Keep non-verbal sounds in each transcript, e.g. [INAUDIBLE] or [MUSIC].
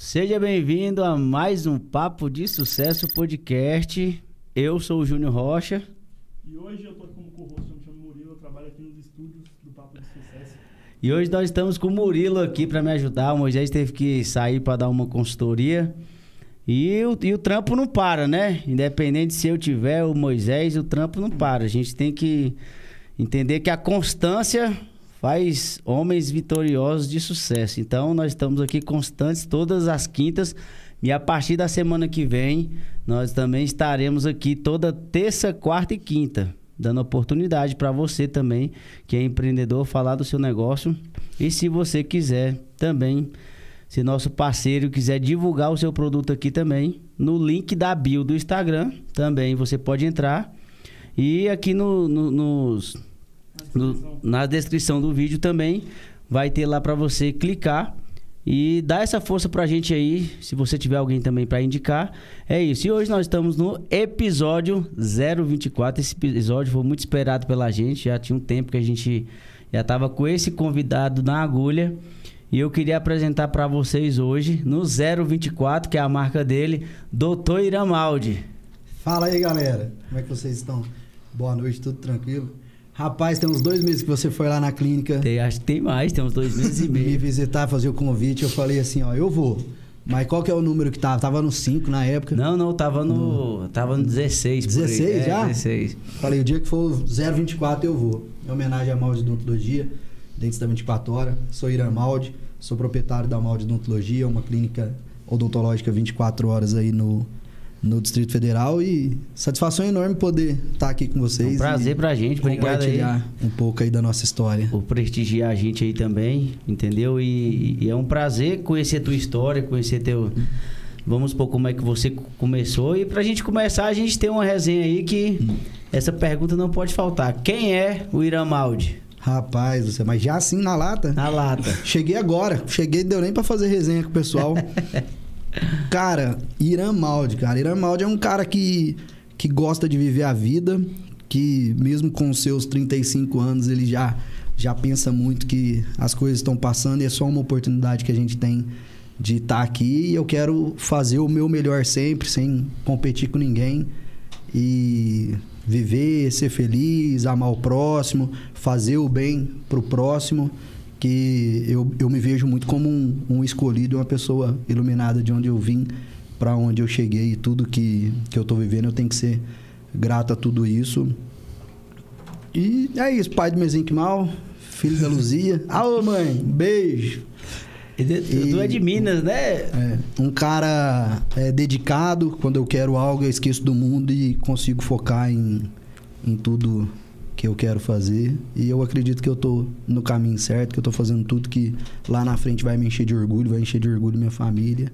Seja bem-vindo a mais um Papo de Sucesso podcast. Eu sou o Júnior Rocha. E hoje eu tô como co-host, eu me chamo Murilo, eu trabalho aqui nos estúdios do Papo de Sucesso. E hoje nós estamos com o Murilo aqui para me ajudar. O Moisés teve que sair para dar uma consultoria. E o, e o trampo não para, né? Independente se eu tiver o Moisés, o trampo não para. A gente tem que entender que a constância faz homens vitoriosos de sucesso. Então, nós estamos aqui constantes todas as quintas. E a partir da semana que vem, nós também estaremos aqui toda terça, quarta e quinta, dando oportunidade para você também, que é empreendedor, falar do seu negócio. E se você quiser também, se nosso parceiro quiser divulgar o seu produto aqui também, no link da bio do Instagram, também você pode entrar. E aqui no, no, nos, no, na descrição do vídeo também vai ter lá para você clicar e dar essa força pra gente aí, se você tiver alguém também para indicar. É isso. E hoje nós estamos no episódio 024. Esse episódio foi muito esperado pela gente, já tinha um tempo que a gente já tava com esse convidado na agulha. E eu queria apresentar para vocês hoje, no 024, que é a marca dele, Doutor Iramaldi. Fala aí, galera. Como é que vocês estão? Boa noite, tudo tranquilo? Rapaz, tem uns dois meses que você foi lá na clínica. Tem, acho que tem mais, tem uns dois meses e [LAUGHS] meio. me visitar, fazer o convite. Eu falei assim, ó, eu vou. Mas qual que é o número que tava? Tava no 5 na época. Não, não, tava no. Tava no 16. 16 é, já? 16. Falei, o dia que for 024 eu vou. Em homenagem à Malde Odontologia, dentes da 24 horas. Sou Irã Malde, sou proprietário da Malde Odontologia, uma clínica odontológica 24 horas aí no, no Distrito Federal e satisfação enorme poder estar aqui com vocês. É um prazer pra gente, obrigado aí. compartilhar um pouco aí da nossa história. Por prestigiar a gente aí também, entendeu? E, e é um prazer conhecer tua história, conhecer teu. Vamos supor como é que você começou. E pra gente começar, a gente tem uma resenha aí que essa pergunta não pode faltar. Quem é o Iramaldi? Rapaz, você, mas já assim na lata? Na lata. Cheguei agora. Cheguei, deu nem pra fazer resenha com o pessoal. [LAUGHS] cara, Irã Maldi, cara. Irã Maldi é um cara que, que gosta de viver a vida, que mesmo com seus 35 anos, ele já, já pensa muito que as coisas estão passando e é só uma oportunidade que a gente tem de estar aqui. E eu quero fazer o meu melhor sempre, sem competir com ninguém. E viver, ser feliz, amar o próximo, fazer o bem pro próximo que eu, eu me vejo muito como um, um escolhido, uma pessoa iluminada de onde eu vim para onde eu cheguei e tudo que, que eu tô vivendo, eu tenho que ser grato a tudo isso. E é isso, pai do Mezinho Mal, filho da Luzia. [LAUGHS] Alô, mãe, beijo. E E- tu é de Minas, né? É, um cara é, dedicado, quando eu quero algo, eu esqueço do mundo e consigo focar em, em tudo que eu quero fazer. E eu acredito que eu tô no caminho certo, que eu tô fazendo tudo que lá na frente vai me encher de orgulho, vai encher de orgulho minha família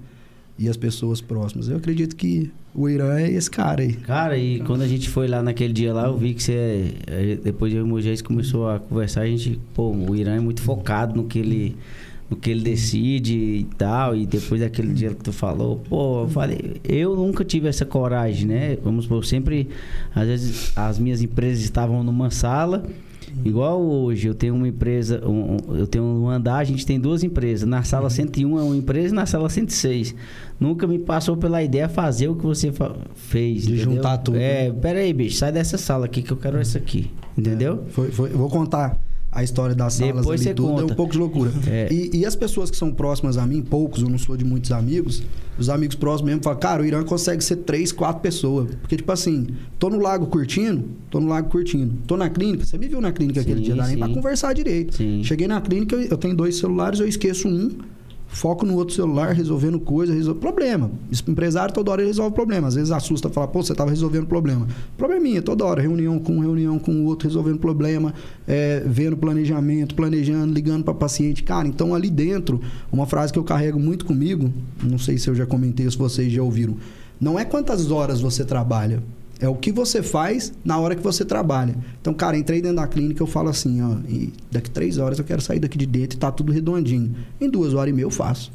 e as pessoas próximas. Eu acredito que o Irã é esse cara aí. Cara, e quando a gente foi lá naquele dia lá, eu vi que você. eh, Depois eu e o Moisés começou a conversar, a gente, pô, o Irã é muito focado no que ele. No que ele decide e tal, e depois daquele dia que tu falou, pô, eu falei, eu nunca tive essa coragem, né? Vamos supor, sempre, às vezes, as minhas empresas estavam numa sala, igual hoje, eu tenho uma empresa, um- eu tenho um andar, a gente tem duas empresas, na sala 101 é uma empresa e na sala 106. Nunca me passou pela ideia fazer o que você fez. De entendeu? juntar tudo. É, pera aí, bicho, sai dessa sala aqui que eu quero essa aqui. Entendeu? Foi, foi- eu vou contar a história das salas Depois ali tudo, é conta. um pouco de loucura. [LAUGHS] É. E, e as pessoas que são próximas a mim, poucos, eu não sou de muitos amigos, os amigos próximos mesmo falam, cara, o Irã consegue ser três, quatro pessoas. Porque, tipo assim, tô no lago curtindo, tô no lago curtindo. Tô na clínica, você me viu na clínica aquele Sim, dia, dá nem pra conversar direito. Sim. Cheguei na clínica, eu tenho dois celulares, eu esqueço um, foco no outro celular, resolvendo coisa, resolve problema. Empresário toda hora ele resolve problema. Às vezes assusta, fala, pô, você tava resolvendo problema. Probleminha, toda hora, reunião com um, reunião com o outro, resolvendo problema, é, vendo planejamento, planejando, ligando para paciente. Cara, então ali dentro, uma frase que eu carrego muito comigo, não sei se eu já comentei, se vocês já ouviram, não é quantas horas você trabalha, é o que você faz na hora que você trabalha. Então, cara, entrei dentro da clínica, eu falo assim, ó, e daqui três horas eu quero sair daqui de dentro e tá tudo redondinho. Em duas horas e meia eu faço.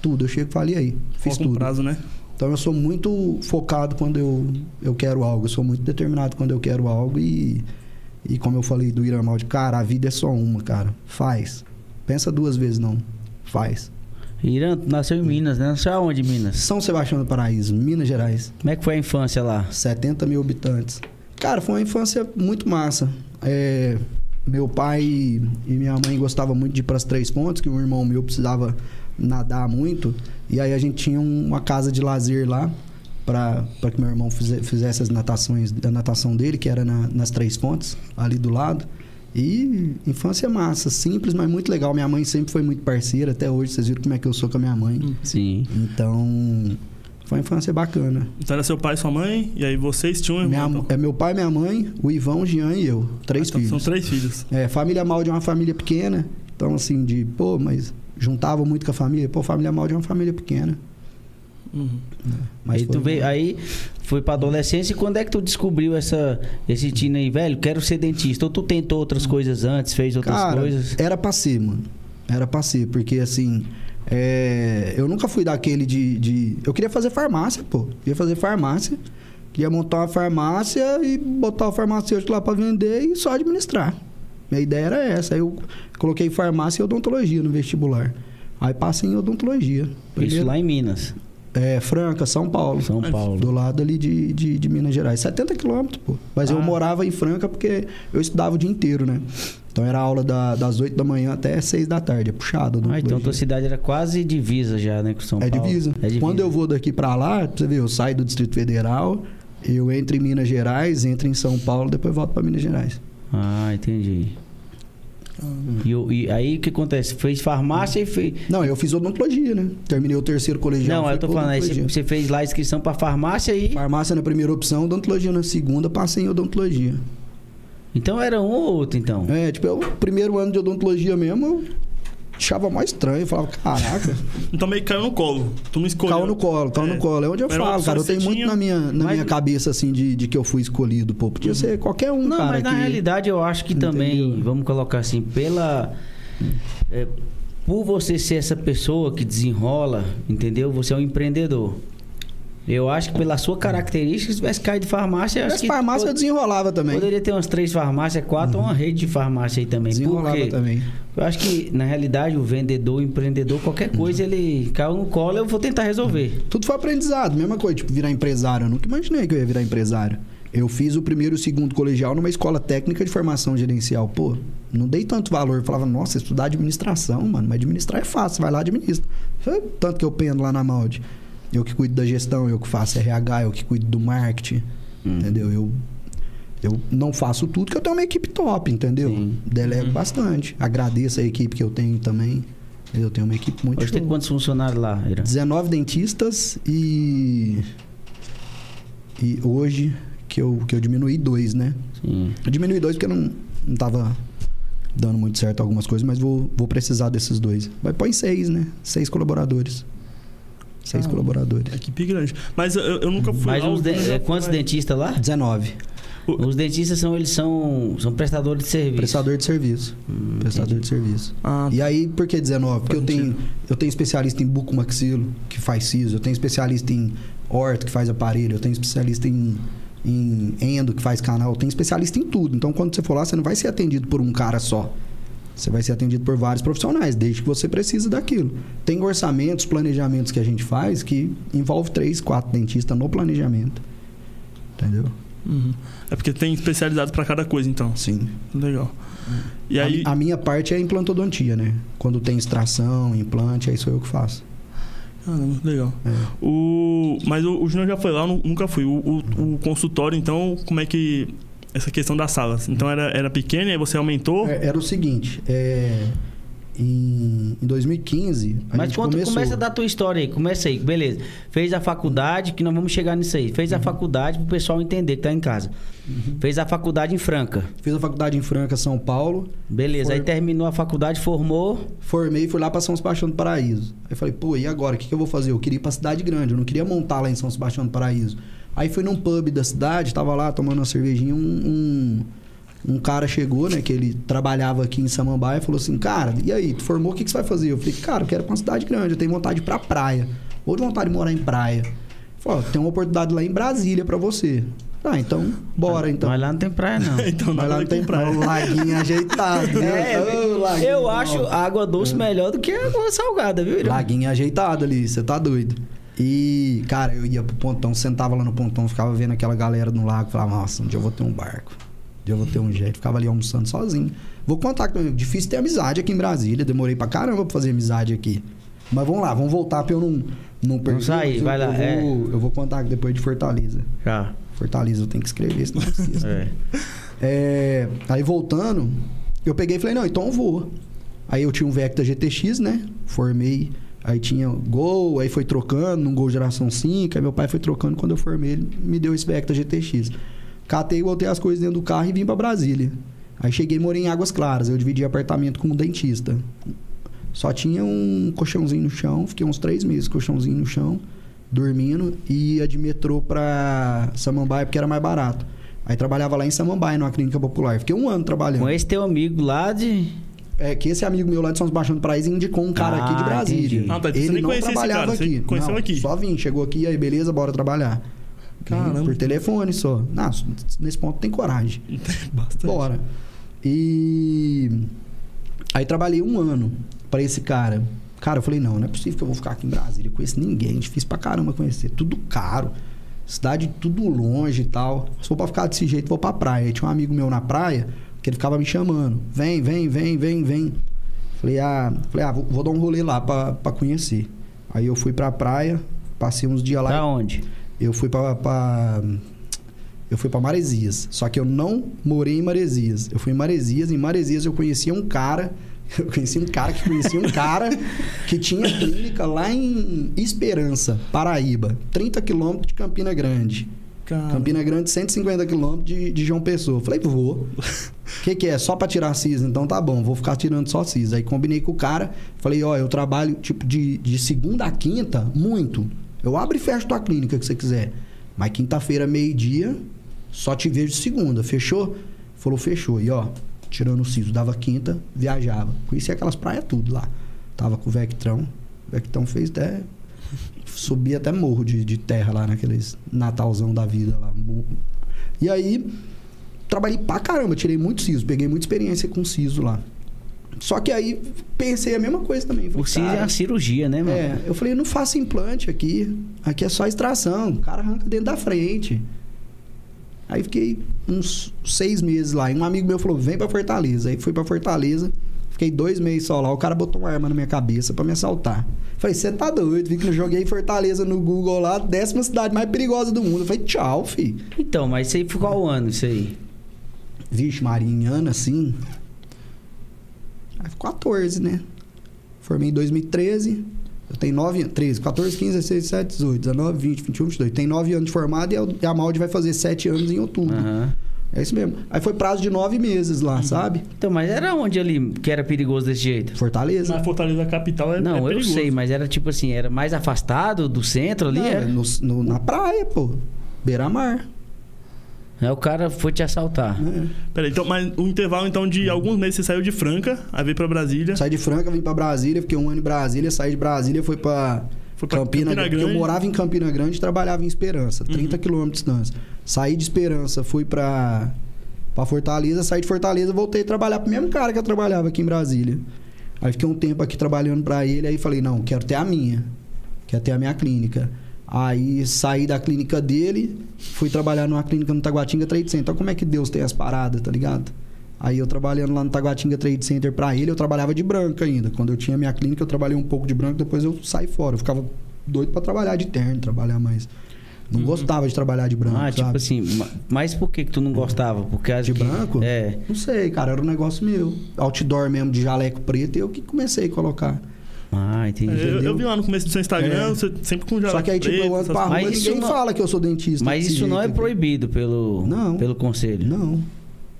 Tudo. Eu chego e falei aí. Fiz Foca um tudo. prazo, né? Então eu sou muito focado quando eu, eu quero algo. Eu sou muito determinado quando eu quero algo e, e como eu falei do Iramal de cara, a vida é só uma, cara. Faz. Pensa duas vezes não. Faz. Irã, nasceu em Minas, né? Nasceu aonde, Minas? São Sebastião do Paraíso, Minas Gerais. Como é que foi a infância lá? 70 mil habitantes. Cara, foi uma infância muito massa. É, meu pai e minha mãe gostavam muito de ir para as Três Pontes, que um irmão meu precisava nadar muito. E aí a gente tinha uma casa de lazer lá para que meu irmão fize- fizesse as natações, a natação dele, que era na- nas Três Pontes, ali do lado. E infância massa, simples, mas muito legal. Minha mãe sempre foi muito parceira, até hoje vocês viram como é que eu sou com a minha mãe. Sim. Então, foi uma infância bacana. Então era seu pai e sua mãe, e aí vocês tinham um Minha- irmão. então. é meu pai, minha mãe, o Ivão, o Jean e eu. Três Então, filhos. São três filhos. É, família Maldi é uma família pequena. Então, assim, de, pô, mas juntava muito com a família. Pô, família Maldi é uma família pequena. Uhum. Mas aí tu veio, aí foi pra adolescência e quando é que tu descobriu essa, esse tino aí, velho? Quero ser dentista. Ou tu tentou outras coisas antes, fez outras Cara, coisas? era pra ser, mano. Era pra ser, porque assim. é, eu nunca fui daquele de, de. Eu queria fazer farmácia, pô. Queria fazer farmácia. Queria montar uma farmácia e botar o farmacêutico lá pra vender e só administrar. Minha ideia era essa. Aí eu coloquei farmácia e odontologia no vestibular. Aí passei em odontologia. Isso Primeiro- lá em Minas, É, Franca, São Paulo. São Paulo. Do lado ali de, de, de Minas Gerais. 70 quilômetros, pô. Mas eu Ah. morava em Franca porque eu estudava o dia inteiro, né? Então era aula da- das 8 da manhã até 6 da tarde. É puxado. Ah, então odontologia. tua cidade era quase divisa já, né, com São É Paulo. divisa. É divisa. Quando eu vou daqui pra lá, você ver, eu saio do Distrito Federal, eu entro em Minas Gerais, entro em São Paulo, depois volto pra Minas Gerais. Ah, entendi. E, o- e aí o que acontece? Fez farmácia e fez. Não, eu fiz odontologia, né? Terminei o terceiro colegial. Não, eu tô falando, aí você, fez lá a inscrição pra farmácia e. Farmácia na primeira opção, odontologia na segunda, passei em odontologia. Então era um ou outro, então. É, tipo, eu, o primeiro ano de odontologia mesmo, eu achava mais estranho. Eu falava, caraca, [LAUGHS] Então meio que caiu no colo. Tu não escolheu. caiu no colo, caiu É. no colo. É onde eu Era falo, cara. Eu tenho muito tinha. na minha, na Mas- minha cabeça, assim, de, de que eu fui escolhido, pô. Podia ser qualquer um, Não, cara. mas na que- realidade eu acho que também, Entendeu? vamos colocar assim, pela. é, por você ser essa pessoa que desenrola, entendeu? Você é um empreendedor. Eu acho que pela sua característica, se tivesse caído de farmácia, acho que farmácia eu desenrolava também. Uhum. poderia ter umas três farmácias, quatro, ou uma rede de farmácia aí também. Desenrolava Porque também. eu acho que, na realidade, o vendedor, o empreendedor, qualquer Uhum. coisa, ele caiu no colo, eu vou tentar resolver. Tudo foi aprendizado, mesma coisa, tipo, virar empresário. Eu nunca imaginei que eu ia virar empresário. Eu fiz o primeiro e o segundo colegial numa escola técnica de formação gerencial. Pô, não dei tanto valor. Eu falava, nossa, estudar administração, mano, mas administrar é fácil, vai lá administra. Tanto que eu pendo lá na Malde. Eu que cuido da gestão, eu que faço RH, eu que cuido do marketing, Hum. entendeu? Eu, eu não faço tudo, porque eu tenho uma equipe top, entendeu? Sim. Delego Uhum. bastante. Agradeço a equipe que eu tenho também. Eu tenho uma equipe muito Hoje tem quantos funcionários lá, Irã? 19 dentistas e. E hoje que eu, que eu diminuí dois, né? Sim. Eu diminuí dois porque não, não tava dando muito certo algumas coisas, mas vou, vou precisar desses dois. Vai põe seis, né? Seis colaboradores. Seis Ah. colaboradores. Equipe grande. Mas eu, eu nunca fui Mas lá. o de- é, quantos lá. dentistas lá? 19. Os dentistas são, eles são, são prestadores de serviço. Prestador de serviço. Hum, Prestador entendi. de serviço. Ah, E aí, por que 19? Porque eu tenho, eu tenho especialista em bucomaxilo, que faz siso. Eu tenho especialista em orto, que faz aparelho. Eu tenho especialista em, em endo, que faz canal. Eu tenho especialista em tudo. Então, quando você for lá, você não vai ser atendido por um cara só. Você vai ser atendido por vários profissionais, desde que você precise daquilo. Tem orçamentos, planejamentos que a gente faz que envolve três, quatro dentistas no planejamento. Entendeu? uhum. É porque tem especializado pra cada coisa, então. Sim. Legal. E A aí. a, minha parte é implantodontia, né? Quando tem extração, implante, aí sou eu que faço. Caramba, legal. É. O... Mas o, o Júnior já foi lá, eu nu- nunca fui. O, o- o consultório, então, como é que. Essa questão das salas. Então era, era pequena e aí você aumentou. É, Era o seguinte, é, em, em 2015, a Mas gente conta, começou... começa da tua história aí, começa aí, beleza. Fez a faculdade, que nós vamos chegar nisso aí. Fez a Uhum. faculdade pro pessoal entender que tá em casa. Fez a faculdade em Franca. Fiz a faculdade em Franca, São Paulo. Beleza, Foi- aí terminou a faculdade, formou. Formei e fui lá para São Sebastião do Paraíso. Aí falei, pô, e agora? O que, que eu vou fazer? Eu queria ir pra cidade grande, eu não queria montar lá em São Sebastião do Paraíso. Aí fui num pub da cidade, tava lá tomando uma cervejinha, um, um, um cara chegou, né, que ele trabalhava aqui em Samambaia, e falou assim, cara, e aí, tu formou, o que, que você vai fazer? Eu falei, cara, eu quero ir pra uma cidade grande, eu tenho vontade de ir pra praia. Ou de vontade de morar em praia. Ó, tem uma oportunidade lá em Brasília pra você. Ah, então, bora então. Mas lá não tem praia, não. [LAUGHS] então Mas lá não tem praia. O laguinho ajeitado, né? [LAUGHS] É, Ô, laguinho, eu acho água doce melhor do que a água salgada, viu? Laguinho ajeitado ali, você tá doido. E, cara, eu ia pro pontão, sentava lá no pontão, ficava vendo aquela galera no lago, falava, nossa, um dia eu vou ter um barco. Um dia eu vou ter um jeito. Ficava ali almoçando sozinho. Vou contar que é difícil ter amizade aqui em Brasília. Demorei pra caramba pra fazer amizade aqui. Mas vamos lá, vamos voltar pra eu não, não perder. sair, Eu- vai lá, Eu vou, eu vou contar depois de Fortaleza. Já. Fortaleza eu tenho que escrever, senão eu esqueço. É. [LAUGHS] É, aí voltando, eu peguei e falei, não, então eu vou. Aí eu tinha um Vecta GTX, né? Formei. Aí tinha Gol, aí foi trocando, num Gol geração 5, aí meu pai foi trocando, quando eu formei, ele me deu esse GTX. Catei, botei as coisas dentro do carro e vim pra Brasília. Aí cheguei e morei em Águas Claras, eu dividi apartamento com um dentista. Só tinha um colchãozinho no chão, fiquei uns três meses colchãozinho no chão, dormindo, e ia de metrô pra Samambaia porque era mais barato. Aí trabalhava lá em Samambaia, numa clínica popular. Fiquei um ano trabalhando. Com esse teu amigo lá de. É que esse amigo meu lá de São Sebastião do Paraíso indicou um cara Ah, aqui de Brasília. entendi. Ah, tá, você Ele nem não trabalhava aqui. conheceu Não, aqui. Só vim, chegou aqui, aí beleza, bora trabalhar. Caramba. Por telefone só. Não, nesse ponto tem coragem. [LAUGHS] Bastante. Bora. E aí trabalhei um ano pra esse cara. Cara, eu falei, não, não é possível que eu vou ficar aqui em Brasília. Eu conheço ninguém, difícil pra caramba conhecer. Tudo caro. Cidade tudo longe e tal. Se for pra ficar desse jeito, vou pra praia. Aí tinha um amigo meu na praia que ele ficava me chamando. Vem, vem, vem, vem, vem. Falei, ah, falei, ah vou, vou dar um rolê lá pra, pra conhecer. Aí eu fui pra praia, passei uns dias lá. Da onde? Eu fui pra, pra- eu fui para Maresias. Só que eu não morei em Maresias. Eu fui em Maresias. Em Maresias eu conhecia um cara. [LAUGHS] Eu conheci um cara que conhecia um cara que tinha clínica lá em Esperança, Paraíba. 30 quilômetros de Campina Grande. Cara, Campina Grande, 150 quilômetros de, de João Pessoa. Falei, vou. O [LAUGHS] que, que é? Só pra tirar cis? Então tá bom, vou ficar tirando só cis. Aí combinei com o cara. Falei, ó, eu trabalho tipo de, de segunda a quinta, muito. Eu abro e fecho tua clínica que você quiser. Mas quinta-feira, meio-dia, só te vejo segunda. Fechou? Falou, fechou. E ó, tirando o siso, dava quinta, viajava. Conheci aquelas praias tudo lá. Tava com o Vectrão. O Vectrão fez até. Subia até morro de, de terra lá naqueles Natalzão da vida lá. E aí, trabalhei pra caramba, tirei muito siso, peguei muita experiência com siso lá. Só que aí pensei a mesma coisa também. Falei, O CIS é uma cirurgia, né, mano? é, eu falei, eu não faço implante aqui. Aqui é só extração. O cara arranca dentro da frente. Aí fiquei uns seis meses lá. E um amigo meu falou, vem pra Fortaleza. Aí fui pra Fortaleza. Fiquei dois meses só lá. O cara botou uma arma na minha cabeça pra me assaltar. Falei, você tá doido? Vi que eu joguei Fortaleza no Google lá, décima cidade mais perigosa do mundo. Eu falei, tchau, fi. Então, mas isso aí foi qual ano, isso aí? Vixe, Marinhana, assim. Aí, 14, né? Formei em 2013. Eu tenho 9 anos. 13, 14, 15, 16, 17, 18, 19, 20, 21, 22. Tem 9 anos de formado e a- e a Maldi vai fazer 7 anos em outubro. Aham. É isso mesmo. Aí foi prazo de 9 meses lá, sabe? Então, mas era onde ali que era perigoso desse jeito? Fortaleza. na Fortaleza capital é, Não, é eu perigoso. sei, mas era tipo assim, era mais afastado do centro ali? Não, era? no- no- na praia, pô. Beira-mar. Aí o cara foi te assaltar. É. Peraí, então, mas o intervalo então de alguns meses você saiu de Franca, aí veio pra Brasília. Saí de Franca, vim pra Brasília, fiquei um ano em Brasília, saí de Brasília, fui pra Foi pra Campina, Campina Grande. Eu morava em Campina Grande e trabalhava em Esperança, 30 quilômetros de distância. Saí de Esperança, fui pra, pra Fortaleza, saí de Fortaleza, voltei a trabalhar pro mesmo cara que eu trabalhava aqui em Brasília. Aí fiquei um tempo aqui trabalhando pra ele, aí falei, não, quero ter a minha. Quero ter a minha clínica. Aí saí da clínica dele, fui trabalhar numa clínica no Taguatinga Trade Center. Então como é que Deus tem as paradas, tá ligado? Aí eu trabalhando lá no Taguatinga Trade Center pra ele, eu trabalhava de branco ainda. Quando eu tinha minha clínica, eu trabalhei um pouco de branco, depois eu saí fora. Eu ficava doido pra trabalhar de terno, trabalhar mais. Não gostava de trabalhar de branco, ah, tipo sabe? assim, ma- mas por que que tu não gostava? Porque as De que- branco? É. Não sei, cara, era um negócio meu. Outdoor mesmo, de jaleco preto, e eu que comecei a colocar. Ah, entendi. É, eu, eu vi lá no começo do seu Instagram, É. você sempre com jaleco Só que aí, tipo, preto, eu ando pra rua Mas e ninguém não- fala que eu sou dentista. Mas isso não é jeito proibido pelo, Não. pelo conselho. Não.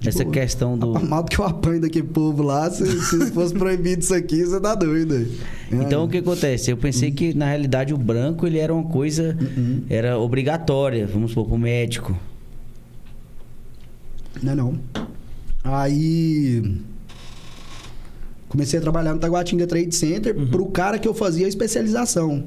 De Essa questão do. Mal que eu apanho daquele povo lá, se, se [LAUGHS] fosse proibido isso aqui, você tá doido. aí. Então É. o que acontece? Eu pensei que na realidade o branco ele era uma coisa Uhum. era obrigatória, vamos supor, pro médico. Não é não. Aí. Comecei a trabalhar no Taguatinga Trade Center Uhum. pro cara que eu fazia a especialização.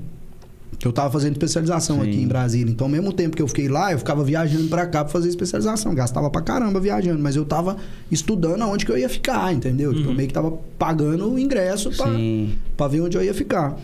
Que eu tava fazendo especialização Sim. aqui em Brasília. Então, ao mesmo tempo que eu fiquei lá, eu ficava viajando pra cá pra fazer especialização. Gastava pra caramba viajando, mas eu tava estudando aonde que eu ia ficar, entendeu? Tipo, eu meio que tava pagando o ingresso pra ver onde eu ia ficar.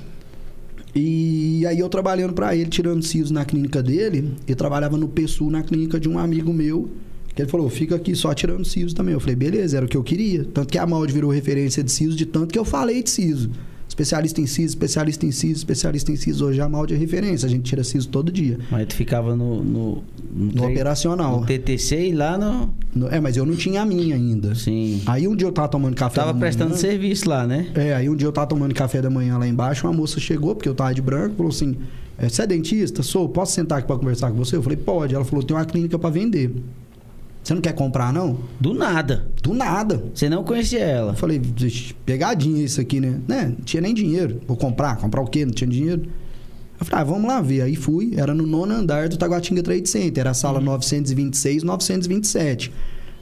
E aí eu trabalhando pra ele, tirando siso na clínica dele, e trabalhava no PSU na clínica de um amigo meu, que ele falou, fica aqui só tirando siso também. Eu falei, beleza, era o que eu queria. Tanto que a Maldi virou referência de siso, de tanto que eu falei de siso. Especialista em siso, especialista em siso, especialista em siso. Hoje a Maldi é referência, a gente tira siso todo dia. Mas tu ficava no. No, No tre- operacional. No TTC e lá no. No- É, mas eu não tinha a minha ainda. Sim. Aí um dia eu tava tomando café Tava da prestando manhã, serviço lá, né? É, aí um dia eu tava tomando café da manhã lá embaixo, uma moça chegou, porque eu tava de branco, falou assim: "É, Você é dentista? Sou, posso sentar aqui pra conversar com você? Eu falei, pode. Ela falou, tem uma clínica pra vender. Você não quer comprar, não? Do nada. Do nada. Você não conhecia ela. Eu falei, "Vixe, pegadinha isso aqui, né? né? Não tinha nem dinheiro. Vou comprar. Comprar o quê? Não tinha dinheiro. Eu falei, ah, vamos lá ver. Aí fui, era no nono andar do Taguatinga Trade Center. Era a sala 926, 927.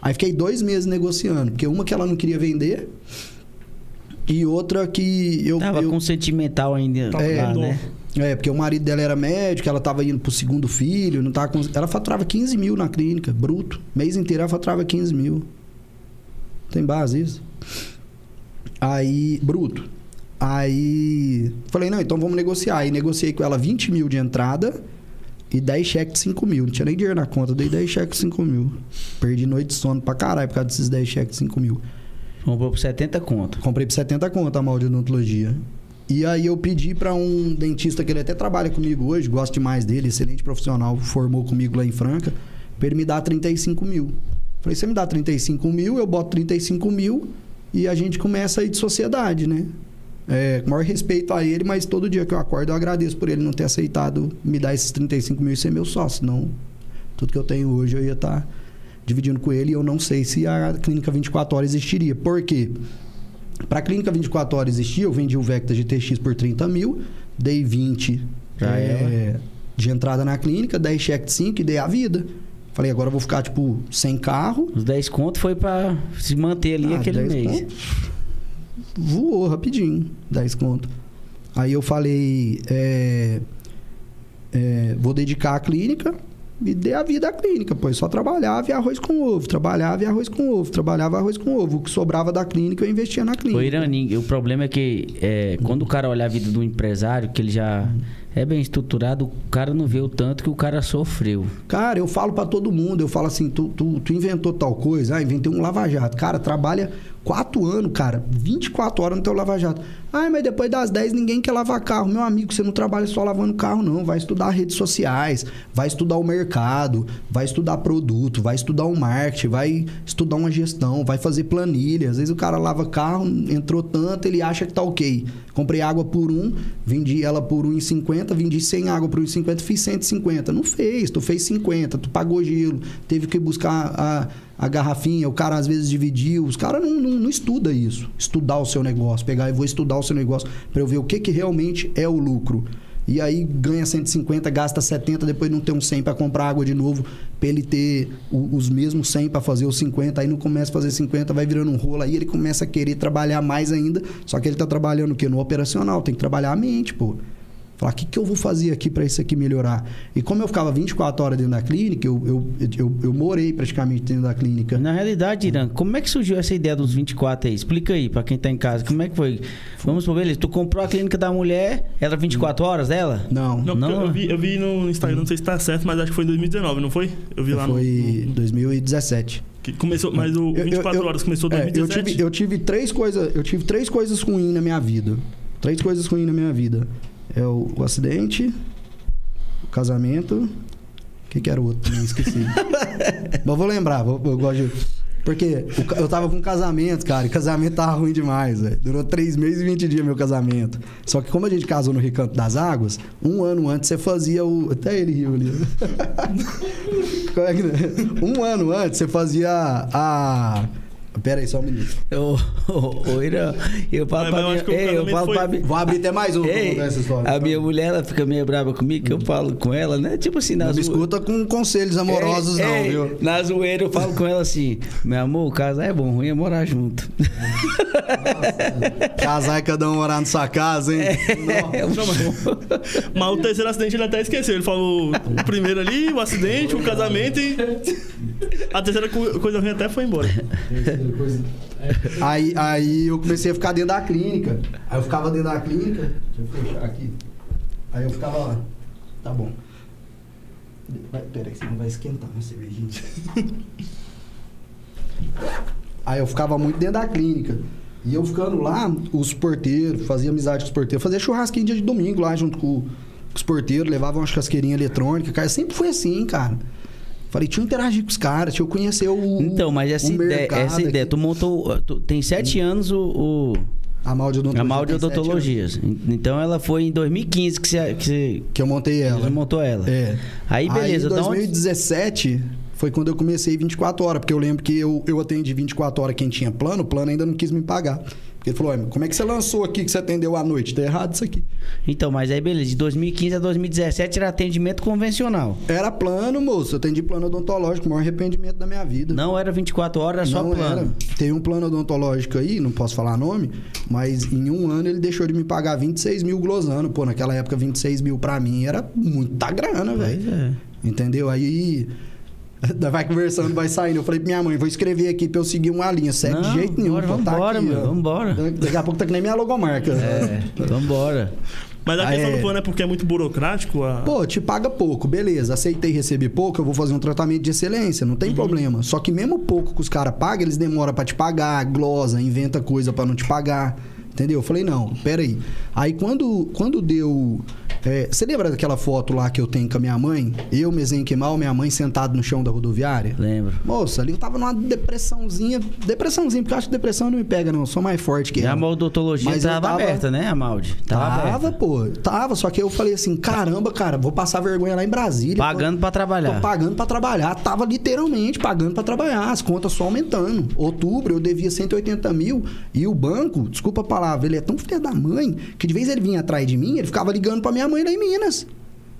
Aí fiquei dois meses negociando, porque uma que ela não queria vender e outra que eu. Tava eu com sentimental ainda dó. né? É, porque o marido dela era médico, ela tava indo pro segundo filho, não tava com... Ela faturava 15 mil na clínica, bruto. Mês inteiro ela faturava 15 mil. Tem base isso? Aí, bruto. Aí, falei, não, então vamos negociar. Aí negociei com ela 20 mil de entrada e 10 cheques de 5 mil. Não tinha nem dinheiro na conta, dei 10 cheques de 5 mil. Perdi noite de sono pra caralho por causa desses 10 cheques de 5 mil. Comprou por 70 conto. Comprei por 70 conto a mal de odontologia. E aí eu pedi pra um dentista que ele até trabalha comigo hoje, gosto demais dele, excelente profissional, formou comigo lá em Franca, pra ele me dar 35 mil. Falei, você me dá 35 mil, eu boto 35 mil e a gente começa aí de sociedade, né? É, com maior respeito a ele, mas todo dia que eu acordo eu agradeço por ele não ter aceitado me dar esses 35 mil e ser meu sócio. Senão, tudo que eu tenho hoje eu ia estar dividindo com ele e eu não sei se a clínica 24 horas existiria. Por quê? Para a clínica 24 horas existir, eu vendi o Vecta GTX por 30 mil, dei 20 Pra é, de entrada na clínica, 10 cheque de 5 e dei a vida. Falei, agora eu vou ficar, tipo, sem carro. Os 10 conto foi pra se manter ali Ah, aquele 10 mês. conto, voou rapidinho, 10 conto. Aí eu falei, é, é, vou dedicar a clínica e dei a vida à clínica, pois só trabalhava e arroz com ovo, trabalhava e arroz com ovo, trabalhava arroz com ovo. O que sobrava da clínica eu investia na clínica. Ô, Irani, o problema é que é, quando o cara olha a vida do empresário, que ele já é bem estruturado, o cara não vê o tanto que o cara sofreu. Cara, eu falo pra todo mundo, eu falo assim, tu, tu, tu inventou tal coisa, ah, inventei um lava-jato. Cara, trabalha quatro anos, cara, 24 horas no teu lava-jato. Ah, mas depois das 10 ninguém quer lavar carro. Meu amigo, você não trabalha só lavando carro, não. Vai estudar redes sociais, vai estudar o mercado, vai estudar produto, vai estudar o marketing, vai estudar uma gestão, vai fazer planilha. Às vezes o cara lava carro, entrou tanto, ele acha que tá ok. Comprei água por um, vendi ela por 1,50, vendi sem água por 1,50, fiz 150. Não fez, tu fez 50, tu pagou gelo, teve que buscar a, a garrafinha, o cara às vezes dividiu. Os caras não, não, não estuda isso. Estudar o seu negócio, pegar e vou estudar o seu negócio para eu ver o que, que realmente é o lucro. E aí ganha 150, gasta 70, depois não tem um 100 para comprar água de novo, para ele ter o- os mesmos 100 para fazer os 50, aí não começa a fazer 50, vai virando um rolo, aí ele começa a querer trabalhar mais ainda, só que ele tá trabalhando o quê? No operacional, tem que trabalhar a mente, pô. Falar, o que, que eu vou fazer aqui para isso aqui melhorar? E como eu ficava 24 horas dentro da clínica, eu, eu, eu, eu morei praticamente dentro da clínica. Na realidade, Irã, como é que surgiu essa ideia dos 24 aí? Explica aí pra quem tá em casa. Como é que foi? Vamos por beleza. Tu comprou a clínica da mulher, era 24 horas dela? Não, Não, Não, eu, vi, eu vi no Instagram, não sei se tá certo, mas acho que foi em 2019, não foi? Eu vi lá no- foi no. 2017. Que começou, mas o Eu- 24 eu- eu- horas começou em é, eu 2017. tive, eu tive três coisas, eu tive três coisas ruins na minha vida. Três coisas ruins na minha vida. É o, o acidente, o casamento. O que, que era o outro? Nem esqueci. [LAUGHS] Mas vou lembrar, vou, eu gosto de. Porque o eu tava com um casamento, cara, e casamento tava ruim demais, velho. Durou três meses e 20 dias meu casamento. Só que como a gente casou no Recanto das Águas, um ano antes você fazia o. Até ele riu ali. [LAUGHS] Como é que- um ano antes você fazia a. Pera aí, só um minuto. Ô, Irã, eu falo Mas- pra mas eu minha... Ei, eu falo foi- pra minha... Vou abrir até mais um pra Ei, contar essa história. a minha mulher, ela fica meio brava comigo, que eu falo com ela, né? Tipo assim, Não nas me escuta com conselhos amorosos, Ei, não, ei, viu? Na zoeira eu falo com ela assim, meu amor, casar é bom, ruim é morar junto. Casar e cada um morar na sua casa, hein? É, Não. Mas o terceiro acidente ele até esqueceu. Ele falou o primeiro ali, o acidente, o casamento e. A terceira co- coisa ruim até foi embora. [LAUGHS] Aí, aí eu comecei a ficar dentro da clínica. Aí eu ficava dentro da clínica. Deixa eu fechar aqui. Aí eu ficava lá. Tá bom. Vai, pera que você não vai esquentar uma cervejinha. [LAUGHS] Aí eu ficava muito dentro da clínica. E eu ficando lá, os porteiros, fazia amizade com os porteiros, fazia churrasquinho dia de domingo lá junto com, com os porteiros, levava uma churrasqueirinha eletrônica, cara. Sempre foi assim, cara. Falei, deixa eu interagir com os caras, deixa eu conhecer o. Então, mas essa ideia, essa ideia, aqui. tu montou, tu- tem sete anos o, o A mal de a mal de odontologias. Então ela foi em 2015 que você, que você, Que eu montei ela. você montou ela. É. Aí beleza, Aí, em da onde- 2017 foi quando eu comecei 24 horas, porque eu lembro que eu, eu atendi 24 horas quem tinha plano, o plano ainda não quis me pagar. Ele falou, "Ué, como é que você lançou aqui que você atendeu à noite? Tá errado isso aqui. Então, mas aí beleza, de 2015 a 2017 era atendimento convencional. Era plano, moço. Eu atendi plano odontológico, o maior arrependimento da minha vida. Não era 24 horas, era só plano. era. Tem um plano odontológico aí, não posso falar nome, mas em um ano ele deixou de me pagar 26 mil glosando. Pô, naquela época 26 mil pra mim era muita grana, velho. Pois é. Entendeu? Aí [LAUGHS] vai conversando, vai saindo. Eu falei pra minha mãe, vou escrever aqui pra eu seguir uma linha. Segue Não, de jeito nenhum. bora, tá vambora, aqui, meu, vambora. Daqui a pouco tá que nem minha logomarca. É, vambora. Mas a Ah, questão é. do plano é porque é muito burocrático. A... Pô, te paga pouco, beleza. Aceitei receber pouco, eu vou fazer um tratamento de excelência, não Uhum. tem problema. Só que mesmo pouco que os caras pagam, eles demoram pra te pagar, glosa, inventa coisa pra não te pagar. Entendeu? Eu falei, não, peraí. Aí quando, quando deu. é, Você lembra daquela foto lá que eu tenho com a minha mãe? Eu, Mezenquimal, minha mãe sentado no chão da rodoviária? Lembro. Moça, ali eu tava numa depressãozinha. Depressãozinha, porque eu acho que depressão não me pega, não. Eu sou mais forte que E a ela. odontologia Mas eu tava, tava- aberta, né, a Maldi? Tava, Tava, aberta. pô. Tava, só que eu falei assim, caramba, cara, vou passar vergonha lá em Brasília. Pagando pra Tô trabalhar. pagando pra trabalhar. Tava literalmente pagando pra trabalhar. As contas só aumentando. Outubro eu devia 180 mil. E o banco, desculpa a palavra, ele é tão filho da mãe que de vez ele vinha atrás de mim, ele ficava ligando pra minha mãe lá em Minas.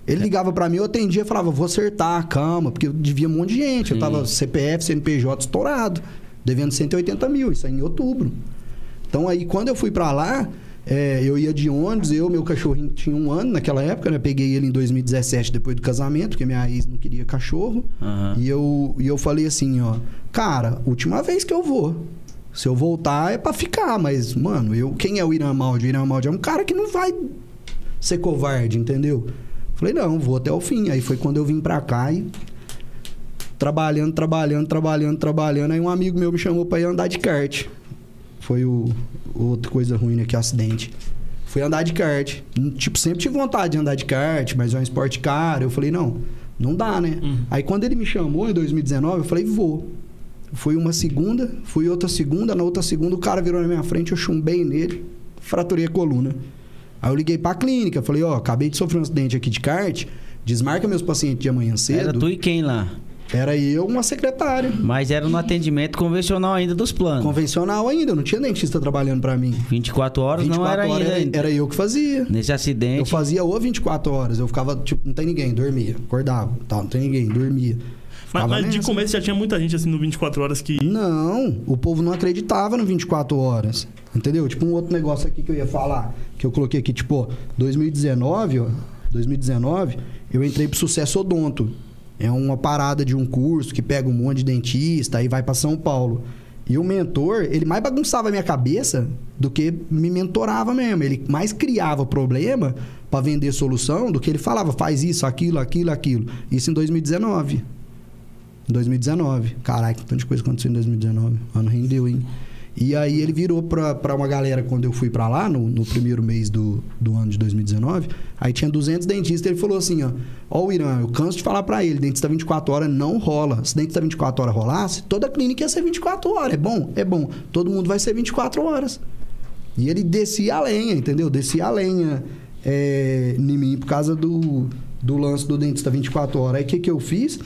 Ele ligava pra mim, eu atendia e falava, vou acertar, calma, porque eu devia um monte de gente. Eu Sim. tava CPF, CNPJ estourado, devendo 180 mil, isso aí em outubro. Então aí, quando eu fui pra lá, é, eu ia de ônibus, eu, meu cachorrinho tinha um ano naquela época, né? Peguei ele em 2017, depois do casamento, porque minha ex não queria cachorro. Aham. E eu, e eu falei assim, ó, cara, última vez que eu vou. Se eu voltar é pra ficar, mas, mano, eu, quem é o Irã Maldi? O Irã Maldi é um cara que não vai ser covarde, entendeu? Falei, não, vou até o fim. Aí foi quando eu vim pra cá e trabalhando, trabalhando, trabalhando, trabalhando. Aí um amigo meu me chamou pra ir andar de kart. Foi o outra coisa ruim, né? Que é acidente. Fui andar de kart. Tipo, sempre tive vontade de andar de kart, mas é um esporte caro. Eu falei, não, não dá, né? Uhum. Aí quando ele me chamou em 2019, eu falei, vou. Fui uma segunda, fui outra segunda, na outra segunda o cara virou na minha frente, eu chumbei nele, fraturei a coluna. Aí eu liguei pra clínica, falei, ó, acabei de sofrer um acidente aqui de kart, desmarca meus pacientes de amanhã cedo. Era tu e quem lá? Era eu, uma secretária. Mas era no atendimento convencional ainda dos planos. Convencional ainda, eu não tinha dentista trabalhando pra mim. 24 horas não era horas ainda. era, era eu que fazia. Nesse Eu acidente. fazia ou 24 horas, eu ficava, tipo, não tem ninguém, dormia, acordava, tal, não tem ninguém, dormia. Mas, mas de começo já tinha muita gente assim no 24 horas que. Não, o povo não acreditava no 24 horas. Entendeu? Tipo um outro negócio aqui que eu ia falar, que eu coloquei aqui, tipo, 2019, ó, 2019, eu entrei pro Sucesso Odonto. É uma parada de um curso que pega um monte de dentista e vai pra São Paulo. E o mentor, ele mais bagunçava a minha cabeça do que me mentorava mesmo. Ele mais criava problema pra vender solução do que ele falava, faz isso, aquilo, aquilo, aquilo. Isso em 2019. Em 2019. Caraca, tanta coisa aconteceu em 2019. O ano rendeu, hein? E aí ele virou pra, pra uma galera, quando eu fui pra lá, no, no primeiro mês do, do ano de 2019, aí tinha 200 dentistas, ele falou assim, ó, ó o Irã, eu canso de falar pra ele, dentista 24 horas não rola. Se dentista 24 horas rolasse, toda clínica ia ser 24 horas. É bom? É bom. Todo mundo vai ser 24 horas. E ele descia a lenha, entendeu? Descia a lenha é, em mim por causa do, do lance do dentista 24 horas. Aí o que, que eu fiz?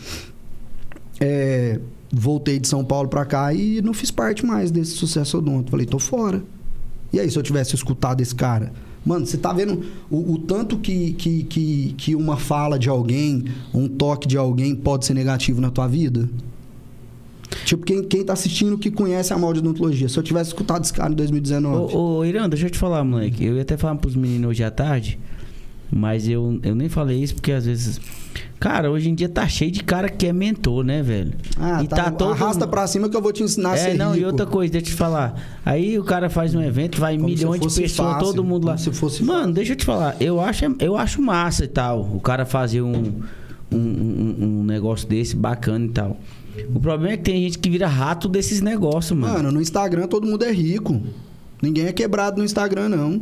É, voltei de São Paulo pra cá e não fiz parte mais desse sucesso odonto. Falei, tô fora. E aí, se eu tivesse escutado esse cara? Mano, você tá vendo o, o tanto que, que, que, que uma fala de alguém, um toque de alguém pode ser negativo na tua vida? Tipo, quem, quem tá assistindo que conhece a mal de odontologia. Se eu tivesse escutado esse cara em 2019. Ô, ô Irã, deixa eu te falar, moleque. Eu ia até falar pros meninos hoje à tarde, mas eu, eu nem falei isso porque às vezes. Cara, hoje em dia tá cheio de cara que é mentor, né, velho? Ah, e tá, tá todo arrasta pra cima que eu vou te ensinar a É, ser não, e rico. outra coisa, deixa eu te falar. Aí o cara faz um evento, vai Como milhões de pessoas, fácil, todo mundo lá. se fosse Mano, fácil. deixa eu te falar. Eu acho, eu acho massa e tal. O cara fazer um, um, um, um negócio desse bacana e tal. O problema é que tem gente que vira rato desses negócios, mano. Mano, no Instagram todo mundo é rico. Ninguém é quebrado no Instagram, não.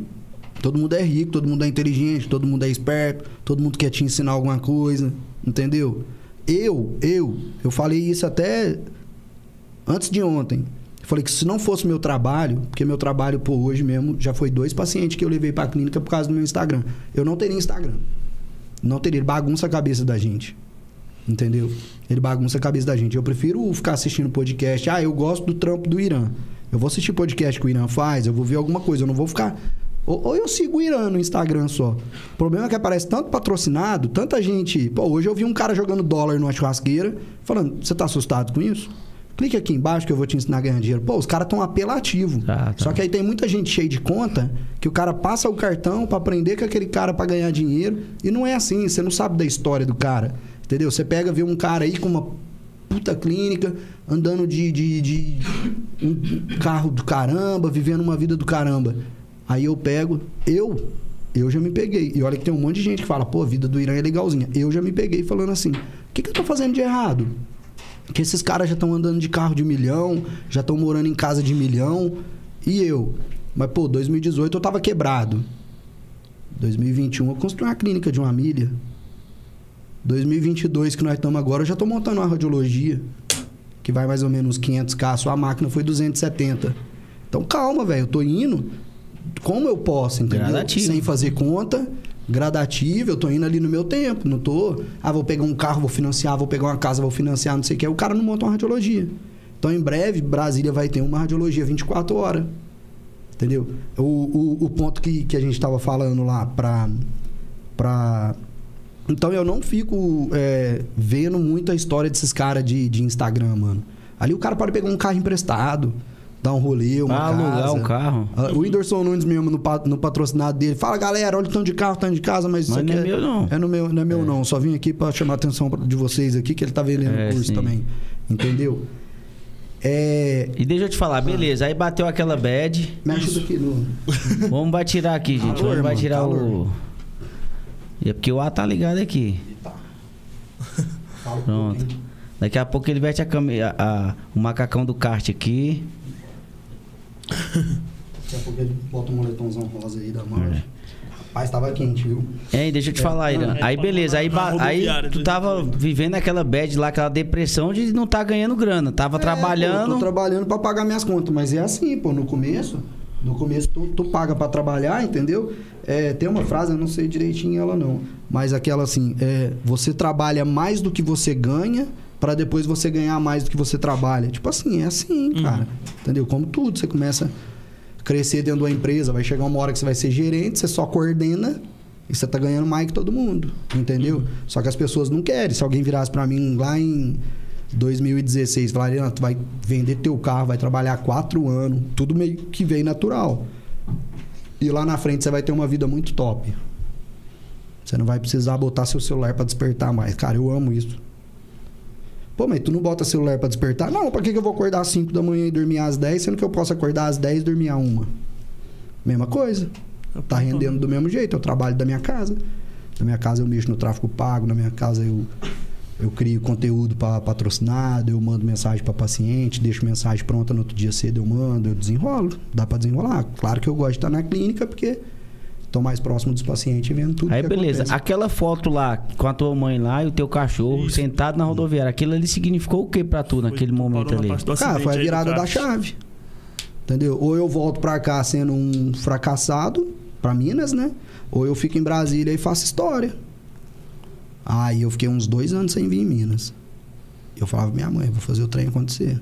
Todo mundo é rico, todo mundo é inteligente, todo mundo é esperto, todo mundo quer te ensinar alguma coisa, entendeu? Eu, eu, eu falei isso até antes de ontem. Falei que se não fosse meu trabalho, porque meu trabalho por hoje mesmo já foi dois pacientes que eu levei pra clínica por causa do meu Instagram. Eu não teria Instagram. Não teria, ele bagunça a cabeça da gente. Entendeu? Ele bagunça a cabeça da gente. Eu prefiro ficar assistindo podcast. Ah, eu gosto do trampo do Irã. Eu vou assistir podcast que o Irã faz, eu vou ver alguma coisa. Eu não vou ficar. Ou, ou eu sigo o Irã no Instagram só. O problema é que aparece tanto patrocinado, tanta gente. Pô, hoje eu vi um cara jogando dólar numa churrasqueira, falando: Você tá assustado com isso? Clique aqui embaixo que eu vou te ensinar a ganhar dinheiro. Pô, os caras tão apelativos. Tá, tá. Só que aí tem muita gente cheia de conta que o cara passa o cartão pra aprender com aquele cara pra ganhar dinheiro. E não é assim, você não sabe da história do cara. Entendeu? Você pega, vê um cara aí com uma puta clínica, andando de, de, de um carro do caramba, vivendo uma vida do caramba. Aí eu pego, eu, eu já me peguei. E olha que tem um monte de gente que fala, pô, a vida do Irã é legalzinha. Eu já me peguei falando assim, o que, que eu tô fazendo de errado? Que esses caras já estão andando de carro de milhão, já estão morando em casa de milhão. E eu? Mas, pô, 2018 eu tava quebrado. 2021 eu construí uma clínica de uma milha. 2022 que nós estamos agora, eu já tô montando uma radiologia. Que vai mais ou menos 500k. A sua máquina foi 270. Então calma, velho. Eu tô indo como eu posso, entendeu? Gradativo. Sem fazer conta. Gradativo, eu tô indo ali no meu tempo. Não tô. Ah, vou pegar um carro, vou financiar, vou pegar uma casa, vou financiar, não sei o que. O cara não monta uma radiologia. Então, em breve, Brasília vai ter uma radiologia 24 horas. Entendeu? O, o, o ponto que, que a gente estava falando lá pra, pra. Então eu não fico é, vendo muito a história desses caras de, de Instagram, mano. Ali o cara pode pegar um carro emprestado, dar um rolê, uma Pra alugar um carro. Ah, O Whindersson Nunes mesmo, no, no patrocinado dele, fala, galera, olha o tanto de carro, tanto de casa, mas, Mas isso aqui não é meu, não. É, no meu, não é meu, não. Só vim aqui pra chamar a atenção de vocês aqui, que ele tá vendendo É, o curso sim. também. Entendeu? É... E deixa eu te falar, beleza. Aí bateu aquela bad. Me ajuda aqui no... [LAUGHS] Vamos vai tirar aqui, gente. Calor, Vamos vai mano, tirar calor. o. É porque o A tá ligado aqui. [LAUGHS] Um Pronto. Daqui a pouco ele veste a a- a- o macacão do kart aqui. Daqui a pouco ele bota um moletomzão rosa aí da marcha. É. Rapaz, tava quente, viu? Hein, deixa eu te falar, Irã. É, Aí beleza, aí, ba- aí tu tava 2018. vivendo aquela bad lá, aquela depressão de não tá ganhando grana. Tava É, trabalhando. pô, tô trabalhando pra pagar minhas contas, mas é assim, pô, no começo. No começo tu, tu paga pra trabalhar, entendeu? É, tem uma frase, eu não sei direitinho ela não, mas aquela assim, é, você trabalha mais do que você ganha pra depois você ganhar mais do que você trabalha. Tipo assim, é assim, cara. Entendeu? Como tudo, você começa a crescer dentro de uma empresa, vai chegar uma hora que você vai ser gerente, você só coordena e você tá ganhando mais que todo mundo, entendeu? Só que as pessoas não querem. Se alguém virasse pra mim lá em 2016, falaria, "Não, tu vai vender teu carro, vai trabalhar quatro anos, tudo meio que vem natural. E lá na frente você vai ter uma vida muito top. Você não vai precisar botar seu celular pra despertar mais. Cara, eu amo isso. Pô, mas tu não bota celular pra despertar? Não, pra que, que eu vou acordar às 5 da manhã e dormir às 10, sendo que eu posso acordar às 10 e dormir às 1? Mesma coisa. Tá rendendo do mesmo jeito. Eu trabalho da minha casa. Na minha casa eu mexo no tráfego pago, na minha casa eu, eu crio conteúdo para patrocinado, eu mando mensagem para paciente, deixo mensagem pronta no outro dia cedo, eu mando, eu desenrolo. Dá para desenrolar. Claro que eu gosto de estar na clínica porque tô mais próximo dos pacientes e vendo tudo Aí que beleza, acontece. aquela foto lá com a tua mãe lá e o teu cachorro Isso. sentado na rodoviária, aquilo ali significou o que pra tu naquele Foi- momento parou na ali? Cara, foi a virada da chave. Entendeu? Ou eu volto pra cá sendo um fracassado, pra Minas, né? Ou eu fico em Brasília e faço história. Aí eu fiquei uns dois anos sem vir em Minas. Eu falava, minha mãe, vou fazer o trem acontecer.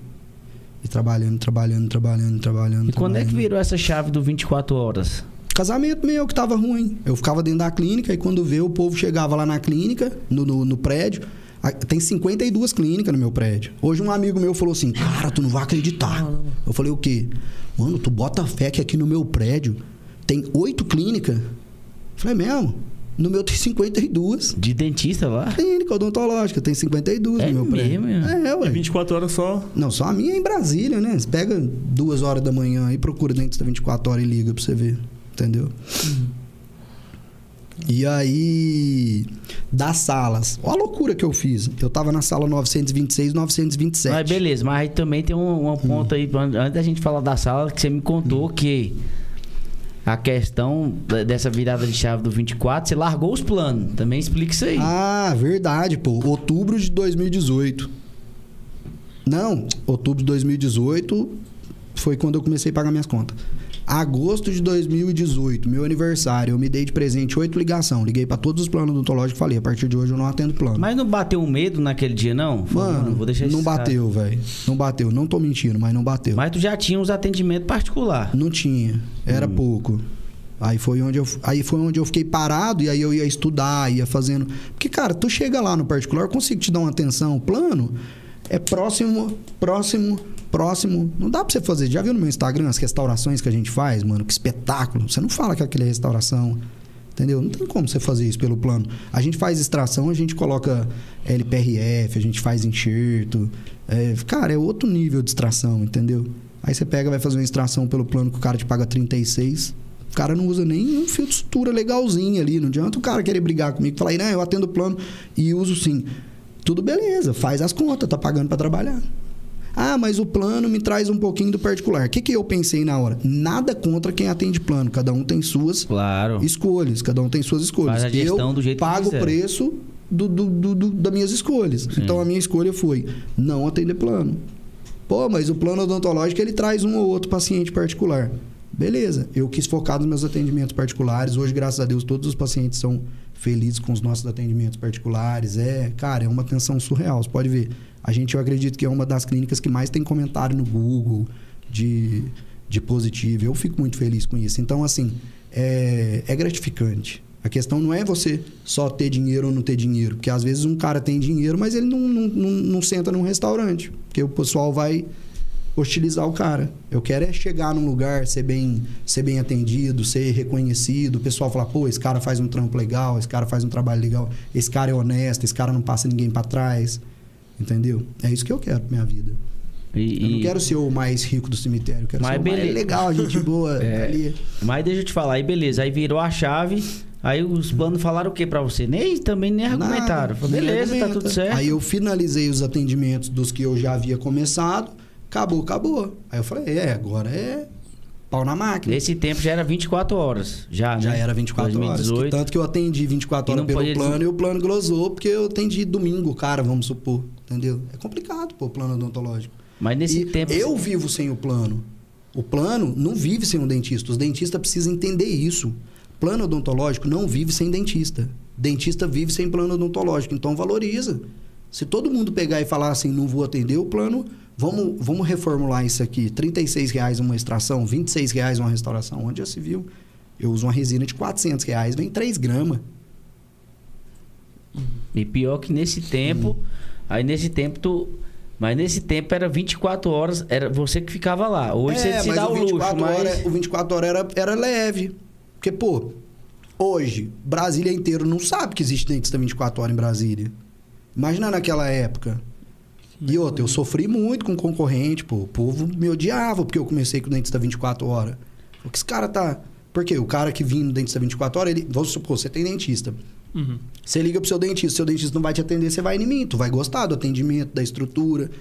E trabalhando, trabalhando, trabalhando, trabalhando. E quando é que trabalhando. virou essa chave do 24 horas? Casamento meu que tava ruim. Eu ficava dentro da clínica e quando vê o povo chegava lá na clínica, no, no, no prédio. a- Tem 52 clínicas no meu prédio. Hoje um amigo meu falou assim: Cara, tu não vai acreditar. Eu falei: O quê? Mano, tu bota fé que aqui no meu prédio tem oito clínicas. Eu falei: Mesmo? No meu tem 52. De dentista lá? Clínica odontológica, tem 52 É no meu prédio. mesmo? É, É ué. 24 horas só. Não, só a minha é em Brasília, né? Você pega duas horas da manhã e procura dentista 24 horas e liga pra você ver. Entendeu? E aí, das salas. Olha a loucura que eu fiz. Eu tava na sala 926, 927. Mas beleza, mas aí também tem um, uma ponta aí, antes da gente falar da sala, que você me contou que a questão dessa virada de chave do 24, você largou os planos. Também explica isso aí. Ah, verdade, pô. Outubro de 2018. Não, outubro de 2018 foi quando eu comecei a pagar minhas contas. Agosto de 2018, meu aniversário, eu me dei de presente oito ligação. Liguei pra todos os planos odontológicos e falei: a partir de hoje eu não atendo plano. Mas não bateu um medo naquele dia, não? Mano, vou deixar não bateu, velho. Não bateu. Não tô mentindo, mas não bateu. Mas tu já tinha os atendimentos particulares. Não tinha. Era pouco. Aí foi onde eu aí foi onde eu fiquei parado e aí eu ia estudar, ia fazendo. Porque cara, tu chega lá no particular, eu consigo te dar uma atenção, plano é próximo, próximo, próximo. Não dá pra você fazer. Já viu no meu Instagram as restaurações que a gente faz, mano? Que espetáculo. Você não fala que aquilo é restauração. Entendeu? Não tem como você fazer isso pelo plano. A gente faz extração, a gente coloca LPRF, a gente faz enxerto. É, cara, é outro nível de extração, entendeu? Aí você pega, vai fazer uma extração pelo plano que o cara te paga 36. O cara não usa nem um fio de sutura legalzinho ali. Não adianta o cara querer brigar comigo e falar, não, eu atendo o plano e uso sim. Tudo beleza, faz as contas, tá pagando para trabalhar. Ah, mas o plano me traz um pouquinho do particular. O que, que eu pensei na hora? Nada contra quem atende plano. Cada um tem suas Claro. escolhas. Cada um tem suas escolhas. Faz a gestão eu do jeito pago o preço do, do, do- do- das minhas escolhas. Então a minha escolha foi não atender plano. Pô, mas o plano odontológico ele traz um ou outro paciente particular. Beleza, eu quis focar nos meus atendimentos particulares. Hoje, graças a Deus, todos os pacientes são felizes com os nossos atendimentos particulares. É, cara, é uma atenção surreal. Você pode ver. A gente, eu acredito que é uma das clínicas que mais tem comentário no Google de, de positivo. Eu fico muito feliz com isso. Então, assim, é, é gratificante. A questão não é você só ter dinheiro ou não ter dinheiro. Porque às vezes um cara tem dinheiro, mas ele não, não, não, não senta num restaurante. Porque o pessoal vai hostilizar o cara. Eu quero é chegar num lugar, ser bem, ser bem atendido, ser reconhecido. O pessoal falar, pô, esse cara faz um trampo legal, esse cara faz um trabalho legal, esse cara é honesto, esse cara não passa ninguém para trás. Entendeu? É isso que eu quero pra minha vida. E- Eu não quero ser o mais rico do cemitério, eu quero Mas ser o mais beleza. legal, gente boa. [LAUGHS] É. ali. Mas deixa eu te falar, aí beleza, aí virou a chave, aí os planos falaram o que pra você? Nem também nem argumentaram. Nada, Falei, nem beleza, tá argumenta. tudo certo. Aí eu finalizei os atendimentos dos que eu já havia começado, acabou, acabou. Aí eu falei, é, agora é pau na máquina. Nesse tempo já era 24 horas. Já, Já né? era 24 horas. 2018. Que tanto que eu atendi 24 E horas pelo plano dizer- e o plano glosou, porque eu atendi domingo, cara, vamos supor. Entendeu? É complicado, pô, o plano odontológico. Mas nesse E tempo. Eu vivo sem o plano. O plano não vive sem um dentista. Os dentistas precisam entender isso. Plano odontológico não vive sem dentista. Dentista vive sem plano odontológico. Então valoriza. Se todo mundo pegar e falar assim, não vou atender o plano, vamos, vamos reformular isso aqui. 36 reais uma extração, 26 reais uma restauração. Onde já se viu? Eu uso uma resina de 400 reais, vem 3 gramas. E pior que nesse tempo. Aí nesse tempo tu. Mas nesse tempo era 24 horas, era você que ficava lá. Hoje você se É, dá o, o luxo, 24 mas. horas, o 24 horas era, era leve. Porque, pô, hoje, Brasília inteiro não sabe que existe dentista 24 horas em Brasília. Imagina naquela época. E outra, eu sofri muito com concorrente, pô. O povo me odiava porque eu comecei com dentista 24 horas. O que esse cara tá. Porque o cara que vinha no dentista 24 horas, ele. Vamos supor, você tem dentista. Uhum. Você liga pro seu dentista, seu dentista não vai te atender, você vai em mim. Tu vai gostar do atendimento, da estrutura.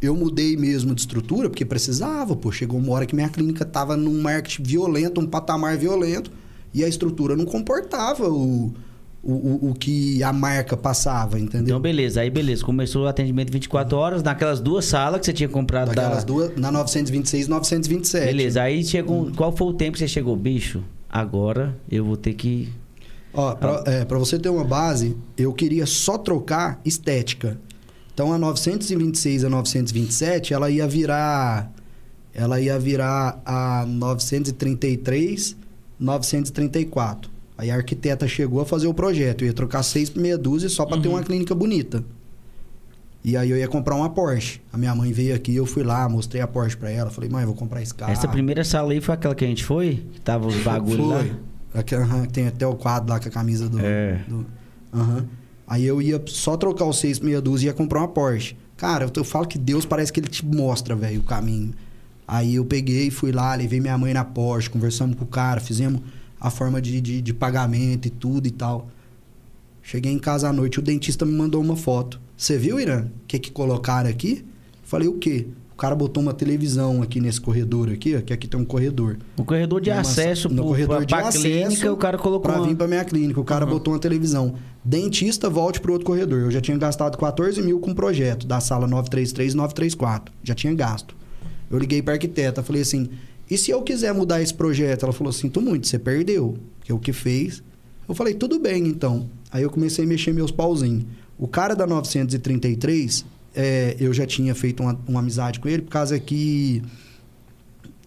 Eu mudei mesmo de estrutura porque precisava, pô. Chegou uma hora que minha clínica tava num marketing violento, um patamar violento, e a estrutura não comportava o, o, o, o que a marca passava, entendeu? Então, beleza. Aí, beleza. Começou o atendimento 24 horas naquelas duas salas que você tinha comprado Daquelas da... duas, na 926 e 927. Beleza. Aí chegou. Qual foi o tempo que você chegou? Bicho, agora eu vou ter que. Ó, pra, é, pra você ter uma base, eu queria só trocar estética. Então a 926 a 927, ela ia virar ela ia virar a 933, 934. Aí a arquiteta chegou a fazer o projeto, eu ia trocar seis por meia dúzia só para ter Uhum. uma clínica bonita. E aí eu ia comprar uma Porsche. A minha mãe veio aqui, eu fui lá, mostrei a Porsche para ela, falei: "Mãe, vou comprar esse carro". Essa primeira sala aí foi aquela que a gente foi? Que tava os [LAUGHS] bagulhos lá? Aham, tem até o quadro lá com a camisa do. É. do- aham. Aí eu ia só trocar os seis meia dúzia e ia comprar uma Porsche. Cara, eu, eu falo que Deus parece que ele te mostra, velho, o caminho. Aí eu peguei, fui lá, levei minha mãe na Porsche, conversamos com o cara, fizemos a forma de, de, de pagamento e tudo e tal. Cheguei em casa à noite, o dentista me mandou uma foto. Você viu, Irã? O que que colocaram aqui? Falei, o quê? O cara botou uma televisão aqui nesse corredor aqui, ó, que aqui tem um corredor. No corredor de Uma- acesso no pro, corredor pra, de acesso clínica, o cara colocou Pra vir pra minha clínica. O cara Uhum. botou uma televisão. Dentista, volte pro outro corredor. Eu já tinha gastado 14 mil com o projeto da sala 933 e 934. Já tinha gasto. Eu liguei pra arquiteta, falei assim: e se eu quiser mudar esse projeto? Ela falou: sinto muito, você perdeu. Que é o que fez. Eu falei: tudo bem, então. Aí eu comecei a mexer meus pauzinhos. O cara da 933, é, eu já tinha feito uma, uma amizade com ele, por causa que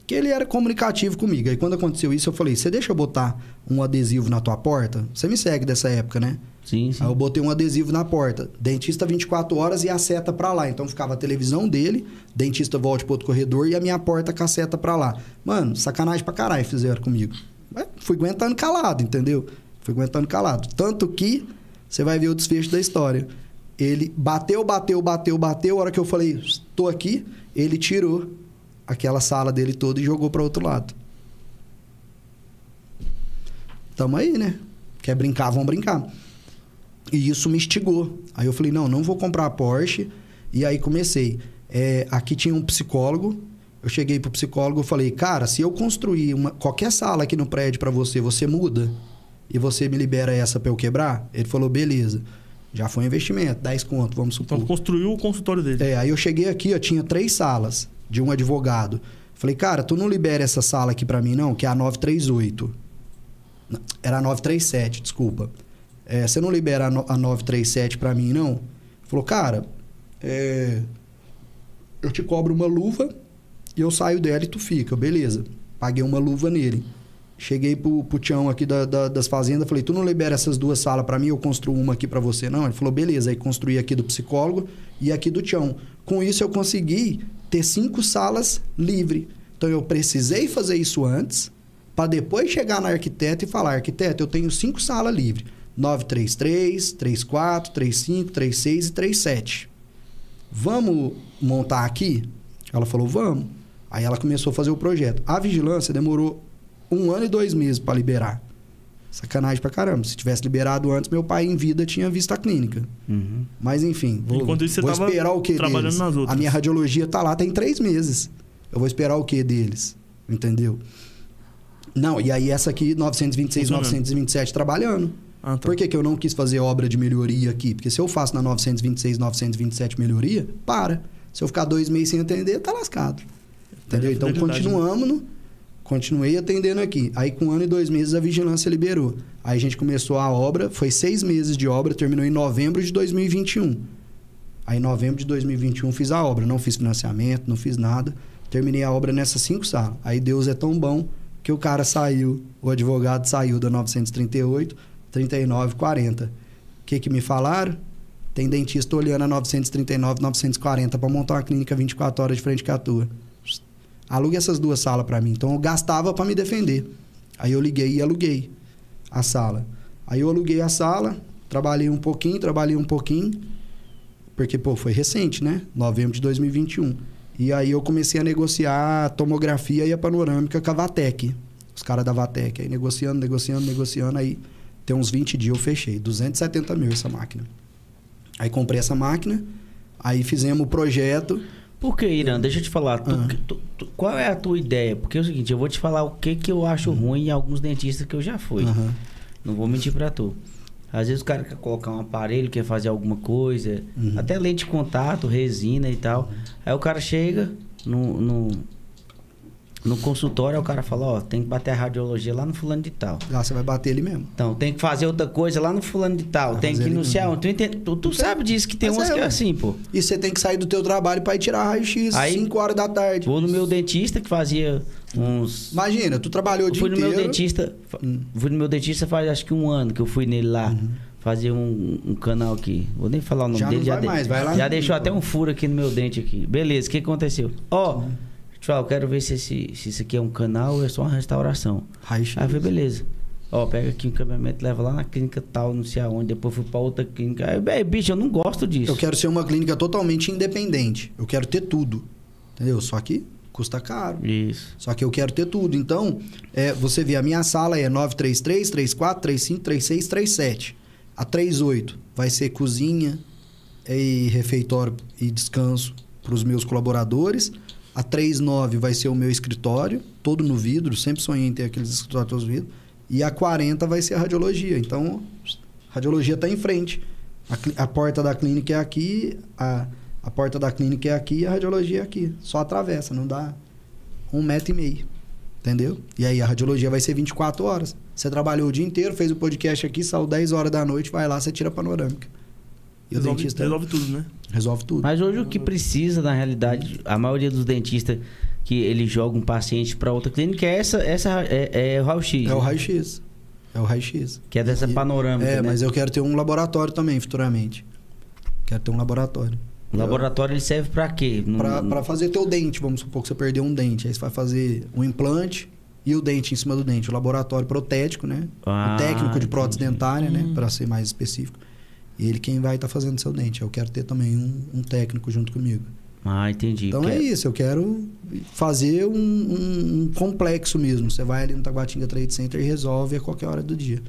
que ele era comunicativo comigo. Aí quando aconteceu isso, eu falei: "Você deixa eu botar um adesivo na tua porta?" Você me segue dessa época, né? Sim, sim. Aí eu botei um adesivo na porta. Dentista 24 horas e a seta pra lá. Então ficava a televisão dele, dentista volte pro outro corredor e a minha porta com a seta pra lá. Mano, sacanagem pra caralho fizeram comigo. Mas fui aguentando calado, entendeu? Fui aguentando calado. Tanto que você vai ver o desfecho da história. Ele bateu, bateu, bateu, bateu. A hora que eu falei, tô aqui, ele tirou aquela sala dele toda e jogou para outro lado. Tamo aí, né? Quer brincar, vamos brincar. E isso me instigou. Aí eu falei, não, não vou comprar a Porsche. E aí comecei. É, aqui tinha um psicólogo. Eu cheguei pro psicólogo e falei, cara, se eu construir uma, qualquer sala aqui no prédio para você, você muda e você me libera essa para eu quebrar? Ele falou, beleza. Já foi um investimento, 10 conto, vamos supor. Então construiu o consultório dele. É, aí eu cheguei aqui, ó, tinha três salas de um advogado. Falei, cara, tu não libera essa sala aqui pra mim, não, que é a 938. Não, Era a 937, desculpa. É, você não libera a, no, a 937 pra mim, não? Falou, cara, é, eu te cobro uma luva e eu saio dela e tu fica, beleza. Paguei uma luva nele. Cheguei pro, pro aqui da- da- das fazendas, falei, tu não libera essas duas salas pra mim, eu construo uma aqui pra você, não? Ele falou, beleza. Aí construí aqui do psicólogo e aqui do Tião. Com isso eu consegui ter cinco salas livre. Então eu precisei fazer isso antes, para depois chegar na arquiteta e falar, arquiteto, eu tenho cinco salas livres. 933, 34, 35, 36 e 37. Vamos montar aqui? Ela falou, vamos. Aí ela começou a fazer o projeto. A vigilância demorou um ano e dois meses para liberar. Sacanagem pra caramba. Se tivesse liberado antes, meu pai em vida tinha visto a clínica. Uhum. Mas enfim, vou, Enquanto isso, você vou esperar o quê trabalhando deles? nas outras. A minha radiologia tá lá tem três meses. Eu vou esperar o quê deles? Entendeu? Não, e aí essa aqui, 926, Funcionando. 927, trabalhando. Ah, tá. Por que, que eu não quis fazer obra de melhoria aqui? Porque se eu faço na 926, 927 melhoria, para. Se eu ficar dois meses sem atender, tá lascado. Entendeu? Então né? Continuei atendendo aqui. Aí com um ano e dois meses a vigilância liberou. Aí a gente começou a obra, foi seis meses de obra, terminou em novembro de 2021. Aí em novembro de 2021 fiz a obra, não fiz financiamento, não fiz nada. Terminei a obra nessas cinco salas. Aí Deus é tão bom que o cara saiu, o advogado saiu da 938, 39, 40. O que que me falaram? Tem dentista olhando a 939, 940 para montar uma clínica 24 horas de frente com a tua. Alugue essas duas salas para mim. Então eu gastava para me defender. Aí eu liguei e aluguei a sala. Aí eu aluguei a sala, trabalhei um pouquinho, trabalhei um pouquinho, porque pô, foi recente, né? Novembro de 2021. E aí eu comecei a negociar a tomografia e a panorâmica com a Vatec. Os caras da Vatec. Aí negociando, negociando, negociando. Aí tem uns 20 dias eu fechei. 270 mil essa máquina. Aí comprei essa máquina. Aí fizemos o projeto. Por que, Irã? Deixa eu te falar. tu- Ah. tu- tu- qual é a tua ideia? Porque é o seguinte, eu vou te falar o que, que eu acho ruim em alguns dentistas que eu já fui. Aham. Não vou mentir pra tu. Às vezes o cara quer colocar um aparelho, quer fazer alguma coisa, Uhum. até lente de contato, resina e tal. Aí o cara chega no, no, consultório, o cara fala, ó, tem que bater a radiologia lá no fulano de tal. Lá você vai bater ele mesmo. Então, tem que fazer outra coisa lá no fulano de tal. Vai tem que céu. mesmo. Tu, tu, sabe disso, que tem Mas umas é, que é assim, pô. E você tem que sair do teu trabalho pra ir tirar raio-x Aí- 5 horas da tarde. Vou no meu dentista que fazia uns... Imagina, tu trabalhou o dia fui no inteiro. meu dentista. Hum. Fui no meu dentista faz acho que um ano que eu fui nele lá. Uhum. Fazer um, um canal aqui. Vou nem falar o nome Já dele. não vai de- mais, vai lá já deixou até um furo aqui no meu dente aqui. Beleza, o que aconteceu? Ó, eu te falar, eu quero ver se, esse, se isso aqui é um canal ou é só uma restauração. Raio-x. Aí eu falei, beleza. Ó, pega aqui um caminhamento, leva lá na clínica tal, não sei aonde. Depois fui pra outra clínica. Aí, bicho, eu não gosto disso. Eu quero ser uma clínica totalmente independente. Eu quero ter tudo. Entendeu? Só que custa caro. Isso. Só que eu quero ter tudo. Então, é, você vê, a minha sala é 933, 34, 35, 36, 37. A 38 vai ser cozinha e refeitório e descanso para os meus colaboradores. A 39 vai ser o meu escritório, todo no vidro. Sempre sonhei em ter aqueles escritórios todos no vidro. E a 40 vai ser a radiologia. Então, a radiologia está em frente. A, a porta da clínica é aqui, a, a porta da clínica é aqui e a radiologia é aqui. Só atravessa, não dá um metro e meio. Entendeu? E aí a radiologia vai ser 24 horas. Você trabalhou o dia inteiro, fez o podcast aqui, saiu 10 horas da noite, vai lá, você tira a panorâmica. E o Resolve, dentista resolve tudo, né? resolve tudo. Mas hoje o que precisa, na realidade, a maioria dos dentistas que ele joga um paciente pra outra clínica é essa, essa é, é o raio-x. É o né? raio-x. É o raio-x. Que é dessa E- panorâmica, É, né? mas eu quero ter um laboratório também, futuramente. Quero ter um laboratório. O laboratório ele serve pra quê? Pra fazer teu dente, vamos supor que você perdeu um dente. Aí você vai fazer um implante e o dente em cima do dente. O laboratório protético, né? Ah, o técnico de prótese entendi. dentária, né? Hum. Pra ser mais específico. Ele quem vai estar fazendo seu dente. Eu quero ter também um, um técnico junto comigo. Ah, entendi. Então é isso, eu quero fazer um, um- um complexo mesmo. Você vai ali no Taguatinga Trade Center e resolve a qualquer hora do dia.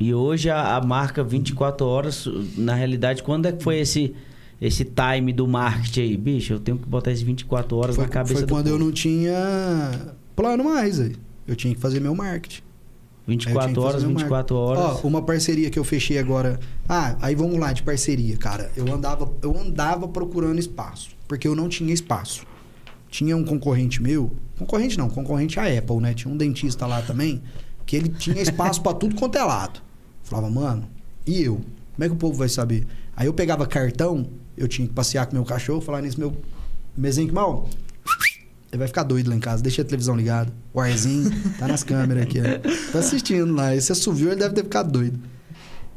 E hoje a, a marca 24 horas, na realidade, quando é que foi esse esse time do marketing aí? Bicho, eu tenho que botar esses 24 horas Foi, na cabeça foi do quando eu não tinha plano mais. Aí. Eu tinha que fazer meu marketing. Aí eu tinha 24 que horas, fazer meu 24 marketing. horas. Ó, uma parceria que eu fechei agora. Ah, aí vamos lá de parceria, cara. Eu andava, eu andava procurando espaço, porque eu não tinha espaço. Tinha um concorrente meu, concorrente não, concorrente a Apple, né? Tinha um dentista lá também, que ele tinha espaço pra tudo quanto é lado. Falava, mano, e eu? Como é que o povo vai saber? Aí eu pegava cartão, eu tinha que passear com meu cachorro, falar nisso, meu mesenque mal. Ele vai ficar doido lá em casa, deixa a televisão ligada. O arzinho, tá nas câmeras aqui, ó. Tá assistindo lá. Esse assoviu, ele deve ter ficado doido.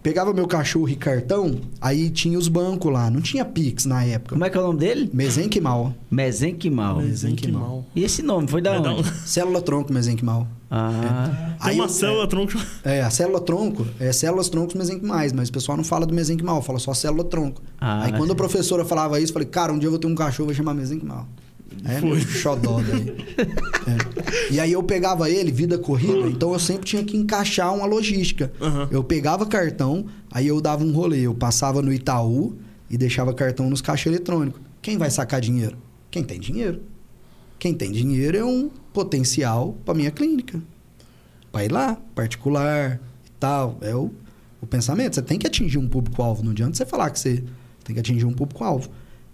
Pegava meu cachorro e cartão, aí tinha os bancos lá. Não tinha Pix na época. Como é que é o nome dele? Mesenque mal. Mesenquimal. Mesenquimal. mal. E esse nome foi da É, onde? [LAUGHS] Célula tronco mesenque mal. Ah, Tem Aí uma eu- célula tronco. É, a célula tronco é células troncos mesenquimais, mas o pessoal não fala do mesenquimal, fala só célula tronco. Ah, aí quando a professora falava isso, eu falei, cara, um dia eu vou ter um cachorro, vai chamar mesenquimal. É, Foi. xodó daí. É. E aí eu pegava ele, vida corrida, então eu sempre tinha que encaixar uma logística. Aham. Eu pegava cartão, aí eu dava um rolê, eu passava no Itaú e deixava cartão nos caixas eletrônicos. Quem vai sacar dinheiro? Quem tem dinheiro. Quem tem dinheiro é um potencial para minha clínica. Para ir lá, particular e tal. É o, o pensamento. Você tem que atingir um público-alvo. Não adianta você falar que você tem que atingir um público-alvo.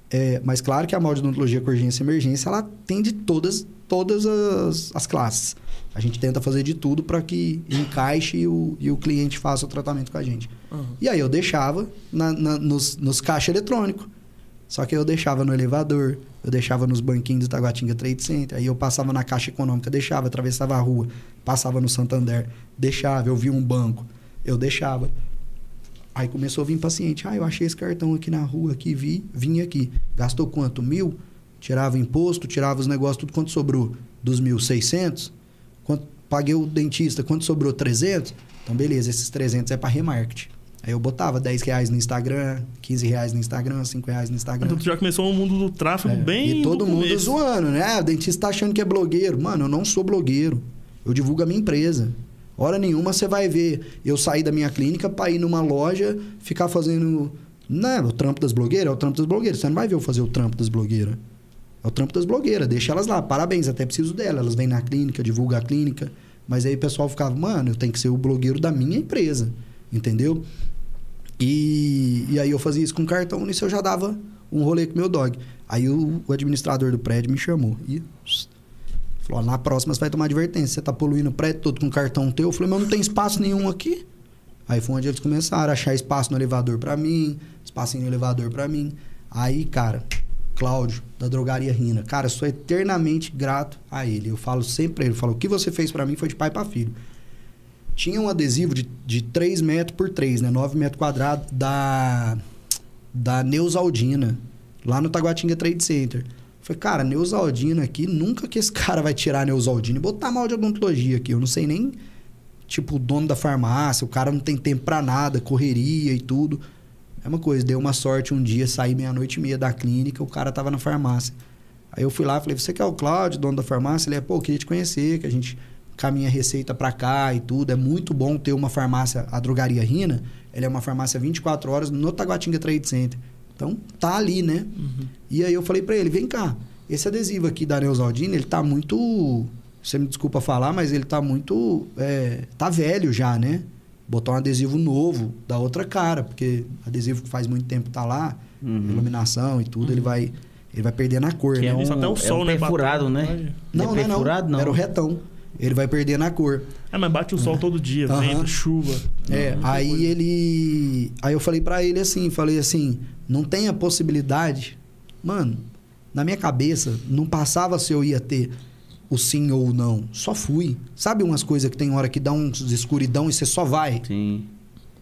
É, mas claro que a de odontologia com urgência e emergência, ela atende todas, todas as, as classes. A gente tenta fazer de tudo para que encaixe e o, e o cliente faça o tratamento com a gente. Aham. E aí eu deixava na- na- nos, nos caixas eletrônicos. Só que eu deixava no elevador, eu deixava nos banquinhos do Taguatinga Trade Center, aí eu passava na Caixa Econômica, deixava, atravessava a rua, passava no Santander, deixava, eu via um banco, eu deixava. Aí começou a vir paciente, ah, eu achei esse cartão aqui na rua, aqui, vi, vim aqui. Gastou quanto? Mil? Tirava imposto, tirava os negócios, tudo quanto sobrou? Dos mil, seiscentos? Quanto, paguei o dentista, quanto sobrou? 300? Então, beleza, esses 300 é para remarketing. Aí eu botava 10 reais no Instagram, 15 reais no Instagram, 5 reais no Instagram. Então tu já começou o mundo do tráfego É, bem. E todo mundo começo. zoando, né? O dentista tá achando que é blogueiro. Mano, eu não sou blogueiro. Eu divulgo a minha empresa. Hora nenhuma você vai ver eu sair da minha clínica pra ir numa loja, ficar fazendo. Não, o trampo das blogueiras é o trampo das blogueiras. Você não vai ver eu fazer o trampo das blogueiras. É o trampo das blogueiras. Deixa elas lá. Parabéns, até preciso delas. Elas vêm na clínica, divulgam a clínica. Mas aí o pessoal ficava, mano, eu tenho que ser o blogueiro da minha empresa. Entendeu? E, e aí eu fazia isso com cartão, nisso eu já dava um rolê com meu dog. Aí o, o administrador do prédio me chamou. E Falou, na próxima você vai tomar advertência. Você tá poluindo o prédio todo com cartão teu. Eu falei, mas não tem espaço nenhum aqui. Aí foi onde eles começaram a achar espaço no elevador pra mim, espacinho no elevador pra mim. Aí, cara, Cláudio, da drogaria Rina. Cara, sou eternamente grato a ele. Eu falo sempre pra ele, eu falo, o que você fez pra mim foi de pai pra filho. Tinha um adesivo de, de 3 metros por 3, né? 9 metros quadrados da, da Neusaldina, lá no Taguatinga Trade Center. Falei, cara, Neusaldina aqui, nunca que esse [LAUGHS] cara vai tirar Neusaldina e botar mal de odontologia aqui. Eu não sei nem, tipo, o dono da farmácia, o cara não tem tempo pra nada, correria e tudo. É uma coisa, deu uma sorte um dia, saí meia-noite e meia da clínica, o cara tava na farmácia. Aí eu fui lá, falei, você que é o Cláudio, dono da farmácia? Ele é, pô, queria te conhecer, que a gente caminha receita pra cá e tudo. É muito bom ter uma farmácia, a Drogaria Rina, ela é uma farmácia 24 horas no Taguatinga Trade Center. Então, tá ali, né? E aí eu falei pra ele, vem cá, esse adesivo aqui da Neusaldina, ele tá muito... Você me desculpa falar, mas ele tá muito... é, tá velho já, né? Botar um adesivo novo da outra cara, porque adesivo que faz muito tempo tá lá, iluminação e tudo, ele vai... Ele vai perder na cor, Que né? é um, Só tem o é sol, um né, perfurado, né? Não, é não, é não. perfurado, não. Era o retão. Ele vai perder na cor. É, mas bate o sol todo dia, Aham. vento, chuva. É, Muita aí coisa. ele. Aí eu falei pra ele assim, falei assim, não tem a possibilidade. Mano, na minha cabeça, não passava se eu ia ter o sim ou o não. Só fui. Sabe umas coisas que tem hora que dá uns escuridão e você só vai? Sim.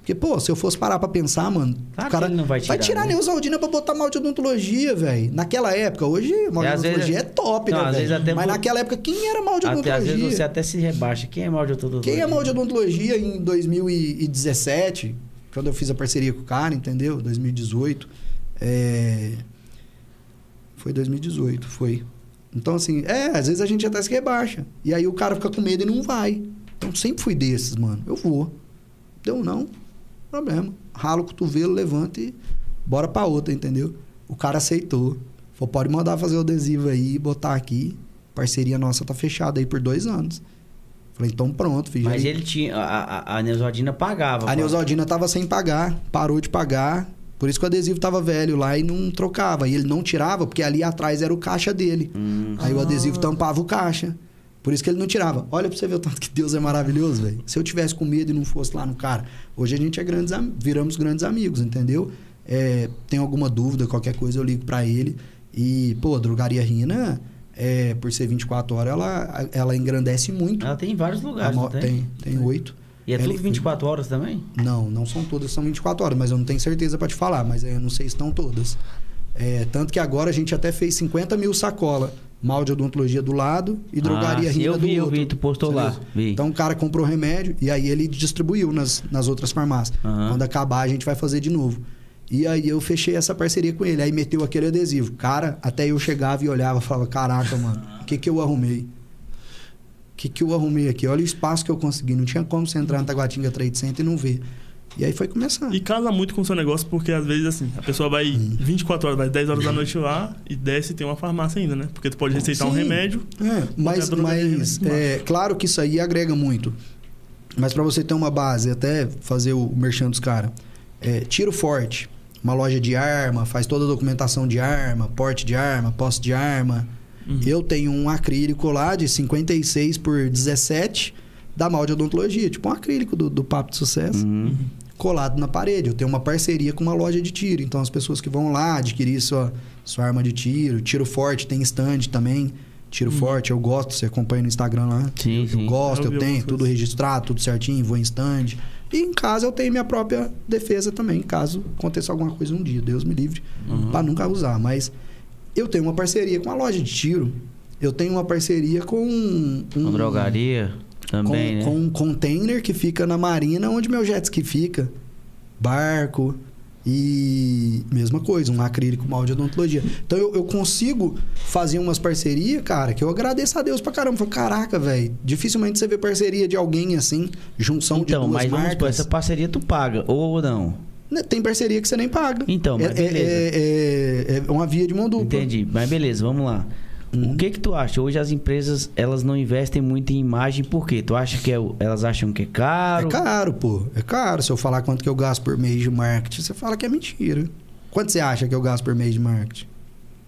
Porque, pô, se eu fosse parar pra pensar, mano, Claro o cara não vai tirar, vai tirar né? Neusaldina pra botar mal de odontologia, velho. Naquela época, hoje mal de odontologia é top, Não, né, às vezes velho? até Mas vou- naquela época, quem era mal de odontologia? às vezes você até se rebaixa. Quem é mal de odontologia? Quem é mal de odontologia em 2017, quando eu fiz a parceria com o cara, entendeu? 2018. É... Foi 2018, foi. Então, assim, é, às vezes a gente até se rebaixa. E aí o cara fica com medo e não vai. Então, sempre fui desses, mano. Eu vou. Deu não, problema. Ralo o cotovelo, levanta e bora pra outra, entendeu? O cara aceitou. Falou, pode mandar fazer o adesivo aí, botar aqui. Parceria nossa tá fechada aí por dois anos. Falei, então pronto, filho. Mas Aí- ele tinha. A, a, a Neusaldina pagava. a pô. Neusaldina tava sem pagar, parou de pagar. Por isso que o adesivo tava velho lá e não trocava. E ele não tirava, porque ali atrás era o caixa dele. Hum. Aí o adesivo tampava o caixa. Por isso que ele não tirava. Olha pra você ver o tanto que Deus é maravilhoso, velho. Se eu tivesse com medo e não fosse lá no cara. Hoje a gente é grandes am- viramos grandes amigos, entendeu? É, tem alguma dúvida, qualquer coisa, eu ligo pra ele. E, pô, a drogaria Rina, é, por ser 24 horas, ela, ela engrandece muito. Ela tem em vários lugares, mo- tem? tem, oito. E é Ela- tudo 24 horas também? Não, não são todas, são 24 horas, mas eu não tenho certeza pra te falar, mas eu não sei se estão todas. É, tanto que agora a gente até fez 50 mil sacola, mal de odontologia do lado e drogaria Ah, Rina eu do vi, eu outro. vi, tu postou lá, vi. Então o cara comprou remédio e aí ele distribuiu nas, nas outras farmácias. Aham. Quando acabar a gente vai fazer de novo. E aí eu fechei essa parceria com ele, aí meteu aquele adesivo. Cara, até eu chegava e olhava e falava, caraca, mano, o que que eu arrumei? O que que eu arrumei aqui? Olha o espaço que eu consegui. Não tinha como você entrar na Taguatinga Trade Center e não ver. E aí foi começando. E casa muito com o seu negócio, porque às vezes, assim, a pessoa vai Hum. 24 horas, vai 10 horas da noite lá e desce e tem uma farmácia ainda, né? Porque tu pode receitar um Sim. remédio. É, mas, mas é, claro que isso aí agrega muito. Mas para você ter uma base, até fazer o merchan dos caras, é, tiro forte, uma loja de arma, faz toda a documentação de arma, porte de arma, posse de arma. Uhum. Eu tenho um acrílico lá de 56 por 17 da mal de odontologia, tipo um acrílico do, do Papo de Sucesso Uhum. Colado na parede. Eu tenho uma parceria com uma loja de tiro. Então as pessoas que vão lá adquirir sua, sua arma de tiro, tiro forte, tem stand também. Tiro forte, eu gosto, você acompanha no Instagram lá. Sim, eu, sim. eu gosto, Eu eu, tenho tudo registrado, tudo certinho, vou em stand. E em casa eu tenho minha própria defesa também, caso aconteça alguma coisa um dia, Deus me livre, Uhum. pra nunca usar. Mas eu tenho uma parceria com uma loja de tiro. Eu tenho uma parceria com um, Com drogaria também, com, né? com um container que fica na marina onde meu jet ski fica. Barco e mesma coisa, um acrílico mal de odontologia. Então eu, eu consigo fazer umas parcerias, cara, que eu agradeço a Deus pra caramba. Falo, Caraca, velho, dificilmente você vê parceria de alguém assim, junção Então, de duas mas marcas. supor, essa parceria tu paga, ou não? Né, Tem parceria que você nem paga. Então, mas é, beleza. é, é, é uma via de mão dupla. Entendi. Mas beleza, vamos lá. Uhum. O que que tu acha? Hoje as empresas, elas não investem muito em imagem, por quê? Tu acha que é, elas acham que é caro? É caro, pô. É caro. Se eu falar quanto que eu gasto por mês de marketing, você fala que é mentira. Quanto você acha que eu gasto por mês de marketing?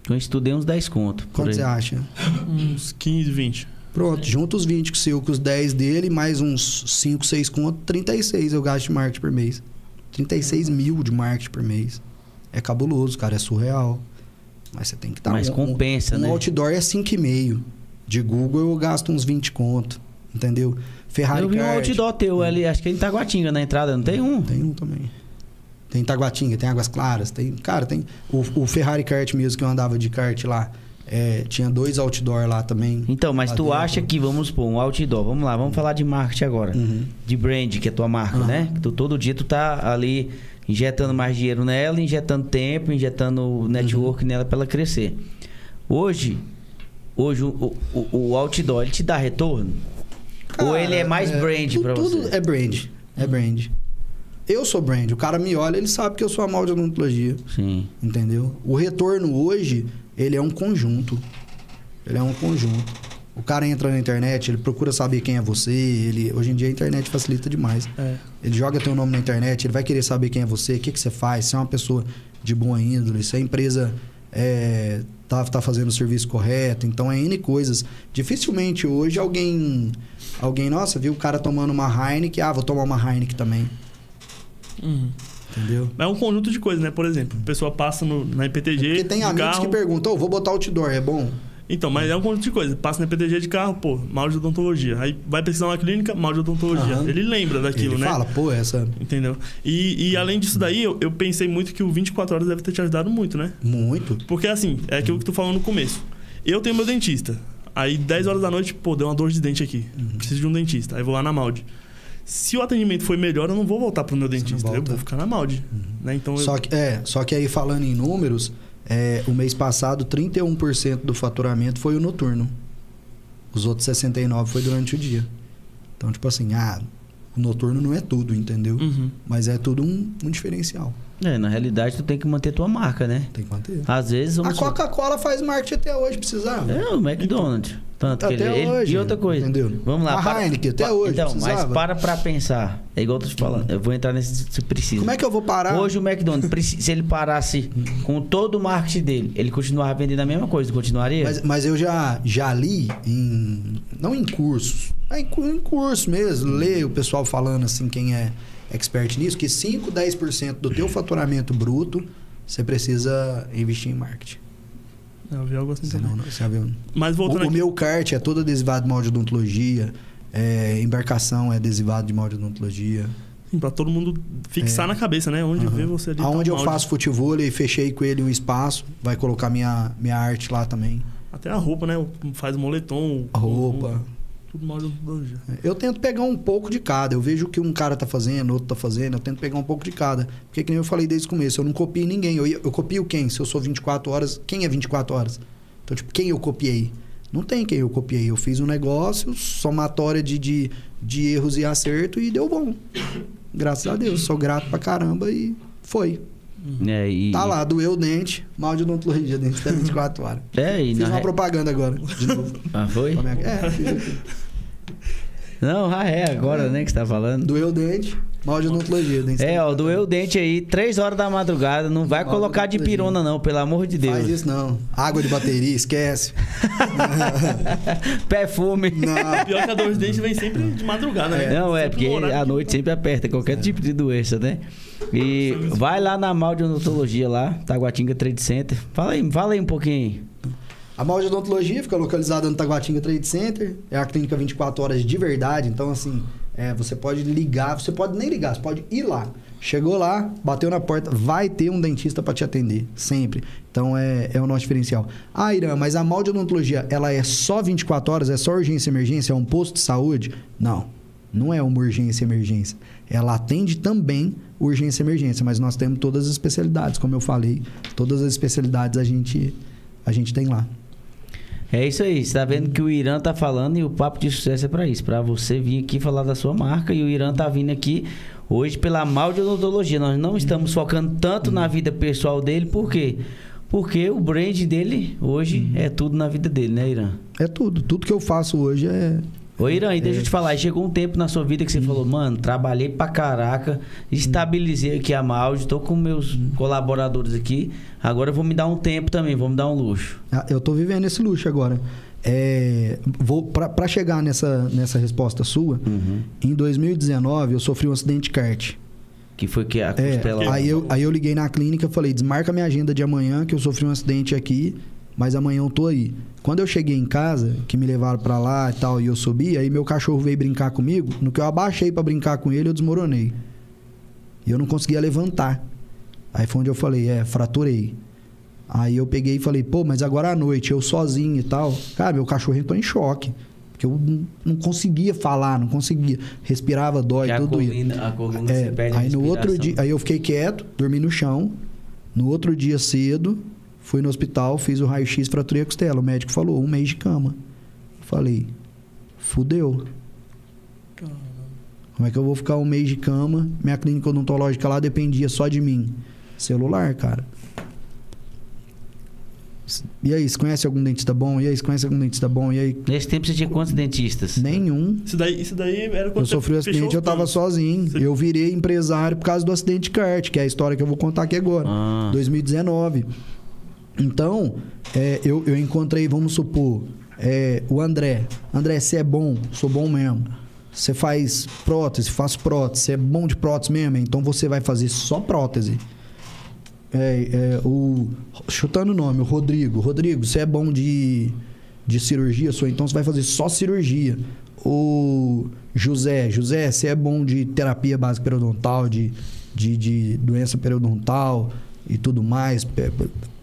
Eu estudei uns 10 conto. Quanto você acha? Uns 15, 20. Pronto, junta os 20 com o seu, com os 10 dele, mais uns 5, 6 conto, 36 eu gasto de marketing por mês. 36 mil de marketing por mês. É cabuloso, cara, é surreal. Mas você tem que estar... Mas compensa, um, né? Um outdoor é 5,5. De Google eu gasto uns 20 conto, entendeu? Ferrari Eu vi um outdoor teu ali, acho que é em Taguatinga na entrada, não tem um? Tem um também. Tem Taguatinga, tem Águas Claras, tem... Cara, tem... O, o Ferrari Kart mesmo, que eu andava de kart lá, é, tinha dois outdoor lá também. Então, mas tu dentro. acha que, vamos supor, um outdoor, vamos lá, vamos falar de marketing agora. Uhum. De brand, que é tua marca, Aham. né? Tu, todo dia tu tá ali injetando mais dinheiro nela, injetando tempo, injetando network Uhum. nela pra ela crescer. Hoje, hoje o, o, o outdoor, ele te dá retorno? Ou Cara, ele é mais brand tu- pra tudo você? é brand. É brand. Eu sou brand. O cara me olha, ele sabe que eu sou a mal de odontologia. Sim. Entendeu? O retorno hoje, ele é um conjunto. Ele é um conjunto. O cara entra na internet, ele procura saber quem é você. Ele, hoje em dia a internet facilita demais. É. Ele joga teu nome na internet, ele vai querer saber quem é você, o que, que você faz, se é uma pessoa de boa índole, se a empresa é, tá, tá fazendo o serviço correto. Então é N coisas. Dificilmente hoje alguém. Alguém, nossa, viu o cara tomando uma Heineken, ah, vou tomar uma Heineken também. Uhum. Entendeu? É um conjunto de coisas, né? Por exemplo, a pessoa passa no, na IPTG Porque tem amigos carro. que perguntam, ô, vou botar outdoor, é bom? Então, mas é um conjunto de coisas. Passa na IPTG de carro, pô, mal de odontologia. Aí vai pesquisar uma clínica, mal de odontologia. Ele lembra daquilo, ele né? fala, pô, essa. Entendeu? E, e além disso daí, eu, eu pensei muito que o 24 horas deve ter te ajudado muito, né? Muito. Porque assim, é aquilo que tu falou no começo. Eu tenho meu dentista. Aí 10 horas da noite, pô, deu uma dor de dente aqui. Uhum. Preciso de um dentista. Aí vou lá na Maldi. Se o atendimento foi melhor, eu não vou voltar pro meu dentista. Eu vou ficar na Maldi. Né? Então eu- Só que, é, só que aí falando em números, é, o mês passado, 31% do faturamento foi o noturno. Os outros 69% foi durante o dia. Então, tipo assim, ah, o noturno não é tudo, entendeu? Uhum. Mas é tudo um, um diferencial. É, na realidade tu tem que manter tua marca, né? Tem que manter. Às vezes A. Coca-Cola faz marketing até hoje, precisava. É, o McDonald's. Tanto que ele, Até ele- hoje, E outra coisa. entendeu? Vamos lá. A Heineken, até hoje, Então, mas precisava. para pra pensar. É igual eu tô te falando. Eu vou entrar nesse se precisa. Como é que eu vou parar? Hoje o McDonald's, se ele parasse com todo o marketing dele, ele continuava vendendo a mesma coisa, continuaria? Mas, mas eu já, já li em. Não em cursos. É em, em curso mesmo. Lê o pessoal falando assim, quem é expert nisso, que 5, 10% do teu faturamento bruto você precisa investir em marketing. Eu vi algo assim também. não, viu? Mas O, voltando o aqui. meu kart é todo adesivado de molde de odontologia. É, embarcação é adesivado de molde de odontologia. Sim, pra todo mundo fixar É. na cabeça, né? Onde Aham. vê você ali. tá Aonde o eu faço futebol e fechei com ele um espaço, vai colocar minha, minha arte lá também. Até a roupa, né? Faz o moletom. A roupa. Tudo. Eu tento pegar um pouco de cada. Eu vejo o que um cara tá fazendo, outro tá fazendo. Eu tento pegar um pouco de cada. Porque, que nem eu falei desde o começo, eu não copio ninguém. Eu, eu copio quem? Se eu sou 24 horas, quem é 24 horas? Então, tipo, quem eu copiei? Não tem quem eu copiei. Eu fiz um negócio, somatória de, de, de erros e acerto e deu bom. Graças a Deus. Sou grato pra caramba e foi. É, e, Tá lá, doeu o dente, mal de odontologia, dente até 24 horas. É, e Fiz uma re- propaganda agora, de novo. Ah, foi? É, fiz aqui. Não, ah, é agora, né, que você tá falando. Doeu o dente, mal de odontologia. Dente É, ó, doeu o dente aí, três horas da madrugada. Não vai Mal colocar de pirona, não, pelo amor de Deus. Faz isso não. Água de bateria, esquece. [LAUGHS] Perfume. Não. Pior que a dor de dente vem sempre de madrugada, né? Não, é, porque que- noite sempre aperta qualquer tipo de doença, né? E vai lá na Mal de Odontologia lá, Taguatinga Trade Center. Fala aí, fala aí um pouquinho. A mal de odontologia fica localizada no Taguatinga Trade Center. É a clínica 24 horas de verdade. Então, assim, é, você pode ligar, você pode nem ligar, você pode ir lá. Chegou lá, bateu na porta, vai ter um dentista para te atender, sempre. Então é, é o nosso diferencial. Ah, Irã, mas a mal de odontologia, ela é só 24 horas, é só urgência emergência, é um posto de saúde? Não, não é uma urgência emergência. Ela atende também urgência emergência, mas nós temos todas as especialidades, como eu falei, todas as especialidades a gente, a gente tem lá. É isso aí, você tá vendo que o Irã tá falando e o papo de sucesso é pra isso, pra você vir aqui falar da sua marca e o Irã tá vindo aqui hoje pela mal de odontologia. Nós não estamos focando tanto na vida pessoal dele, por quê? Porque o brand dele hoje é tudo na vida dele, né, Irã? É tudo. Tudo que eu faço hoje é. Ô Irã, e deixa eu te falar, aí chegou um tempo na sua vida que você falou, mano, trabalhei pra caraca, estabilizei aqui a Maldi, tô com meus colaboradores aqui, agora eu vou me dar um tempo também, vou me dar um luxo. Ah, Eu tô vivendo esse luxo agora. É, vou para chegar nessa, nessa resposta sua, Uhum. em 2019 eu sofri um acidente de kart. Que foi que a É, aí, eu, aí eu liguei na clínica falei, desmarca minha agenda de amanhã que eu sofri um acidente aqui, mas amanhã eu tô aí. Quando eu cheguei em casa, que me levaram pra lá e tal, e eu subi, aí meu cachorro veio brincar comigo. No que eu abaixei pra brincar com ele, eu desmoronei. E eu não conseguia levantar. Aí foi onde eu falei, é, fraturei. Aí eu peguei e falei, pô, mas agora à noite, eu sozinho e tal. Cara, meu cachorro entrou em choque. Porque eu não, conseguia falar, não conseguia. Respirava, dói, que tudo coluna, a coluna É, se perde aí no outro dia, aí eu fiquei quieto, dormi no chão. No outro dia cedo, fui no hospital, fiz o raio-x, fraturei a costela. O médico falou, um mês de cama. Falei, fudeu. Como é que eu vou ficar um mês de cama? Minha clínica odontológica lá dependia só de mim. Celular, cara. E aí, você conhece algum dentista bom? E aí, você conhece algum dentista bom? E aí, Nesse tempo você tinha quantos dentistas? nenhum. Isso daí, isso daí era quando Eu sofri um acidente, eu tava sozinho. Você- Eu virei empresário por causa do acidente de kart, que é a história que eu vou contar aqui agora. Ah. 2019. Então, é, eu, eu encontrei, vamos supor, é, o André. André, você é bom, sou bom mesmo. Você faz prótese, faço prótese, você é bom de prótese mesmo, então você vai fazer só prótese. É, é, o, chutando o nome, o Rodrigo. Rodrigo, você é bom de, de cirurgia, sou, então você vai fazer só cirurgia. O José, José, você é bom de terapia básica periodontal, de, de, de doença periodontal e tudo mais.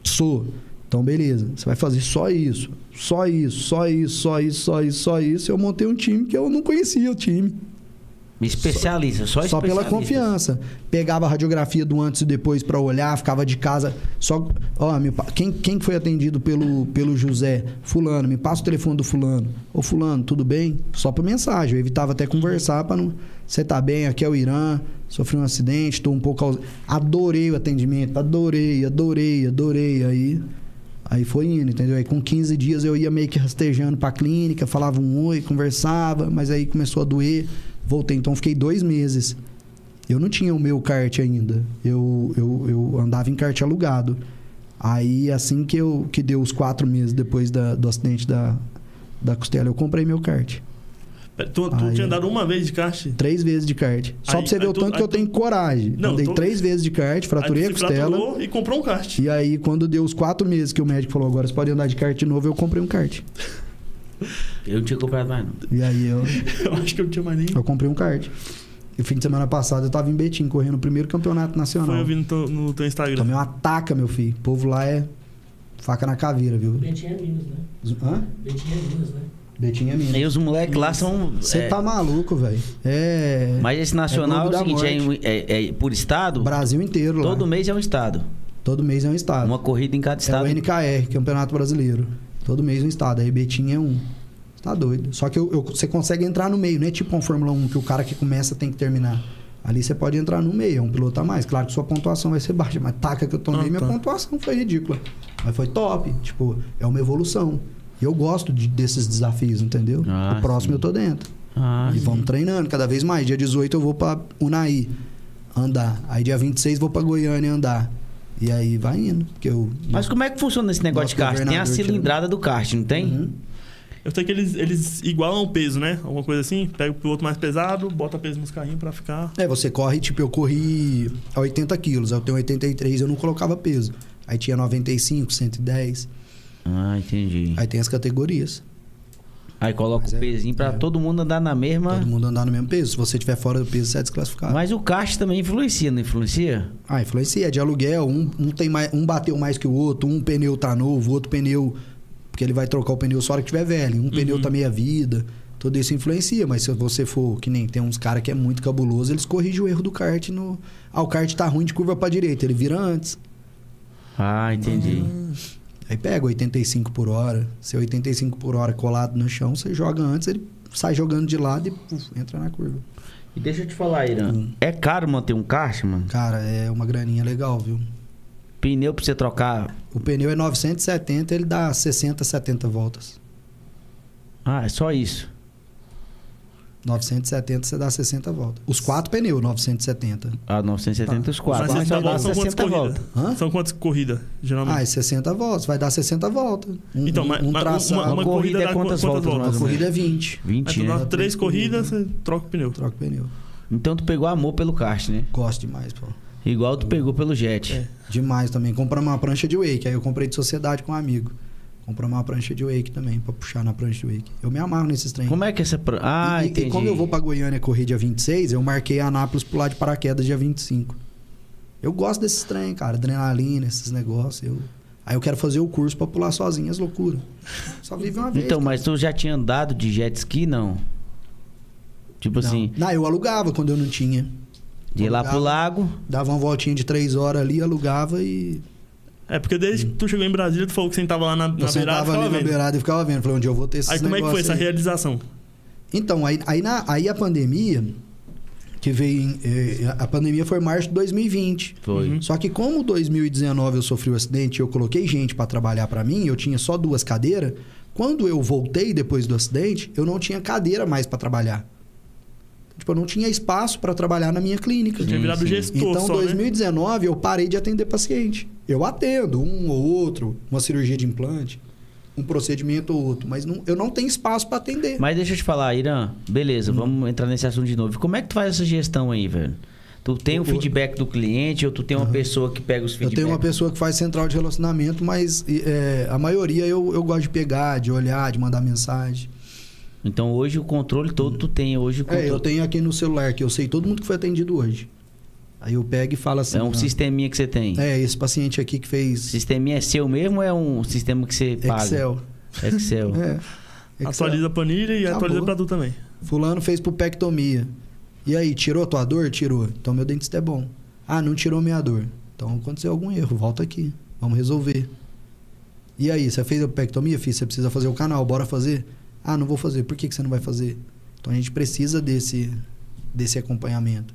Sou. Então, beleza. Você vai fazer só isso. Só isso, só isso, só isso, só isso, só isso. Eu montei um time que eu não conhecia o time. Especialista, só, Só pela especialista. confiança. Pegava a radiografia do antes e depois pra olhar, ficava de casa. Só. Ó, me pa- quem, quem foi atendido pelo, pelo José? Fulano, me passa o telefone do Fulano. Ô, Fulano, tudo bem? Só por mensagem. Eu evitava até conversar pra não. Você tá bem? Aqui é o Irã. Sofri um acidente, tô um pouco. Adorei o atendimento, adorei, adorei, adorei. Aí. Aí foi indo, entendeu? Aí com 15 dias eu ia meio que rastejando pra clínica, falava um oi, conversava, mas aí começou a doer, voltei. Então fiquei dois meses. Eu não tinha o meu kart ainda. Eu, eu, eu andava em kart alugado. Aí assim que, eu, que deu os quatro meses depois da- do acidente da, da costela, eu comprei meu kart. Tu, tu Aí- tinha andado uma vez de kart? Três vezes de kart. Só Aí- pra você ver o tu- tanto que eu tu- tenho coragem. Não, Andei tô- três vezes de kart, fraturei a costela. e comprou um kart. E aí, quando deu os quatro meses que o médico falou, agora você pode andar de kart de novo, eu comprei um kart. [LAUGHS] Eu não tinha comprado mais, não. E aí eu, [LAUGHS] Eu acho que eu não tinha mais nem. eu comprei um kart. E fim de semana passado eu tava em Betim, correndo o primeiro campeonato Foi nacional. eu vi no teu, no teu Instagram. Tomei uma taca, meu filho. O povo lá é faca na caveira, viu? Betinho é Minas, né? Hã? Betinho é Minas, né? Betim é minha. E os moleques lá são. Você é, tá maluco, velho. É. Mas esse nacional é, Clube o seguinte, é, é- é por estado? Brasil inteiro lá. Todo mês é um estado. Todo mês é um estado. Uma corrida em cada É estado. o NKR, Campeonato Brasileiro. Todo mês um estado. Aí Betim é um. Tá doido. Só que eu- eu- você consegue entrar no meio, não é tipo uma Fórmula 1 que o cara que começa tem que terminar. Ali você pode entrar no meio, é um piloto a mais. Claro que sua pontuação vai ser baixa, mas taca que eu tomei, Ah, minha tá. pontuação foi ridícula. Mas foi top. Tipo, é uma evolução. E eu gosto de- desses desafios, entendeu? Ah, o próximo sim. eu tô dentro. Ah, e sim. vamos treinando cada vez mais. Dia 18 eu vou pra Unai andar. Aí dia 26 vou pra Goiânia andar. E aí vai indo. Porque eu. Mas como é que funciona esse negócio de kart? Tem a cilindrada do kart, não tem? Uhum. Eu sei que eles, eles igualam o peso, né? Alguma coisa assim. Pega o piloto mais pesado, bota peso nos carrinhos pra ficar. É, você corre, tipo, eu corri a 80 quilos, eu tenho 83, eu não colocava peso. Aí tinha 95, 110. Ah, entendi. Aí tem as categorias. Aí coloca Mas o é- pezinho pra é. todo mundo andar na mesma. Todo mundo andar no mesmo peso. Se você estiver fora do peso, você é desclassificado. Mas o kart também influencia, não influencia? Ah, influencia. É de aluguel, um, um, tem mais, um bateu mais que o outro, um pneu tá novo, o outro pneu. Porque ele vai trocar o pneu só hora que tiver velho. Um pneu tá meia vida. Tudo isso influencia, mas se você for, que nem tem uns caras que é muito cabuloso, eles corrigem o erro do kart no. Ah, o kart tá ruim de curva pra direita, ele vira antes. Ah, entendi. Aí pega 85 por hora. Se é 85 por hora colado no chão, você joga antes, ele sai jogando de lado e puf, entra na curva. E deixa eu te falar, Irã. Hum. É caro manter um kart, mano? Cara, é uma graninha legal, viu? Pneu pra você trocar. O pneu é 970, ele dá 60, 70 voltas. Ah, é só isso. 970 você dá 60 voltas. Os quatro pneus, 970. Ah, 970 os quatro. Mas Mas são só dá quantas 60 corridas? voltas. Hã? São quantas corridas, geralmente? Ah, é 60 voltas. Vai dar 60 voltas. Um, Então, um, mas- um mas traçado. uma- Uma corrida é dá quantas qu- voltas, mais A ou corrida é 20. 20, Aí tu né? dá três corridas, você troca o pneu. Troca o pneu. Então tu pegou amor pelo kart, né? Gosto demais, pô. Igual tu pegou pelo jet. É. Demais também. Compramos uma prancha de wake. Aí eu comprei de sociedade com um amigo. Compramos uma prancha de wake também, pra puxar na prancha de wake. Eu me amarro nesses trem. Como é que essa... pro- Ah, e- entendi. e como eu vou pra Goiânia correr dia 26, eu marquei Anápolis pular de paraquedas dia 25. Eu gosto desses trem, cara. Adrenalina, esses negócios. Eu... Aí eu quero fazer o curso pra pular sozinho, as loucuras. Só vive uma [LAUGHS] vez. Então, cara. mas tu já tinha andado de jet ski, não? Tipo Não. assim, Não, eu alugava quando eu não tinha. de ir lá pro lago... Dava uma voltinha de três horas ali, alugava e. É, porque desde que tu chegou em Brasília, tu falou que sentava lá na, na Eu beirada e sentava ficava ali na vendo. beirada e ficava vendo. Falei, onde eu vou ter esses Aí como é que foi negócios essa aí? realização? Então, aí, aí, na- aí a pandemia, que veio. em- eh, a pandemia foi em março de 2020. Foi. Uhum. Só que como 2019 eu sofri o acidente e eu coloquei gente pra trabalhar pra mim, eu tinha só duas cadeiras. Quando eu voltei depois do acidente, eu não tinha cadeira mais pra trabalhar. Tipo, eu não tinha espaço pra trabalhar na minha clínica. Tu tinha Sim, virado sim. gestor Então, né? 2019 eu parei de atender paciente. Eu atendo um ou outro, uma cirurgia de implante, um procedimento ou outro, mas não- eu não tenho espaço pra atender. Mas deixa eu te falar, Irã. Beleza, Hum. vamos entrar nesse assunto de novo. Como é que tu faz essa gestão aí, velho? Tu tem o O- feedback do cliente ou tu tem uma pessoa que pega os Eu feedbacks? tenho uma pessoa que faz central de relacionamento, mas é, a maioria eu, eu gosto de pegar, de olhar, de mandar mensagem. Então hoje o controle todo tu tem. Hoje o controle... É, eu tenho aqui no celular que eu sei todo mundo que foi atendido hoje. Aí eu pego e falo assim. É um ó, sisteminha que você tem. É, esse paciente aqui que fez Sisteminha é seu mesmo ou é um sistema que você paga? Excel. Excel. [LAUGHS] É. Excel. Atualiza a planilha e Acabou. atualiza pra tu também. Fulano fez pulpectomia. E aí, tirou tua dor? Tirou. Então meu dentista é bom. Ah, não tirou minha dor. Então aconteceu algum erro, volta aqui. Vamos resolver. E aí, você fez a pulpectomia? Fiz, você precisa fazer o canal, bora fazer? Ah, não vou fazer. Por que, que você não vai fazer? Então a gente precisa desse, desse acompanhamento.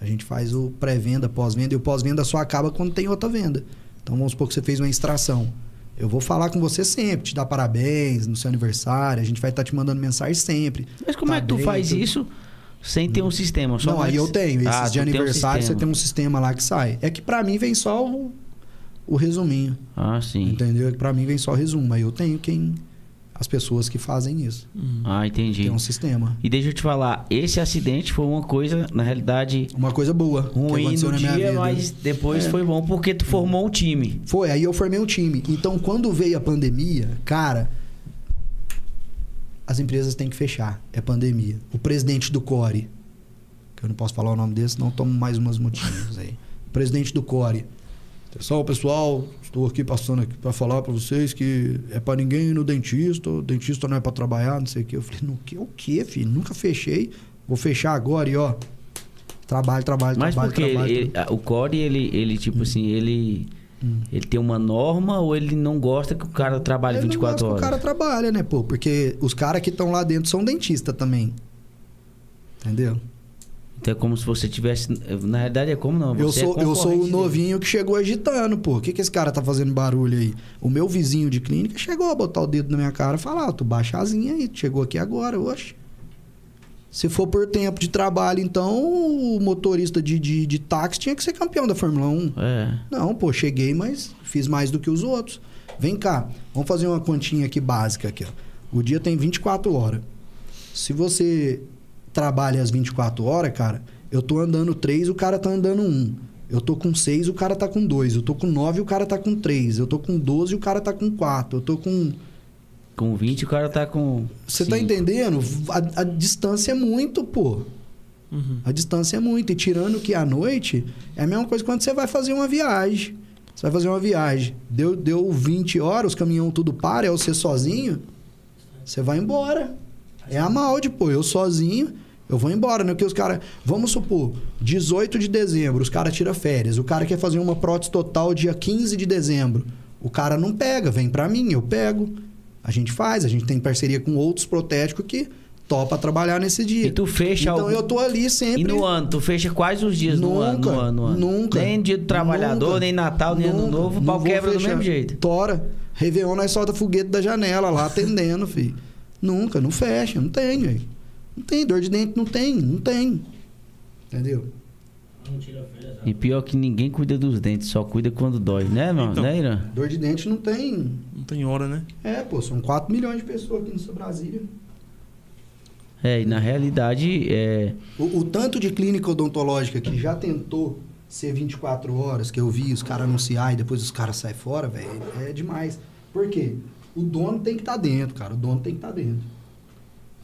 A gente faz o pré-venda, pós-venda, e o pós-venda só acaba quando tem outra venda. Então vamos supor que você fez uma extração. Eu vou falar com você sempre, te dar parabéns no seu aniversário, a gente vai estar te mandando mensagem sempre. Mas como Tá é que tu bem, faz isso sem ter um sistema? Só não, mais- aí eu tenho. Esses Ah, de tu tem um aniversário, você tem um sistema lá que sai. É que pra mim vem só o, o resuminho. Ah, sim. Entendeu? É que pra mim vem só o resumo. Aí eu tenho quem. As pessoas que fazem isso. Ah, entendi. Tem um sistema. E deixa eu te falar, esse acidente foi uma coisa, na realidade, Uma coisa boa. ruim no na minha dia, vida. mas depois É. foi bom porque tu formou um time. Foi, aí eu formei um time. Então, quando veio a pandemia, cara, as empresas têm que fechar. É pandemia. O presidente do Core, que eu não posso falar o nome desse, não tomo mais umas motinhas aí. O presidente do Core. Pessoal, pessoal, estou aqui passando aqui para falar para vocês que é para ninguém ir no dentista, o dentista não é para trabalhar, não sei o quê. Eu falei, no que? O quê, filho? Nunca fechei. Vou fechar agora e ó, trabalho, trabalho, Mas trabalho, porque trabalho. ele- a- o Core, ele, ele tipo assim, ele, Hum. ele tem uma norma ou ele não gosta que o cara trabalhe Ele não 24 gosta que horas? O cara trabalha, né, pô? Porque os caras que estão lá dentro são dentistas também. Entendeu? Então é como se você tivesse. Na realidade é como não. Eu é sou, eu sou o concorrente dele. novinho que chegou agitando, pô. O que, que esse cara tá fazendo barulho aí? O meu vizinho de clínica chegou a botar o dedo na minha cara e falar: ah, tu baixa asinha aí, tu chegou aqui agora, oxe. Se for por tempo de trabalho, então o motorista de, de, de táxi tinha que ser campeão da Fórmula 1. É. Não, pô, cheguei, mas fiz mais do que os outros. Vem cá, vamos fazer uma continha aqui básica aqui, ó. O dia tem 24 horas. Se você trabalha as 24 horas, cara, eu tô andando 3, o cara tá andando 1. Eu tô com 6, o cara tá com 2. Eu tô com 9, o cara tá com 3. Eu tô com 12, o cara tá com 4. Eu tô com Com 20 o cara tá com. Você tá entendendo? A, a distância é muito, pô. Uhum. A distância é muito. E tirando que à noite, é a mesma coisa quando você vai fazer uma viagem. Você vai fazer uma viagem. Deu, deu 20 horas, os caminhão tudo para, é você sozinho. Você vai embora. É a malde, pô. Eu sozinho, eu vou embora, né? Porque os caras. Vamos supor, 18 de dezembro, os caras tiram férias. O cara quer fazer uma prótese total dia 15 de dezembro. O cara não pega, vem pra mim, eu pego. A gente faz, a gente tem parceria com outros protéticos que topa trabalhar nesse dia. E tu fecha Então algum- eu tô ali sempre. E no ano, tu fecha quais os dias no ano? Nunca, No ano, no ano? nunca. Nem dia do trabalhador, Nunca. nem Natal, nem Ano Nunca. Novo, o pau quebra do fechar. mesmo jeito. Tora. Réveillon, nós solta foguete da janela lá, atendendo, [LAUGHS] filho. Nunca, não fecha, não tem, velho. Não tem, dor de dente não tem, não tem. Entendeu? E pior que ninguém cuida dos dentes, só cuida quando dói, né, mano? Então. né, Irã? Dor de dente não tem. Não tem hora, né? É, pô, são 4 milhões de pessoas aqui nessa Brasília. É, e na realidade, é. O, o tanto de clínica odontológica que já tentou ser 24 horas, que eu vi os caras anunciar e depois os caras saem fora, velho, é demais. Por quê? O dono tem que estar dentro, cara. O dono tem que estar dentro.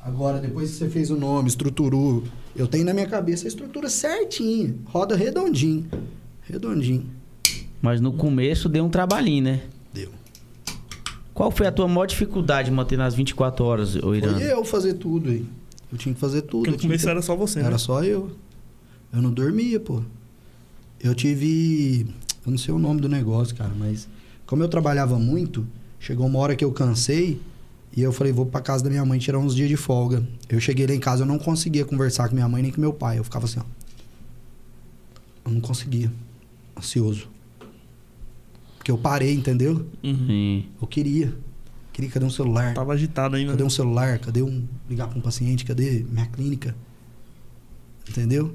Agora, depois que você fez o nome, estruturou, eu tenho na minha cabeça a estrutura certinha. Roda redondinho. Redondinho. Mas no começo deu um trabalhinho, né? Deu. Qual foi a tua maior dificuldade de manter nas 24 horas, ô Irã? Foi eu fazer tudo aí. Eu tinha que fazer tudo. Porque no começo que- era só você, Era né? só eu. Eu não dormia, pô. Eu tive. Eu não sei o nome do negócio, cara, mas como eu trabalhava muito, chegou uma hora que eu cansei e eu falei, vou pra casa da minha mãe tirar uns dias de folga. Eu cheguei lá em casa, eu não conseguia conversar com minha mãe nem com meu pai. Eu ficava assim, ó. Eu não conseguia. Ansioso. Porque eu parei, entendeu? Uhum. Sim. Eu queria. Queria, cadê um celular? Tava agitado ainda. Cadê um celular? Cadê um. ligar pra um paciente? Cadê minha clínica? Entendeu?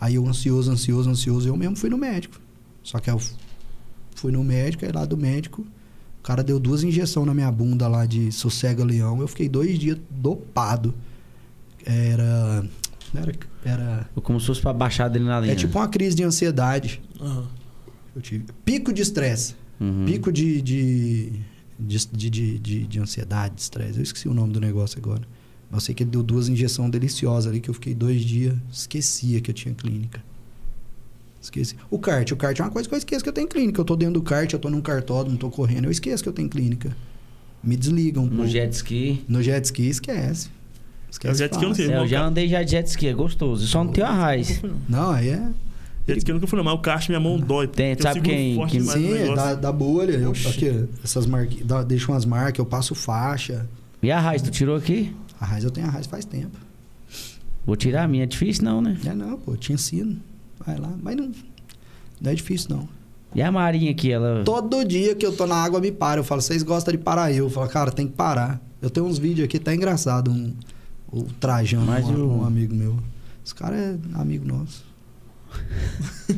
Aí eu ansioso, ansioso, ansioso. Eu mesmo fui no médico. Só que eu fui no médico, aí lá do médico, cara deu duas injeções na minha bunda lá de sossega leão. Eu fiquei dois dias dopado. Era. não Era. era Como se fosse pra baixar a adrenalina. é tipo uma crise de ansiedade. Aham. Eu tive. Pico de estresse. Uhum. Pico de, de, de, de, de, de- de ansiedade, de estresse. Eu esqueci o nome do negócio agora. Mas eu sei que ele deu duas injeções deliciosas ali, que eu fiquei dois dias, esquecia que eu tinha clínica. Esqueci. O kart, o kart é uma coisa que eu esqueço que eu tenho clínica. Eu tô dentro do kart, eu tô num cartódromo, tô correndo, eu esqueço que eu tenho clínica. Me desligam. um No pouco. jet ski. No jet ski, esquece. É o Esquece jet ski eu não sei. É, eu já andei já de jet ski, é gostoso. Só não tem a raiz. Não. Aí é. Jet ski eu nunca fui, não. Mas o kart, minha mão dói. Tem, eu sabe quem- quem- Sim, é negócio. da, da bolha. Eu, aqui, essas marquinhas, dá- deixo umas marcas, eu passo faixa. E a raiz, tu tirou aqui? A raiz eu tenho a raiz faz tempo. Vou tirar a minha, é difícil não, né? É não, pô, tinha sino. Vai lá. Mas não, não é difícil, não. E a Marinha aqui, ela. Todo dia que eu tô na água me para. Eu falo, vocês gostam de parar eu? Eu falo, cara, tem que parar. Eu tenho uns vídeos aqui, tá engraçado. Um, o Trajano, Mas um, o- um amigo meu. Esse cara é amigo nosso. [LAUGHS]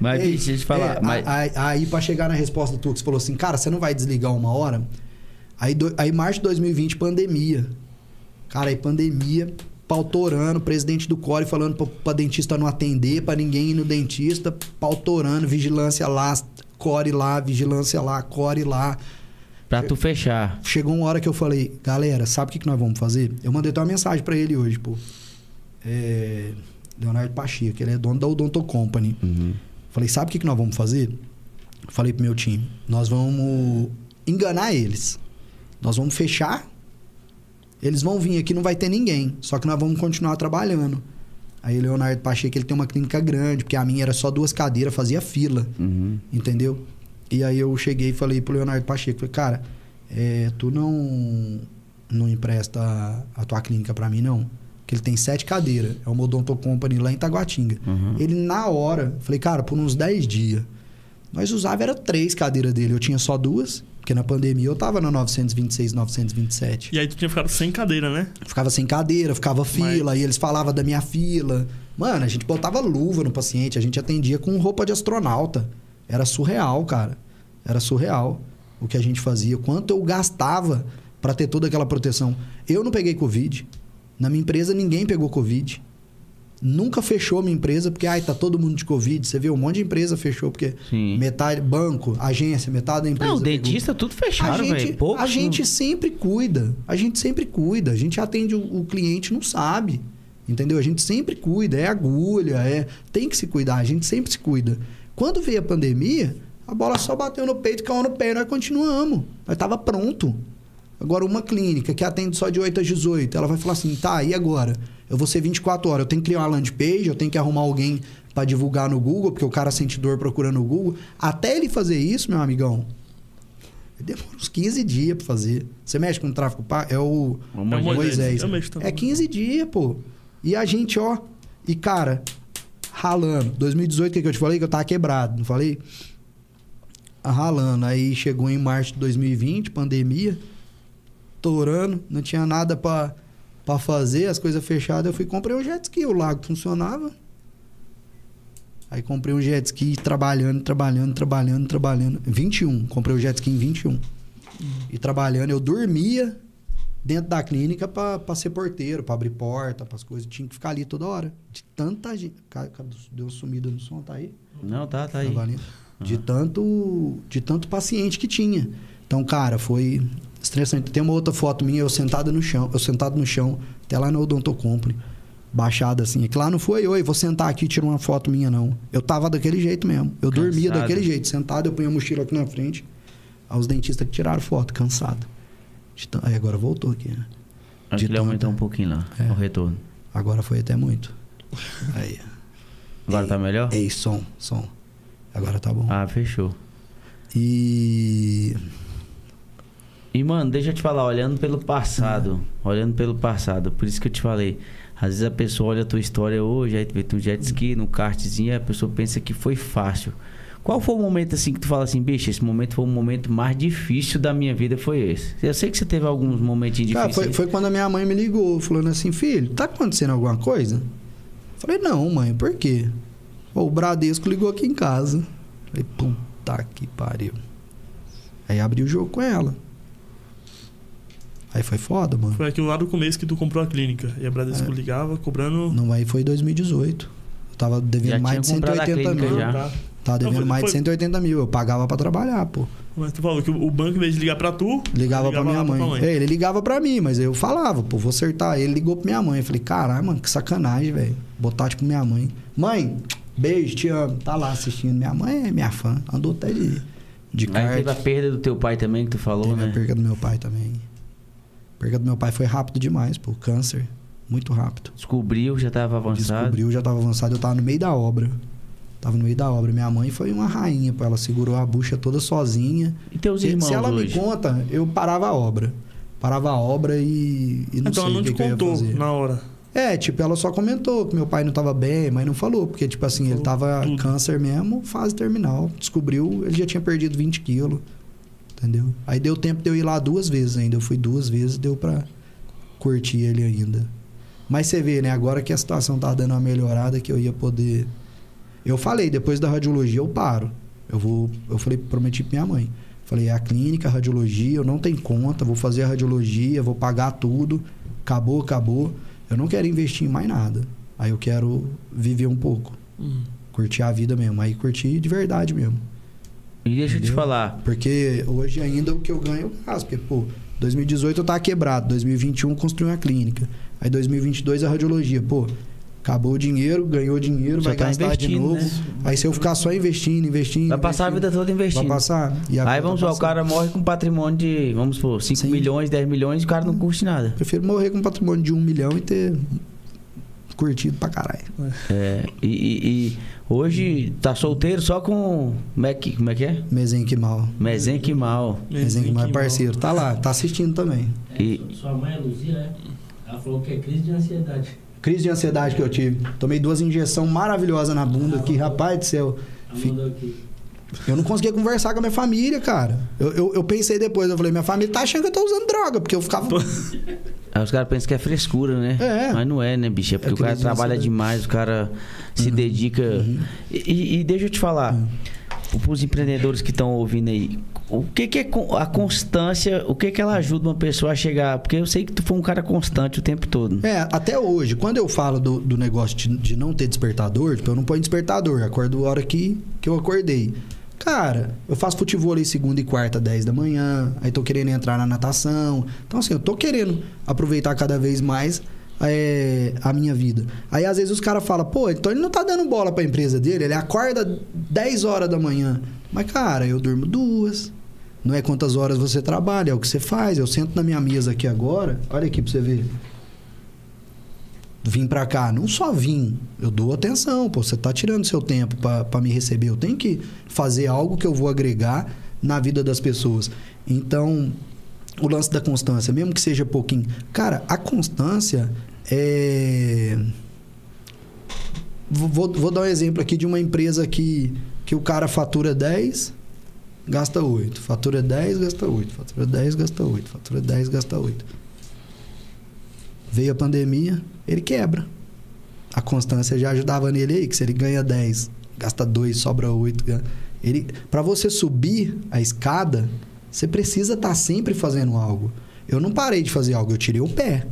Mas, Ei, deixa eu te falar. é, mas... a- a- Aí, pra chegar na resposta que você falou assim, cara, você não vai desligar uma hora? Aí, do, aí março de 2020, pandemia. Cara, aí pandemia, pautorando, presidente do Core falando pra, pra dentista não atender, pra ninguém ir no dentista, pautorando, vigilância lá, Core lá, vigilância lá, Core lá. Pra tu fechar. Chegou uma hora que eu falei, galera, sabe o que, que nós vamos fazer? Eu mandei até uma mensagem pra ele hoje, pô. É, Leonardo Pacheco, ele é dono da Odonto Company. Uhum. Falei, sabe o que, que nós vamos fazer? Falei pro meu time, nós vamos enganar eles. Nós vamos fechar. Eles vão vir aqui, não vai ter ninguém. Só que nós vamos continuar trabalhando. Aí o Leonardo Pacheco, ele tem uma clínica grande, porque a minha era só duas cadeiras, fazia fila. Uhum. Entendeu? E aí eu cheguei e falei pro Leonardo Pacheco, falei, cara, é, tu não não empresta a, a tua clínica pra mim, não? Porque ele tem sete cadeiras. É uma Odonto Company lá em Taguatinga. Uhum. Ele, na hora, falei, cara, por uns 10 dias. Nós usava era três cadeiras dele. Eu tinha só duas, porque na pandemia eu tava na 926, 927. E aí tu tinha ficado sem cadeira, né? Ficava sem cadeira, ficava fila, e eles falavam da minha fila. Mano, a gente botava luva no paciente, a gente atendia com roupa de astronauta. Era surreal, cara. Era surreal o que a gente fazia. Quanto eu gastava pra ter toda aquela proteção. Eu não peguei Covid. Na minha empresa ninguém pegou Covid. Nunca fechou a minha empresa porque, ai, tá todo mundo de Covid. Você vê, um monte de empresa fechou porque Sim. metade, banco, agência, metade da empresa. Não, o pegou. dentista tudo gente, velho. A gente sempre cuida. A gente sempre cuida. A gente atende o, o cliente, não sabe. Entendeu? A gente sempre cuida. É agulha, é. Tem que se cuidar. A gente sempre se cuida. Quando veio a pandemia, a bola só bateu no peito, caiu no pé nós continuamos. Nós tava pronto. Agora, uma clínica que atende só de 8 às 18, ela vai falar assim: tá, e agora? Eu vou ser 24 horas, eu tenho que criar uma landing page, eu tenho que arrumar alguém para divulgar no Google, porque o cara sente dor procurando no Google. Até ele fazer isso, meu amigão, demora uns 15 dias pra fazer. Você mexe com tráfego pago? É o O É o Moisés. Também. É 15 dias, pô. E a gente, ó. E, cara, ralando. 2018, o que, que eu te falei? Que eu tava quebrado, não falei? Ralando. Aí chegou em março de 2020, pandemia. Torando. Não tinha nada pra, pra fazer, as coisas fechadas, eu fui comprei um jet ski, o lago funcionava. Aí comprei um jet ski trabalhando, trabalhando, trabalhando, trabalhando. 21, comprei o jet ski em 21. E trabalhando, eu dormia dentro da clínica pra, pra ser porteiro, pra abrir porta, pras coisas. Tinha que ficar ali toda hora. De tanta gente. Deu sumida no som, tá aí? Não, tá, tá aí. De tanto, de tanto paciente que tinha. Então, cara, foi estressante. Tem uma outra foto minha, eu sentado no chão, eu sentado no chão, até lá no Odonto Company, baixado assim. É que lá não foi, oi, vou sentar aqui e tirar uma foto minha, não. Eu tava daquele jeito mesmo. Eu dormia Cansado. daquele jeito, sentado, eu punha a mochila aqui na frente. Aí os dentistas que tiraram foto, cansado. Aí agora voltou aqui, né? Acho que ele aumentou um pouquinho lá, É. o retorno. Agora foi até muito. Aí. Agora Ei, tá melhor? Ei, som, som. Agora tá bom. Ah, fechou. E. E, mano, deixa eu te falar, olhando pelo passado, olhando pelo passado, por isso que eu te falei. Às vezes a pessoa olha a tua história hoje, aí tu vê tu jet ski, no kartzinho, a pessoa pensa que foi fácil. Qual foi o momento assim que tu fala assim, bicho, esse momento foi o momento mais difícil da minha vida, foi esse? Eu sei que você teve alguns momentinhos Cara, difíceis. foi, foi quando a minha mãe me ligou, falando assim, filho, tá acontecendo alguma coisa? Falei, não, mãe, por quê? O Bradesco ligou aqui em casa. Falei, puta que pariu. Aí abri o jogo com ela. Aí foi foda, mano. Foi aquilo lá do começo que tu comprou a clínica. E a Bradesco É. ligava, cobrando. Não, aí foi 2018. Eu tava devendo Já mais de tinha comprado a 180 clínica mil. já. Tá. Tava devendo Não, foi- mais de foi- 180 mil. Eu pagava pra trabalhar, pô. Mas tu falou que o banco, em vez de ligar pra tu, Ligava, pra minha mãe. tua É, ele ligava pra mim, mas eu falava, pô, vou acertar. Ele ligou pra minha mãe. Eu falei, caralho, mano, que sacanagem, velho. Botar tipo minha mãe. Mãe, beijo, te amo. Tá lá assistindo. Minha mãe é minha fã. Andou até de, de Aí kart. teve a perda do teu pai também, que tu falou, Teve né? a perca do meu pai também. A perca do meu pai foi rápido demais, pô. Câncer. Muito rápido. Descobriu, já tava avançado. Descobriu, já tava avançado. Eu tava no meio da obra. Tava no meio da obra. Minha mãe foi uma rainha, pô. Ela segurou a bucha toda sozinha. E teus Se, irmãos se ela hoje? me conta, eu parava a obra. Parava a obra e, e não então sei ela não o que, te que eu ia contou na hora. É, tipo, ela só comentou que meu pai não tava bem, mas não falou. Porque, tipo assim, ele tava tudo. câncer mesmo, fase terminal. Descobriu, ele já tinha perdido 20 quilos. Entendeu? Aí deu tempo de eu ir lá duas vezes ainda. Eu fui duas vezes, deu pra curtir ele ainda. Mas você vê, né? Agora que a situação tá dando uma melhorada, que eu ia poder. Eu falei, depois da radiologia eu paro. Eu vou. Eu falei, prometi pra minha mãe. Falei, é a clínica, a radiologia, eu não tenho conta, vou fazer a radiologia, vou pagar tudo. Acabou, acabou. Eu não quero investir em mais nada. Aí eu quero viver um pouco. Hum. Curtir a vida mesmo. Aí curtir de verdade mesmo. E deixa eu te falar. Porque hoje ainda o que eu ganho eu gasto. Porque, pô, 2018 eu tava quebrado. 2021 eu construí uma clínica. Aí 2022 a radiologia. Pô, acabou o dinheiro, ganhou dinheiro, vai tá gastar de novo. né? Aí se eu ficar só investindo, investindo. Vai passar a investindo, vida toda investindo. Vai passar. E a Aí vamos lá, o cara morre com patrimônio de, vamos supor, 5 Sim. milhões, 10 milhões e o cara não curte nada. Prefiro morrer com um patrimônio de um milhão e ter curtido pra caralho. É, e, e- e hoje tá solteiro só com. Como é que, como é, que é? Mesenho que mal. Mezen que mal. Mesenho que mal é parceiro. Tá lá, tá assistindo também. E- Sua mãe é Luzia, é? Ela falou que é crise de ansiedade. Crise de ansiedade que eu tive. Tomei duas injeções maravilhosas na bunda aqui, rapaz do céu. Ela mandou aqui. Eu não conseguia conversar com a minha família, cara. Eu, eu, eu pensei depois, eu falei, minha família tá achando que eu tô usando droga, porque eu ficava. Aí os caras pensam que é frescura, né? É. Mas não é, né, bicho? É porque É o cara trabalha ansiedade. demais, o cara se Uhum. dedica. Uhum. E, e deixa eu te falar, para os empreendedores que estão ouvindo aí, o que, que é a constância, o que, que ela ajuda uma pessoa a chegar? Porque eu sei que tu foi um cara constante o tempo todo. É, até hoje, quando eu falo do, do negócio de, de não ter despertador, tipo, eu não ponho despertador, acordo a hora que, que eu acordei. Cara, eu faço futebol aí segunda e quarta, 10 da manhã, aí tô querendo entrar na natação. Então, assim, eu tô querendo aproveitar cada vez mais é, a minha vida. Aí, às vezes, os caras falam, pô, então ele não tá dando bola pra empresa dele, ele acorda 10 horas da manhã. Mas, cara, eu durmo duas. Não é quantas horas você trabalha, é o que você faz. Eu sento na minha mesa aqui agora, olha aqui pra você ver vim pra cá, não só vim, eu dou atenção, pô, você tá tirando seu tempo pra me receber, eu tenho que fazer algo que eu vou agregar na vida das pessoas. Então, o lance da constância, mesmo que seja pouquinho, cara, a constância é Vou, vou- vou dar um exemplo aqui de uma empresa que, que o cara fatura 10, gasta 8. Fatura 10, gasta 8. Fatura 10, gasta 8. Fatura 10, gasta 8. Veio a pandemia, ele quebra. A constância já ajudava nele aí, que se ele ganha 10, gasta 2, sobra 8. Ele, para você subir a escada, você precisa estar sempre fazendo algo. Eu não parei de fazer algo, eu tirei o pé.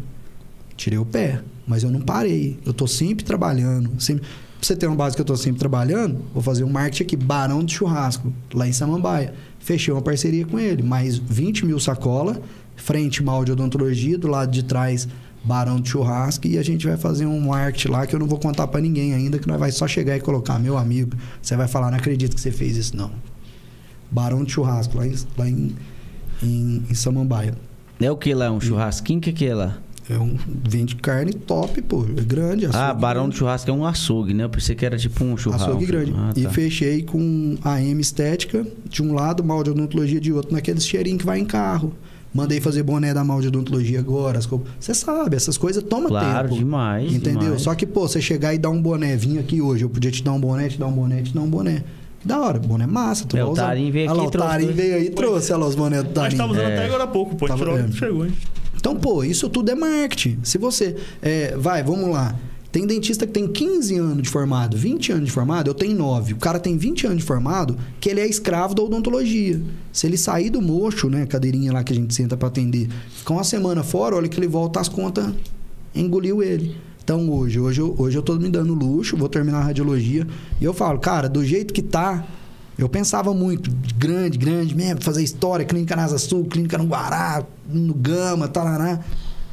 Tirei o pé, mas eu não parei. Eu tô sempre trabalhando, sempre Pra você ter uma base que eu tô sempre trabalhando, vou fazer um marketing aqui, Barão de Churrasco, lá em Samambaia. Fechei uma parceria com ele, mais 20 mil sacola, frente mal de odontologia, do lado de trás Barão de Churrasco, e a gente vai fazer um marketing lá que eu não vou contar para ninguém ainda, que nós vai só chegar e colocar, meu amigo, você vai falar, não acredito que você fez isso, não. Barão de Churrasco, lá em, lá em, em, em Samambaia. É o que lá? Um churrasquinho? O que, que é lá? É um vende carne top, pô. É grande. Ah, Barão grande. de Churrasco é um açougue, né? Eu pensei que era tipo um churrasco. Açougue grande. Ah, E tá. fechei com a M Estética de um lado, mal de odontologia de outro, naqueles cheirinhos que vai em carro. Mandei fazer boné da mal de odontologia agora. Você sabe, essas coisas tomam Claro, tempo. demais. Entendeu? demais. Só que, pô, você chegar e dar um boné, vim aqui hoje, eu podia te dar um boné, te dar um boné, te dar um boné. Da hora, boné massa. Tu É, o. Tarim veio Olha lá, aqui e o Tarim dois. veio aí e trouxe olha lá, os bonés do Nós Tarim. estávamos usando É. até agora há pouco, pô. A gente Tava tirou, chegou, hein? Então, pô, isso tudo é marketing. Se você. é, vai, vamos lá. Tem dentista que tem 15 anos de formado, 20 anos de formado, eu tenho 9. O cara tem 20 anos de formado, que ele é escravo da odontologia. Se ele sair do mocho, né, cadeirinha lá que a gente senta pra atender, ficar uma semana fora, olha que ele volta, as contas engoliu ele. Então hoje, hoje, hoje eu tô me dando luxo, vou terminar a radiologia. E eu falo, cara, do jeito que tá, eu pensava muito, grande, grande mesmo, fazer história, clínica na Asa Sul, clínica no Guará, no Gama, talará.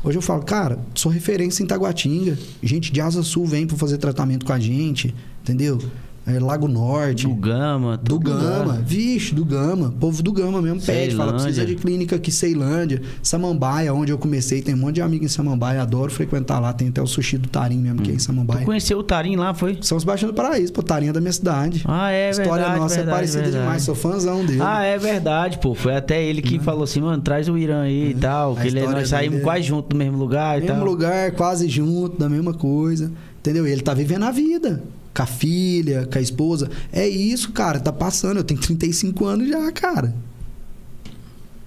Hoje eu falo, cara, sou referência em Taguatinga. Gente de Asa Sul vem para fazer tratamento com a gente, entendeu? É, Lago Norte. Do Gama. Do tudo lá. Gama, vixe, do Gama. Povo do Gama mesmo pede, fala, Ceilândia. precisa de clínica aqui, Ceilândia, Samambaia, onde eu comecei, tem um monte de amigo em Samambaia, adoro frequentar lá, tem até o sushi do Tarim mesmo, que é em Tu Samambaia. conheceu o Tarim lá, foi? São Sebastião do Paraíso, pô, Tarim é da minha cidade. Ah, é História verdade, nossa verdade, é parecida verdade. demais, sou fãzão dele. Ah, é verdade, pô. Foi até ele que falou assim, mano, traz o Irã aí e tal. Que ele, nós saímos é- quase junto do mesmo lugar e mesmo tal. lugar, quase junto, da mesma coisa. Entendeu? Ele tá vivendo a vida. Com a filha, com a esposa. É isso, cara. Tá passando. Eu tenho 35 anos já, cara.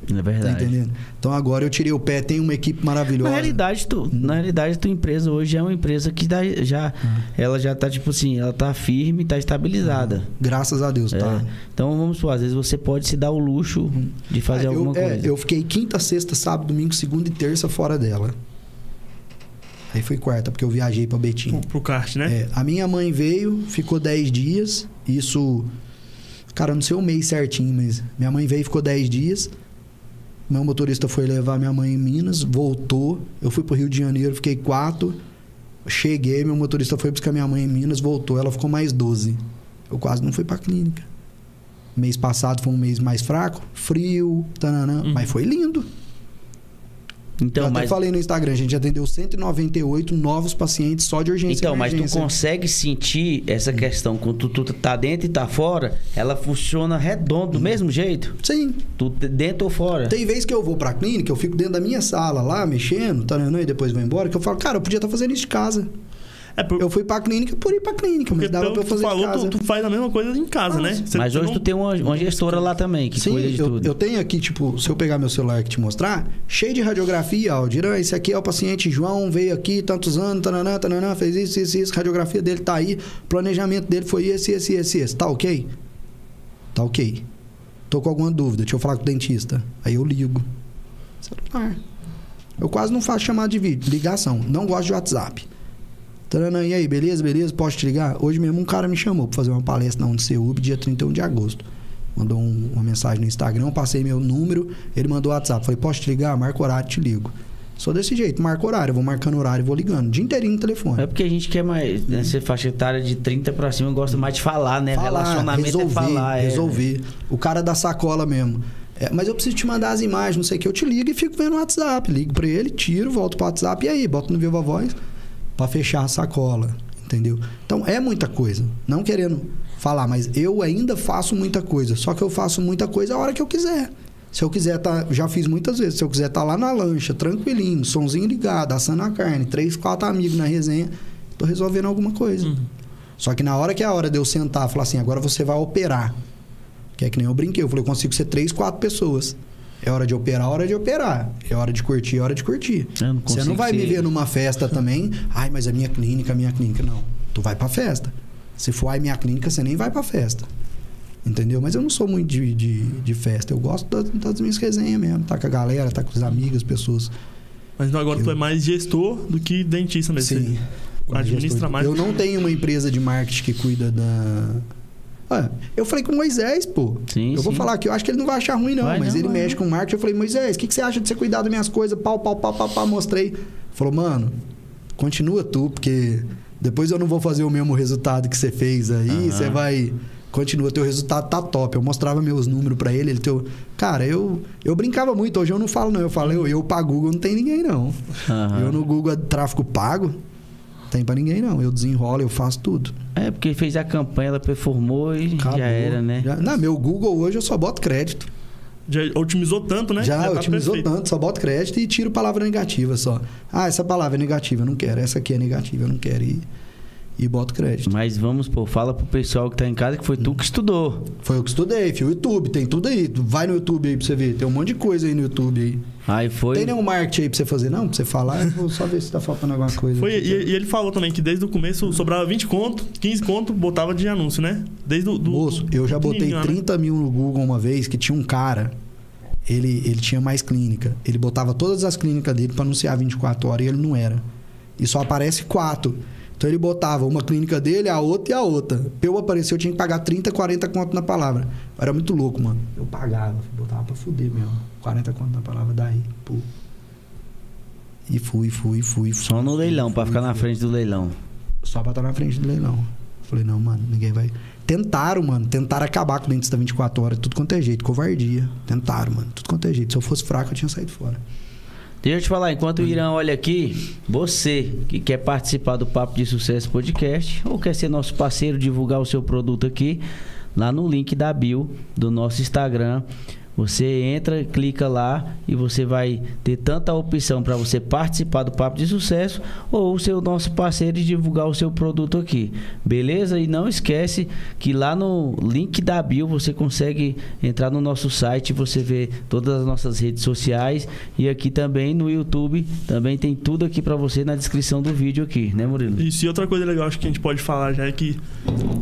É Tá verdade. entendendo? Então agora eu tirei o pé, tem uma equipe maravilhosa. Na realidade, tu, Hum. na realidade, tua empresa hoje é uma empresa que dá, já, Hum. ela já tá tipo assim, ela tá firme, tá estabilizada. Graças a Deus, É. tá. Então vamos supor, às vezes você pode se dar o luxo de fazer Ah, eu, alguma é, coisa. eu fiquei quinta, sexta, sábado, domingo, segunda e terça fora dela. Aí foi quarta, porque eu viajei pra Betim. Pro, pro kart, né? É, a minha mãe veio, ficou 10 dias. Isso. Cara, não sei o mês certinho, mas minha mãe veio e ficou 10 dias. Meu motorista foi levar minha mãe em Minas, voltou. Eu fui pro Rio de Janeiro, fiquei quatro. Cheguei, meu motorista foi buscar minha mãe em Minas, voltou. Ela ficou mais 12. Eu quase não fui pra clínica. Mês passado foi um mês mais fraco, frio, tananã, Uhum. mas foi lindo. Então, eu mas, falei no Instagram, a gente atendeu 198 novos pacientes só de urgência. então, mas tu emergência. consegue sentir essa questão quando tu, tu tá dentro e tá fora, ela funciona redondo do mesmo jeito? Sim, Tu dentro ou fora? Tem vez que eu vou pra clínica, eu fico dentro da minha sala lá, mexendo, taranã, e depois vou embora, que eu falo, cara, eu podia estar fazendo isso de casa. É por, Eu fui pra clínica por ir pra clínica, porque mas dava pelo pra eu que tu fazer falou, de casa. tu, tu faz a mesma coisa em casa, Ah, né? Você- mas hoje não- tu tem uma, uma gestora lá também, que Sim, cuida de eu, tudo. eu tenho aqui, tipo, se eu pegar meu celular e te mostrar, cheio de radiografia, áudio. Irã, esse aqui é o paciente João, veio aqui tantos anos, tananã, tananã, fez isso, isso, isso, radiografia dele tá aí, planejamento dele foi esse, esse, esse, esse. Tá ok? Tá ok. Tô com alguma dúvida, deixa eu falar com o dentista. Aí eu ligo. Celular. Eu quase não faço chamada de vídeo, ligação. Não gosto de WhatsApp. Taranã, e aí, beleza, beleza? Posso te ligar? Hoje mesmo um cara me chamou pra fazer uma palestra na Uniceub, dia 31 de agosto. Mandou um- uma mensagem no Instagram, eu passei meu número, ele mandou WhatsApp. Falei, posso te ligar? Marca horário, te ligo. Sou desse jeito, marco horário, eu vou marcando horário, e vou ligando. O dia inteirinho no telefone. É porque a gente quer mais, né? Ser faixa etária de 30 pra cima, gosta mais de falar, né? Falar, Relacionamento resolver, é falar. é. resolver. O cara da sacola mesmo. É, mas eu preciso te mandar as imagens, não sei o que. Eu te ligo e fico vendo o WhatsApp. Ligo pra ele, tiro, volto pro WhatsApp e aí, boto no Viva Voz pra fechar a sacola. Entendeu? Então é muita coisa. Não querendo falar, mas eu ainda faço muita coisa. Só que eu faço muita coisa a hora que eu quiser. Se eu quiser tá, já fiz muitas vezes. Se eu quiser estar tá lá na lancha, tranquilinho, somzinho ligado, assando a carne, três, quatro amigos na resenha, tô resolvendo alguma coisa. Uhum. Só que na hora que é a hora de eu sentar falar assim, agora você vai operar. Que é que nem eu brinquei, eu falei, eu consigo ser três, quatro pessoas. É hora de operar, hora de operar. É hora de curtir, é hora de curtir. Não Você não vai me ver numa festa [LAUGHS] também. Ai, mas a minha clínica, a minha clínica. Não. Tu vai pra festa. Se for a minha clínica, você nem vai pra festa. Entendeu? Mas eu não sou muito de, de, de festa. Eu gosto das, das minhas resenhas mesmo. Tá com a galera, tá com os amigos, pessoas. Mas agora Eu- tu é mais gestor do que dentista mesmo. Sim. Você administra mais. Eu não tenho uma empresa de marketing que cuida da. Eu falei com o Moisés, pô. Sim, eu vou sim. falar que eu acho que ele não vai achar ruim, não. Vai mas não, ele mexe com marketing. Eu falei, Moisés, o que, que você acha de você cuidar das minhas coisas? Pau, pau, pau, pau, pau, mostrei. Falou, mano, continua tu, porque depois eu não vou fazer o mesmo resultado que você fez aí. Aham. Você vai. Continua, teu resultado tá top. Eu mostrava meus números pra ele. Ele teu. Cara, eu, eu brincava muito. Hoje eu não falo, não. Eu falo, eu, eu pra Google não tem ninguém, não. Aham. Eu no Google tráfego pago, tem pra ninguém não. Eu desenrolo, eu faço tudo. É, porque fez a campanha, ela performou e Acabou. já era, né? Já- não, meu Google hoje eu só boto crédito. Já otimizou tanto, né? Já, tá otimizou perfeito. tanto, só boto crédito e tiro palavra negativa só. Ah, essa palavra é negativa, eu não quero. Essa aqui é negativa, eu não quero. E, e boto crédito. Mas vamos, pô, fala pro pessoal que tá em casa que foi tu que estudou. Foi eu que estudei, filho. YouTube, tem tudo aí. Vai no YouTube aí pra você ver. Tem um monte de coisa aí no YouTube aí. Aí foi. Tem nenhum marketing aí pra você fazer? Não, pra você falar. Eu vou só ver se tá faltando alguma coisa. Foi, e, e ele falou também que desde o começo sobrava 20 conto, 15 conto, botava de anúncio, né? Desde o do, Moço, eu já botei pequenininho, né? 30 mil no Google uma vez que tinha um cara. Ele, ele tinha mais clínica. Ele botava todas as clínicas dele pra anunciar 24 horas e ele não era. E só aparece quatro. Então ele botava uma clínica dele, a outra e a outra. Pra eu aparecer, eu tinha que pagar 30, 40 conto na palavra. Eu era muito louco, mano. Eu pagava, botava pra fuder mesmo. 40 conto na palavra daí. Pô. E fui, fui, fui. fui Só no fui, leilão, pra fui, ficar na fui. frente do leilão. Só pra estar na frente do leilão. Falei, não, mano, ninguém vai. Tentaram, mano. Tentaram acabar com o dentista 24 horas. Tudo quanto é jeito. Covardia. Tentaram, mano. Tudo quanto é jeito. Se eu fosse fraco, eu tinha saído fora. Deixa eu te falar, enquanto o Irã olha aqui, você que quer participar do Papo de Sucesso Podcast ou quer ser nosso parceiro, divulgar o seu produto aqui, lá no link da bio do nosso Instagram. Você entra, clica lá e você vai ter tanta opção para você participar do Papo de Sucesso ou o nosso parceiro e divulgar o seu produto aqui. Beleza? E não esquece que lá no link da bio você consegue entrar no nosso site, você vê todas as nossas redes sociais e aqui também no YouTube também tem tudo aqui para você na descrição do vídeo aqui, né, Murilo? Isso, e outra coisa legal acho que a gente pode falar já é que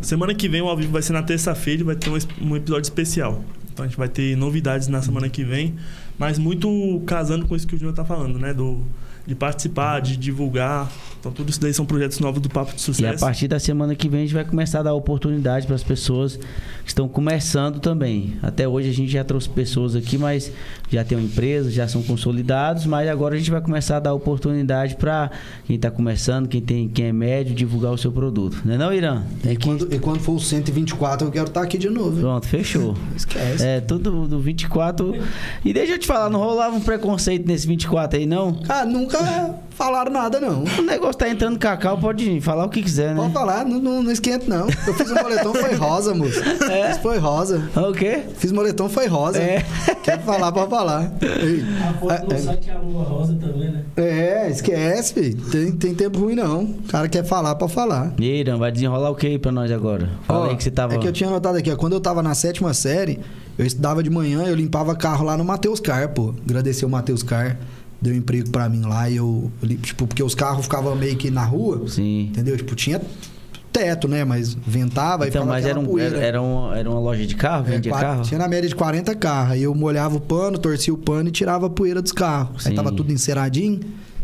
semana que vem o ao vivo vai ser na terça-feira e vai ter um episódio especial. Então a gente vai ter novidades na semana que vem, mas muito casando com isso que o Júnior tá falando, né? Do, de participar, de divulgar. Então tudo isso daí são projetos novos do Papo de E a Sucesso. partir da semana que vem a gente vai começar a dar oportunidade para as pessoas que estão começando também. Até hoje a gente já trouxe pessoas aqui, mas já tem uma empresa, já são consolidados, mas agora a gente vai começar a dar oportunidade para quem está começando, quem tem, quem é médio, divulgar o seu produto. Não é não, Irã? Tem E que... quando, e quando for o 124, eu quero estar aqui de novo. hein? Pronto, fechou. [LAUGHS] Esquece. É, tudo do 24. E deixa eu te falar, não rolava um preconceito nesse 24 aí, não? Cara, nunca falaram nada, não. O negócio tá entrando cacau, pode falar o que quiser, Pode né? falar, não, não, não esquenta, não. Eu fiz o moletom, foi rosa, moço. É? Isso foi rosa. O quê? Fiz moletom, foi rosa. É. Quer falar, pode falar. Ei, A foto do é, site é a lua rosa também, né? é, esquece, filho. Tem, tem tempo ruim, não. O cara quer falar, pode falar. E aí, Irã, vai desenrolar o que aí pra nós agora? Fala Ó, aí que você tava. É que eu tinha anotado aqui, ó, quando eu tava na sétima série, eu estudava de manhã, eu limpava carro lá no Matheus Car, pô. Agradecer o Matheus Car, deu emprego pra mim lá e eu, tipo, porque os carros ficavam meio que na rua, Sim. entendeu? Tipo, tinha teto, né? Mas ventava e Então, ficava mas era, um, poeira. era, era uma, era uma loja de carro? É, Vendia qua- carro? Tinha na média de 40 carros. Aí eu molhava o pano, torcia o pano e tirava a poeira dos carros. Sim. Aí tava tudo enceradinho,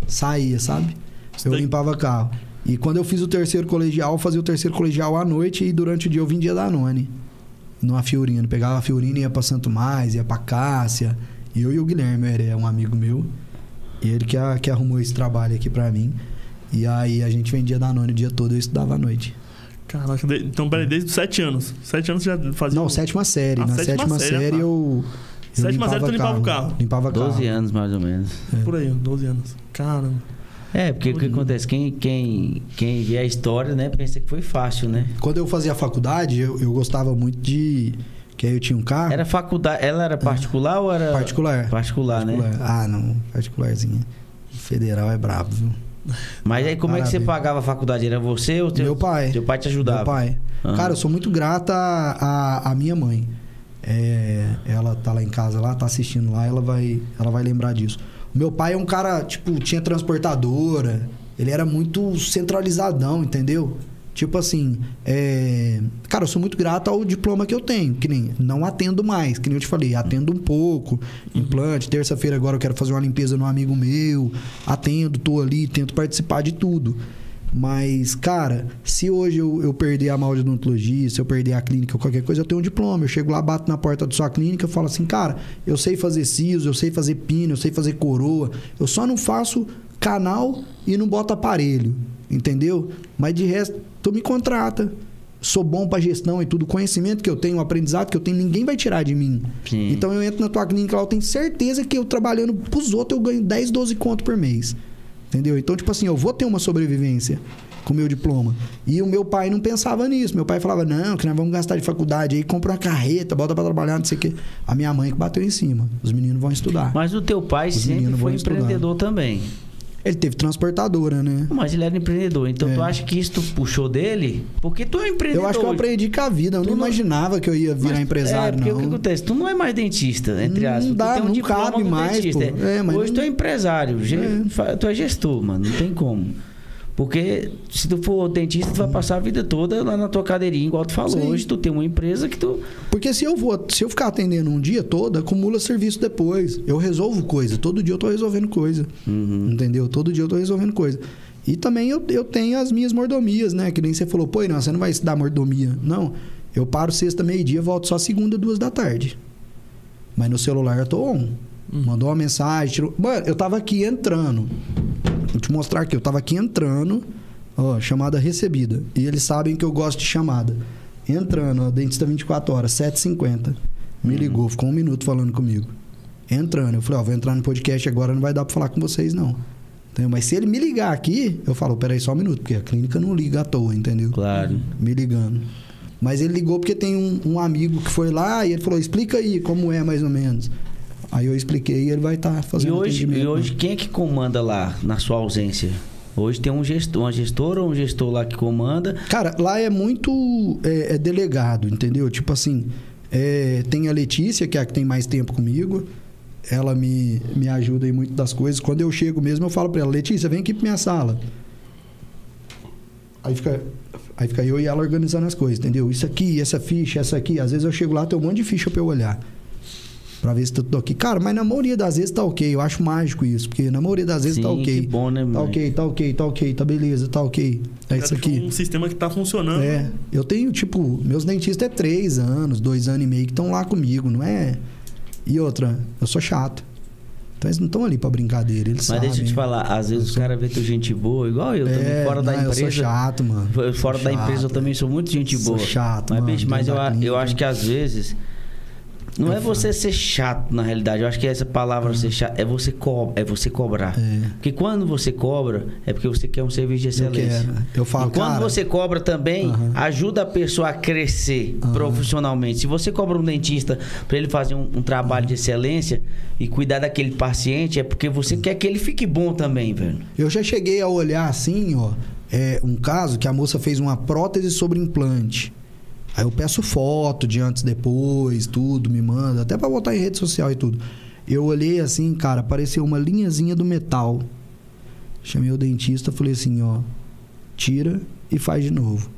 saía, sabe? Eu limpava carro. E quando eu fiz o terceiro colegial, eu fazia o terceiro colegial à noite e durante o dia eu vendia Danone. Numa Fiorino. Pegava a Fiorino e ia pra Santo Mais, ia pra Cássia. Eu e o Guilherme, é um amigo meu. E ele que, que arrumou esse trabalho aqui pra mim. E aí a gente vendia Danone o dia todo e eu estudava à noite. Caraca, então peraí, desde os 7 anos. 7 anos já fazia. Não, o- sétima série. Ah, Na sétima sétima, série, série, eu. eu Sétima série tu limpava o carro? Limpava carro. 12 anos, mais ou menos. Por aí, 12 anos. Caramba. É, porque o que acontece? Quem, quem, quem vê a história, né, pensa que foi fácil, né? Quando eu fazia faculdade, eu, eu gostava muito de. Que aí eu tinha um carro. Era faculdade. Ela era particular ou era. particular. Particular, né? Particular. Ah, não. Particularzinha. Federal é brabo, viu? Mas aí como é que você pagava a faculdade? Era você ou teu, Meu pai. Teu pai te ajudava? Meu pai. Ah. Cara, eu sou muito grata à, à- à minha mãe. É, ela tá lá em casa, lá, tá assistindo lá, ela vai, ela vai lembrar disso. O meu pai é um cara, tipo, tinha transportadora, ele era muito centralizadão, entendeu? Tipo assim, é... cara, eu sou muito grato ao diploma que eu tenho, que nem não atendo mais, que nem eu te falei, atendo um pouco, implante, terça-feira agora eu quero fazer uma limpeza no amigo meu, atendo, tô ali, tento participar de tudo. Mas, cara, se hoje eu, eu perder a mal de odontologia, se eu perder a clínica ou qualquer coisa, eu tenho um diploma. Eu chego lá, bato na porta da sua clínica, falo assim, cara, eu sei fazer siso, eu sei fazer pino, eu sei fazer coroa. Eu só não faço canal e não boto aparelho, entendeu? Mas de resto, tu me contrata. Sou bom pra gestão e tudo. O conhecimento que eu tenho, o aprendizado que eu tenho, ninguém vai tirar de mim. Sim. Então eu entro na tua clínica lá, eu tenho certeza que eu trabalhando pros outros, eu ganho 10, 12 conto por mês. Entendeu? Então, tipo assim, eu vou ter uma sobrevivência com o meu diploma. E o meu pai não pensava nisso. Meu pai falava, não, que nós vamos gastar de faculdade aí, compra uma carreta, bota pra trabalhar, não sei o quê. A minha mãe que bateu em cima. Os meninos vão estudar. Mas o teu pai Os sempre foi vão estudar. empreendedor também. Ele teve transportadora, né? Mas ele era empreendedor. Então É. tu acha que isso tu puxou dele? Porque tu é empreendedor. Eu acho que eu aprendi com a vida. Eu não, não- imaginava que eu ia virar Mas- empresário, é, porque não. o que acontece? Tu não é mais dentista, entre Não aspas. Tu dá, um não cabe mais, dentista. pô. É, mas Hoje não- tu é empresário, É. tu é gestor, mano. Não tem como. Porque se tu for dentista, tu vai passar a vida toda lá na tua cadeirinha, igual tu falou. Sim. Hoje tu tem uma empresa que tu. Porque se eu vou, se eu ficar atendendo um dia todo, acumula serviço depois. Eu resolvo coisa. Todo dia eu tô resolvendo coisa. Uhum. Entendeu? Todo dia eu tô resolvendo coisa. E também eu, eu tenho as minhas mordomias, né? Que nem você falou, pô, não, você não vai estudar mordomia. Não. Eu paro sexta, meio-dia, volto só segunda, duas da tarde. Mas no celular eu tô on. Mandou uma mensagem, tirou. Mano, eu tava aqui entrando. Vou te mostrar aqui. Eu tava aqui entrando, ó, chamada recebida. E eles sabem que eu gosto de chamada. Entrando, ó, dentista 24 horas, 7h50. Me ligou, ficou um minuto falando comigo. Entrando. Eu falei, ó, vou entrar no podcast agora, não vai dar pra falar com vocês, não. Entendeu? Mas se ele me ligar aqui, eu falo, peraí só um minuto, porque a clínica não liga à toa, entendeu? Claro. Me ligando. Mas ele ligou porque tem um, um amigo que foi lá e ele falou, explica aí como é mais ou menos. Aí eu expliquei e ele vai estar E fazendo hoje, atendimento, e hoje né? quem é que comanda lá, na sua ausência? Hoje tem um gestor, uma gestora ou um gestor lá que comanda. Cara, lá é muito é, é delegado, entendeu? Tipo assim, é, tem a Letícia, que é a que tem mais tempo comigo. Ela me, me ajuda em muito das coisas. Quando eu chego mesmo, eu falo pra ela, Letícia, vem aqui pra minha sala. Aí fica, aí fica eu e ela organizando as coisas, entendeu? Isso aqui, essa ficha, essa aqui. Às vezes eu chego lá, tem um monte de ficha pra eu olhar. Pra ver se tá tudo ok. Cara, mas na maioria das vezes tá ok. Eu acho mágico isso. Porque na maioria das vezes tá Sim, ok. que bom, né, Tá ok, tá ok, tá ok, tá beleza, tá ok. É isso deixou aqui. Um sistema que tá funcionando. É, eu tenho, tipo, meus dentistas é três anos, dois anos e meio que estão lá comigo, não é? E outra, eu sou chato. Então eles não estão ali pra brincadeira, eles Mas sabem. deixa eu te falar, às vezes os caras vê tu gente boa, igual eu, também, É, fora da não, eu empresa. sou chato, mano. Fora Sou da empresa eu chato. também sou muito gente Sou boa. chato, mas, mano, bicho, mas eu, da eu acho que às vezes. Não é você ser chato, na realidade. Eu acho que essa palavra ser chato é você, co é você cobrar. É. Porque quando você cobra, é porque você quer um serviço de Eu excelência. quero. Eu falo, e quando cara, você cobra também, ajuda a pessoa a crescer profissionalmente. Se você cobra um dentista para ele fazer um, um trabalho de excelência e cuidar daquele paciente, é porque você quer que ele fique bom também, velho. Eu já cheguei a olhar assim, ó, é, um caso que a moça fez uma prótese sobre implante. Aí eu peço foto de antes, depois, tudo, me manda, até pra botar em rede social e tudo. Eu olhei assim, cara, apareceu uma linhazinha do metal. Chamei o dentista, falei assim, ó, tira e faz de novo.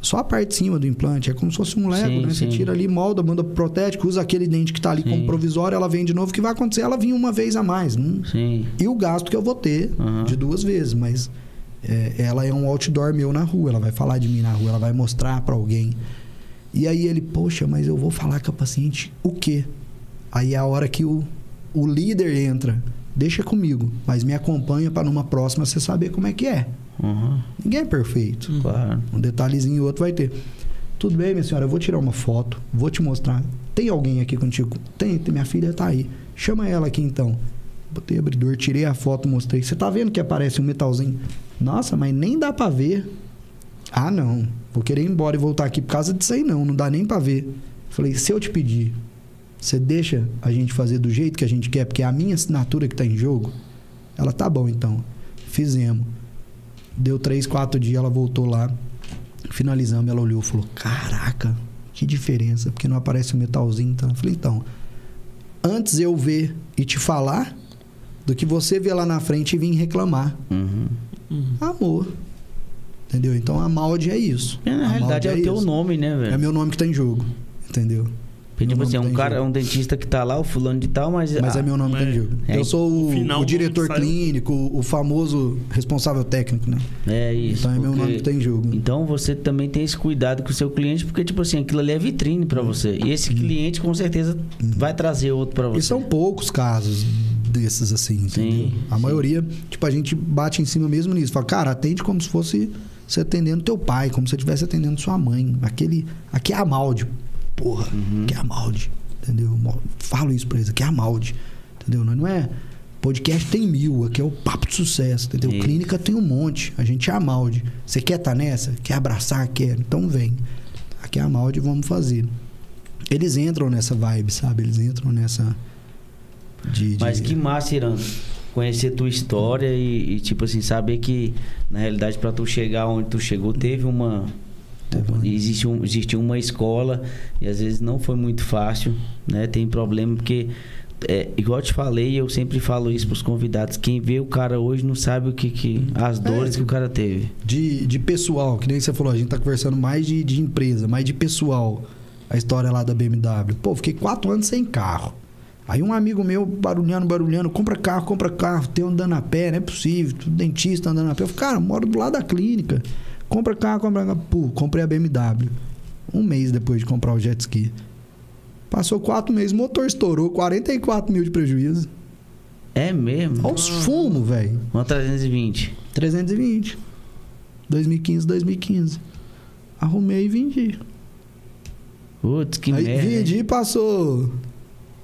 Só a parte de cima do implante, é como se fosse um Lego, Sim, né? Você sim. tira ali, molda, manda pro protético, usa aquele dente que tá ali como Sim. provisório, ela vem de novo, o que vai acontecer? Ela vinha uma vez a mais. Não, Sim. e o gasto que eu vou ter Aham. de duas vezes, mas é, ela é um outdoor meu na rua, ela vai falar de mim na rua, ela vai mostrar pra alguém. E aí ele, poxa, mas eu vou falar com a paciente o quê? Aí é a hora que o, o líder entra, deixa comigo, mas me acompanha pra numa próxima você saber como é que é. Uhum. Ninguém é perfeito. Claro. Um detalhezinho ou outro vai ter. Tudo bem, minha senhora, eu vou tirar uma foto, vou te mostrar. Tem alguém aqui contigo? Tem, tem minha filha tá aí. Chama ela aqui então. Botei abridor, tirei a foto, mostrei. Você tá vendo que aparece um metalzinho? Nossa, mas nem dá pra ver. Ah, não. Vou querer ir embora e voltar aqui por causa disso aí, não. Não dá nem pra ver. Falei, se eu te pedir, você deixa a gente fazer do jeito que a gente quer, porque é a minha assinatura que tá em jogo? Ela, tá bom então. Fizemos. Deu três, quatro dias, ela voltou lá. Finalizamos, ela olhou e falou: Caraca, Que diferença, porque não aparece o metalzinho. Então, eu falei, então, antes eu ver e te falar, do que você ver lá na frente e vir reclamar. Uhum. Amor. Entendeu? Então a Maldi é isso. É, na A realidade Maldi é o teu isso. nome, né, É velho? meu nome que tá em jogo. Entendeu? Porque, tipo assim, é um tá em cara, é jogo. um dentista que tá lá, o fulano de tal, mas. Mas ah, é meu nome que tá em é. jogo. É, Eu sou o, o diretor clínico, o famoso responsável técnico, né? É isso. Então é meu nome que tá em jogo. Então você também tem esse cuidado com o seu cliente, porque, tipo assim, aquilo ali é vitrine pra você. E esse cliente, com certeza, vai trazer outro pra você. E são poucos casos desses, assim, entendeu? Sim, a sim. maioria, tipo, a gente bate em cima mesmo nisso. Fala, cara, atende como se fosse você atendendo teu pai, como se você estivesse atendendo sua mãe. Aquele. Aqui é a Malde. Porra, Uhum. aqui é a Malde. Entendeu? Falo isso pra eles, aqui é a Malde. Entendeu? Não é. Podcast tem mil, aqui é o papo de sucesso, entendeu? Isso. Clínica tem um monte, a gente é a Malde. Você quer estar nessa? Quer abraçar? Quer? Então vem. Aqui é a Malde, vamos fazer. Eles entram nessa vibe, sabe? Eles entram nessa. De, de- Mas que massa, Irã. Conhecer tua história e, e, tipo assim, saber que, na realidade, pra tu chegar onde tu chegou, teve uma. Teve uma- Existe, um, existe uma escola e às vezes não foi muito fácil, né? Tem problema porque, é, igual eu te falei, eu sempre falo isso pros convidados: quem vê o cara hoje não sabe o que. que as dores É. que o cara teve. de, de pessoal, que nem você falou, a gente tá conversando mais de, de empresa, mais de pessoal. A história lá da BMW. Pô, fiquei quatro anos sem carro. Aí um amigo meu, barulhando, barulhando, compra carro, compra carro, tem andando a pé, não é possível, dentista andando a pé. Eu falei, cara, moro do lado da clínica. Compra carro, compra carro. Pô, comprei a BMW. Um mês depois de comprar o jet ski. Passou quatro meses, o motor estourou, 44 mil de prejuízo. É mesmo? Olha os fumos, velho. Uma 320. 320. 2015, 2015. Arrumei e vendi. Putz, que Aí merda. vendi e passou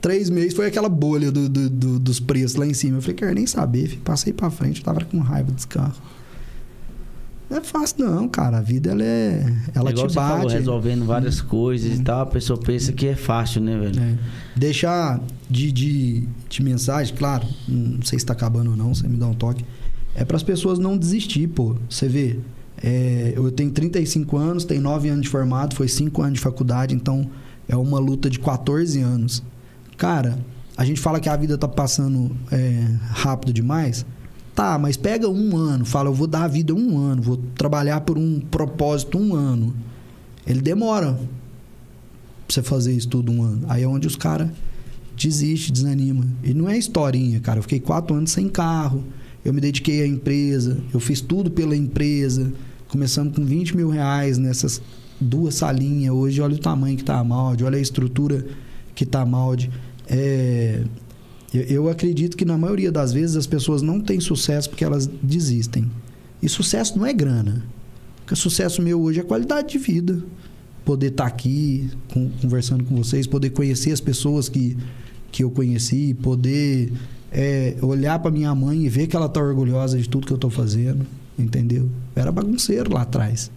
três meses. Foi aquela bolha do- do- do- dos preços lá em cima. Eu falei, quero nem saber. filho. Passei pra frente, eu tava com raiva desse carro. Não é fácil não, cara. A vida, ela é... Ela Igual te você falou, bate. resolvendo várias coisas e tal, a pessoa pensa que é fácil, né, velho? É. Deixar de, de, de mensagem, claro, não sei se tá acabando ou não, você me dá um toque. É para as pessoas não desistir, pô. Você vê, é, eu tenho 35 anos, tenho 9 anos de formado, foi 5 anos de faculdade, então é uma luta de 14 anos. Cara, a gente fala que a vida tá passando é, rápido demais. Tá, mas pega um ano, fala, eu vou dar a vida um ano, vou trabalhar por um propósito um ano. Ele demora pra você fazer isso tudo um ano. Aí é onde os caras desistem, desanimam. E não é historinha, cara. Eu fiquei quatro anos sem carro. Eu me dediquei à empresa. Eu fiz tudo pela empresa. Começamos com 20 mil reais nessas duas salinhas. Hoje, olha o tamanho que tá a. Olha a estrutura que tá a. É... Eu, eu acredito que na maioria das vezes as pessoas não têm sucesso porque elas desistem. E sucesso não é grana. Porque sucesso meu hoje é qualidade de vida poder estar aqui com- conversando com vocês, poder conhecer as pessoas que, que eu conheci, poder é, olhar para minha mãe e ver que ela tá orgulhosa de tudo que eu tô fazendo, entendeu? Eu era bagunceiro lá atrás.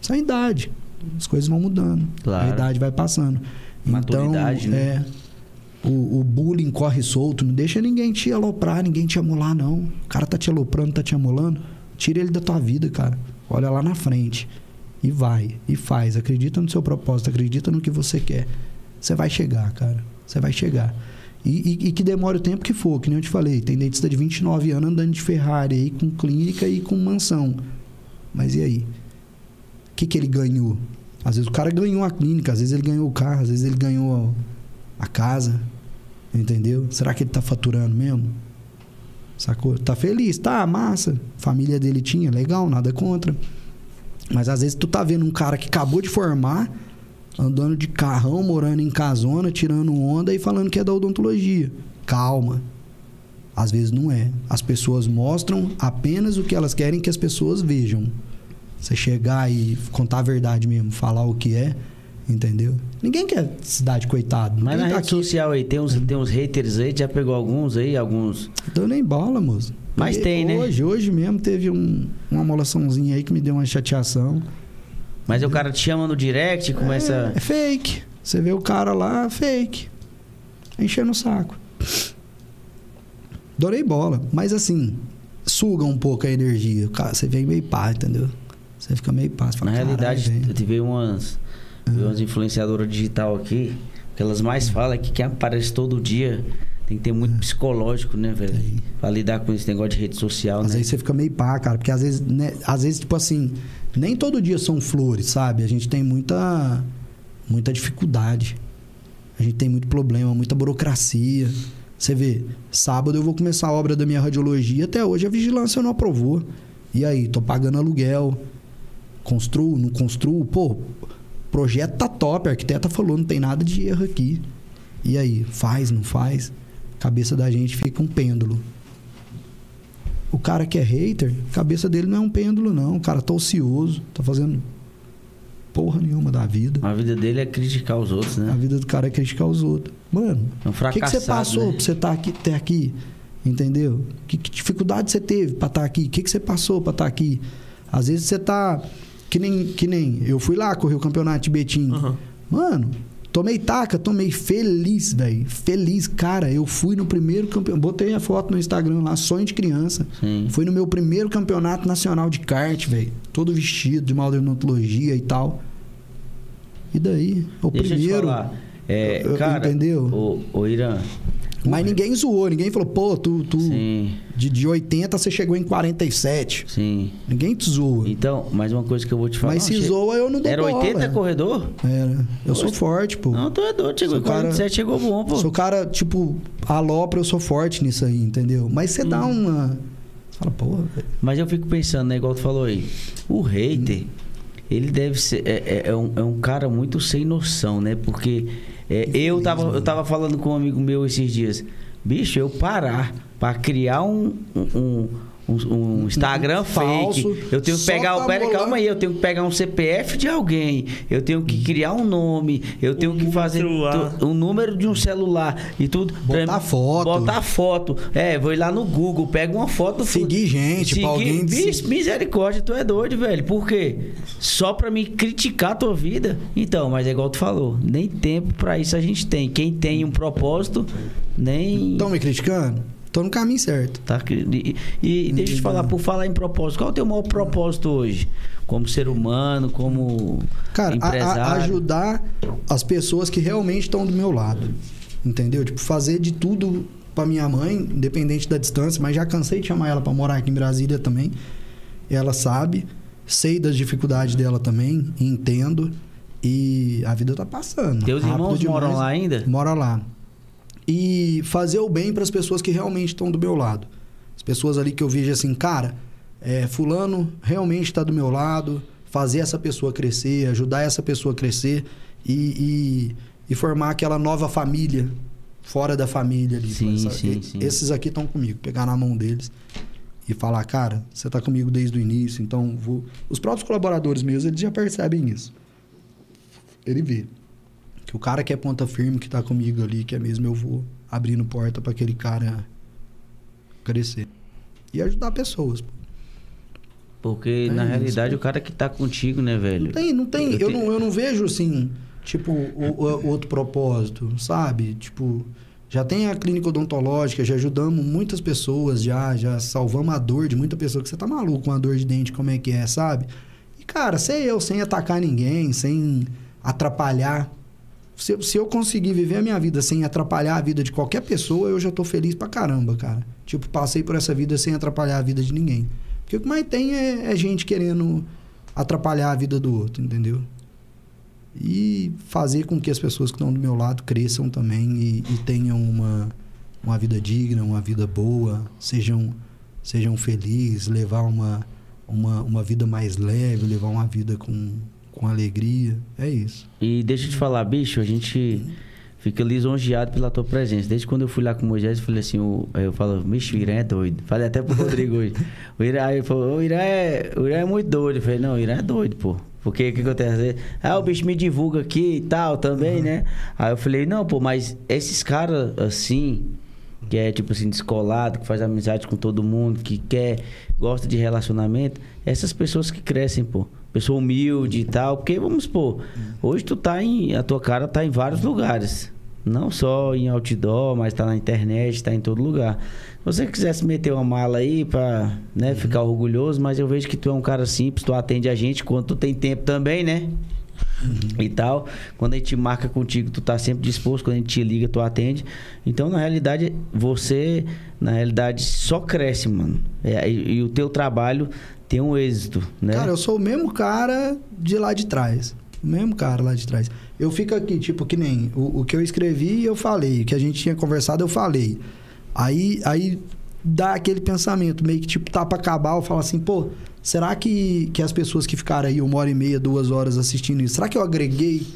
Isso é a idade. As coisas vão mudando. Claro. A idade vai passando. Maturidade, então, né? é, o, o bullying corre solto, não deixa ninguém te aloprar, ninguém te amolar, não. O cara tá te aloprando, tá te amolando, tira ele da tua vida, cara. Olha lá na frente. E vai, e faz. Acredita no seu propósito, acredita no que você quer. Você vai chegar, cara. Você vai chegar. E, e- e que demore o tempo que for, que nem eu te falei. Tem dentista de 29 anos andando de Ferrari aí, com clínica e com mansão. Mas e aí? O que, que ele ganhou? Às vezes o cara ganhou a clínica, às vezes ele ganhou o carro, às vezes ele ganhou a casa. Entendeu? Será que ele tá faturando mesmo? Sacou? Tá feliz, tá, massa. Família dele tinha, legal, nada contra. Mas às vezes tu tá vendo um cara que acabou de formar, andando de carrão, morando em casona, tirando onda e falando que é da odontologia. Calma. Às vezes não é. As pessoas mostram apenas o que elas querem que as pessoas vejam. Você chegar e contar a verdade mesmo, falar o que é, entendeu? Ninguém quer cidade coitado. Mas na tá rede social aí, tem uns, tem uns haters aí, já pegou alguns aí, alguns. Deu nem bola, moço. Mas tem, né? Hoje, hoje mesmo teve um, uma amolaçãozinha aí que me deu uma chateação. Mas aí o cara te chama no direct e começa. É, é fake. Você vê o cara lá, fake. Enchendo o saco. Adorei bola. Mas assim, suga um pouco a energia. Cara, você vem meio pá, entendeu? Você fica meio pá. Você fala, Na realidade, "Caralho, velho." tive umas. Vi umas influenciadoras digital aqui, o que elas mais falam é que quem aparece todo dia tem que ter muito psicológico, né, velho? Tem. Pra lidar com esse negócio de rede social, Às né? vezes você fica meio pá, cara, porque às vezes, né, às vezes, tipo assim, nem todo dia são flores, sabe? A gente tem muita, muita dificuldade. A gente tem muito problema, muita burocracia. Você vê, sábado eu vou começar a obra da minha radiologia, até hoje a vigilância não aprovou. E aí, tô pagando aluguel, construo, não construo, pô, projeto tá top, a arquiteta falou, não tem nada de erro aqui. E aí, faz, não faz? Cabeça da gente fica um pêndulo. O cara que é hater, a cabeça dele não é um pêndulo, não. O cara tá ocioso, tá fazendo porra nenhuma da vida. A vida dele é criticar os outros, A né? vida do cara é criticar os outros. Mano, É um o que, que você passou né? pra você estar aqui, ter aqui? Entendeu? Que, que dificuldade você teve pra estar aqui? O que, que você passou pra estar aqui? Às vezes você tá. Que nem, que nem. Eu fui lá correr o campeonato de Betim. Aham. Mano, tomei taca, tomei feliz, velho. Feliz, cara. Eu fui no primeiro campeonato. Botei a foto no Instagram lá, sonho de criança. Sim. Fui no meu primeiro campeonato nacional de kart, velho. Todo vestido de maldermatologia e tal. E daí? O Deixa eu te primeiro. falar. É, Eu- cara, entendeu? O, o Irã. Mas ninguém zoou, ninguém falou, pô, tu, tu Sim, de, de 80 você chegou em 47. sim. Ninguém te zoa. Então, mais uma coisa que eu vou te falar. Mas Não, se che- zoa, eu não dou Era bola. 80 corredor? Era. Eu sou forte, pô. Não, tu é doido. Chegou em 47, cara- chegou bom, pô. Sou cara, tipo, alopra, eu sou forte nisso aí, entendeu? Mas você Hum. dá uma. Você fala, pô. Mas eu fico pensando, né? Igual tu falou aí. O hater, ele deve ser. É, é- é um, é um cara muito sem noção, né? Porque é, eu, tava, eu tava falando com um amigo meu esses dias. Bicho, eu parar pra criar um. um, um- um Instagram Falso, fake. Eu tenho que pegar. pra Pera, bolar. calma aí. Eu tenho que pegar um CPF de alguém. Eu tenho que criar um nome. Eu tenho Um que fazer um número de um celular e tudo. Botar foto. Botar foto. É, vou ir lá no Google, pego uma foto do Seguir gente, pra alguém Bicho, misericórdia, tu é doido, velho. Por quê? Só pra me criticar a tua vida? Então, mas é igual tu falou, nem tempo pra isso a gente tem. Quem tem um propósito, nem. Estão me criticando? Tô no caminho certo. Tá, e, e deixa eu te falar, por falar em propósito, qual é o teu maior propósito hoje? Como ser humano, como Cara, a- empresário? a- ajudar as pessoas que realmente estão do meu lado. Entendeu? Tipo, fazer de tudo pra minha mãe, independente da distância, mas já cansei de chamar ela pra morar aqui em Brasília também. Ela sabe, sei das dificuldades dela também, entendo. E a vida tá passando. Teus irmãos moram demais. lá ainda? Mora lá. E fazer o bem para as pessoas que realmente estão do meu lado. As pessoas ali que eu vejo assim, cara, é, fulano realmente está do meu lado. Fazer essa pessoa crescer, ajudar essa pessoa a crescer e, e, e formar aquela nova família fora da família ali. Sim, Sabe? sim, E- sim. Esses aqui estão comigo. Pegar na mão deles e falar, cara, você tá comigo desde o início, então vou. Os próprios colaboradores meus, eles já percebem isso. Ele vê. Que o cara que é ponta firme, que tá comigo ali, que é mesmo, eu vou abrindo porta para aquele cara crescer. E ajudar pessoas. pô. Porque, É na isso. realidade, o cara que tá contigo, né, velho? Não tem, não tem. Eu Eu, te- não, eu não vejo assim, tipo, o, o- outro propósito, sabe? Tipo, já tem a clínica odontológica, já ajudamos muitas pessoas, já, já salvamos a dor de muita pessoa, que você tá maluco com a dor de dente, como é que é, sabe? E, cara, sei eu, sem atacar ninguém, sem atrapalhar. Se, eu- se eu conseguir viver a minha vida sem atrapalhar a vida de qualquer pessoa, eu já tô feliz pra caramba, cara. Tipo, passei por essa vida sem atrapalhar a vida de ninguém. Porque o que mais tem é, é gente querendo atrapalhar a vida do outro, entendeu? E fazer com que as pessoas que estão do meu lado cresçam também e, e tenham uma, uma vida digna, uma vida boa, sejam, sejam felizes, levar uma, uma, uma vida mais leve, levar uma vida com, com alegria. É isso. E deixa eu te falar, bicho, a gente fica lisonjeado pela tua presença. Desde quando eu fui lá com o Moisés, eu falei assim, o, eu falo, bicho, o Irã é doido. Falei até pro [LAUGHS] Rodrigo hoje. O Irã, aí ele falou, o Irã é, o Irã é muito doido. Eu falei, não, o Irã é doido, pô. Porque o que acontece? Ah, o bicho me divulga aqui e tal também, né? Aí eu falei, não, pô, mas esses caras assim, que é tipo assim, descolado, que faz amizade com todo mundo, que quer, gosta de relacionamento, essas pessoas que crescem, pô. Pessoa humilde e tal, porque vamos supor, hoje tu tá em. A tua cara tá em vários lugares. Não só em outdoor, mas tá na internet, tá em todo lugar. Se você quisesse meter uma mala aí pra né, ficar orgulhoso, mas eu vejo que tu é um cara simples, tu atende a gente quando tu tem tempo também, né? e tal. Quando a gente marca contigo, tu tá sempre disposto. Quando a gente te liga, tu atende. Então, na realidade, você, na realidade, só cresce, mano. É, e, e o teu trabalho tem um êxito, né? Cara, eu sou o mesmo cara de lá de trás. O mesmo cara lá de trás. Eu fico aqui, tipo, que nem o, o que eu escrevi, eu falei. O que a gente tinha conversado, eu falei. Aí, aí dá aquele pensamento, meio que tipo, tá pra acabar, eu falo assim, pô, será que, que as pessoas que ficaram aí uma hora e meia, duas horas assistindo isso, será que eu agreguei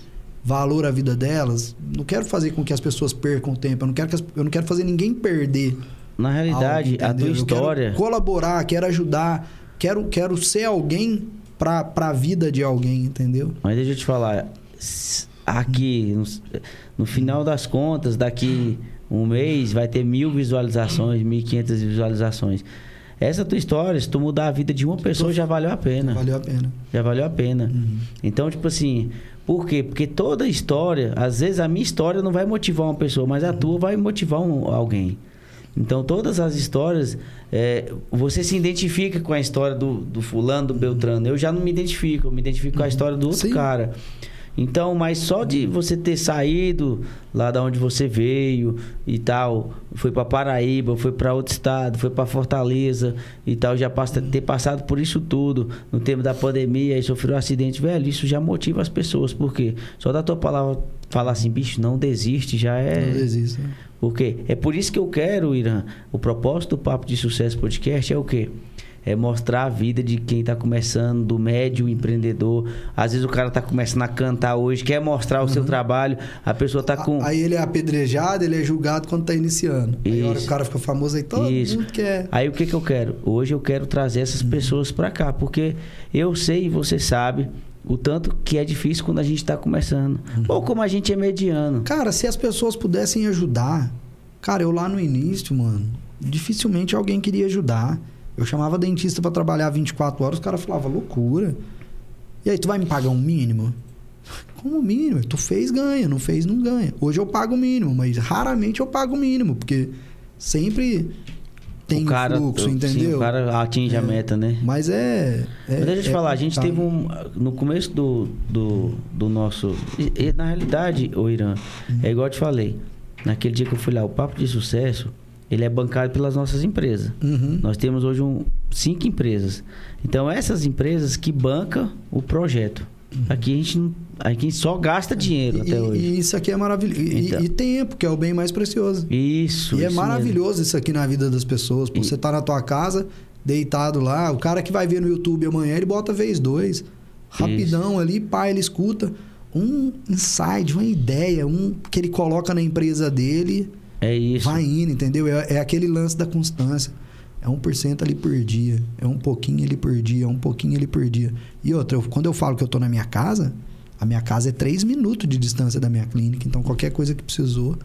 valor à vida delas? Não quero fazer com que as pessoas percam tempo, eu não quero, que as- eu não quero fazer ninguém perder. Na realidade, algo, a tua história. Quero colaborar, quero ajudar, quero, quero ser alguém pra, pra vida de alguém, entendeu? Mas deixa eu te falar, aqui, no, no final das contas, daqui um mês, vai ter mil visualizações, mil e quinhentas visualizações. Essa tua história, se tu mudar a vida de uma pessoa, já valeu a pena. Valeu a pena. Já valeu a pena. Então, tipo assim, por quê? Porque toda história, às vezes a minha história não vai motivar uma pessoa, mas a tua vai motivar um- alguém. Então, todas as histórias, é, você se identifica com a história do, do fulano, do Beltrano. Eu já não me identifico, eu me identifico com a história do outro Sim. cara. Então, mas só de você ter saído lá da onde você veio e tal, foi para Paraíba, foi para outro estado, foi para Fortaleza e tal, já passa, ter passado por isso tudo no tempo da pandemia e sofreu um acidente, velho, isso já motiva as pessoas, porque só da tua palavra falar assim, bicho, não desiste, já é Não desista. porque é por isso que eu quero, Irã. O propósito do Papo de Sucesso Podcast é o quê? É mostrar a vida de quem está começando, do médio empreendedor. Às vezes o cara está começando a cantar hoje, quer mostrar o seu trabalho, a pessoa está com. Aí ele é apedrejado, ele é julgado quando tá iniciando. Aí a hora que Isso. o cara fica famoso aí, todo Isso. mundo quer. Aí o que, que eu quero? Hoje eu quero trazer essas pessoas para cá, porque eu sei e você sabe o tanto que é difícil quando a gente está começando. Ou como a gente é mediano. Cara, se as pessoas pudessem ajudar. Cara, eu lá no início, mano, dificilmente alguém queria ajudar. Eu chamava dentista pra trabalhar 24 horas, o cara falava, loucura. E aí, tu vai me pagar um mínimo? Como mínimo? Tu fez, ganha. Não fez, não ganha. Hoje eu pago o mínimo, mas raramente eu pago o mínimo, porque sempre tem o cara, fluxo, sim, entendeu? o cara atinge a É. meta, né? Mas é. é Mas deixa eu te é falar, a gente teve um. No começo do, do, do nosso. e- e, na realidade, o Irã, é igual eu te falei. Naquele dia que eu fui lá, o Papo de Sucesso, ele é bancado pelas nossas empresas. Uhum. Nós temos hoje um, cinco empresas. Então, essas empresas que bancam o projeto. Aqui a gente, não- aqui a gente só gasta dinheiro E, até e- hoje. e isso aqui é maravilhoso. E, Então. e tempo, que é o bem mais precioso. Isso. E é isso maravilhoso isso aqui na vida das pessoas. Pô, E- Você tá na tua casa, deitado lá, o cara que vai ver no YouTube amanhã, ele bota vez dois. Rapidão ali, pá, ele escuta um insight, uma ideia, um que ele coloca na empresa dele, mesmo. É isso. vai indo, entendeu? É, é aquele lance da constância. É um por cento ali por dia. É um pouquinho ali por dia, é um pouquinho ali por dia. E outra, eu- quando eu falo que eu tô na minha casa, a minha casa é três minutos de distância da minha clínica. Então, qualquer coisa que precisou,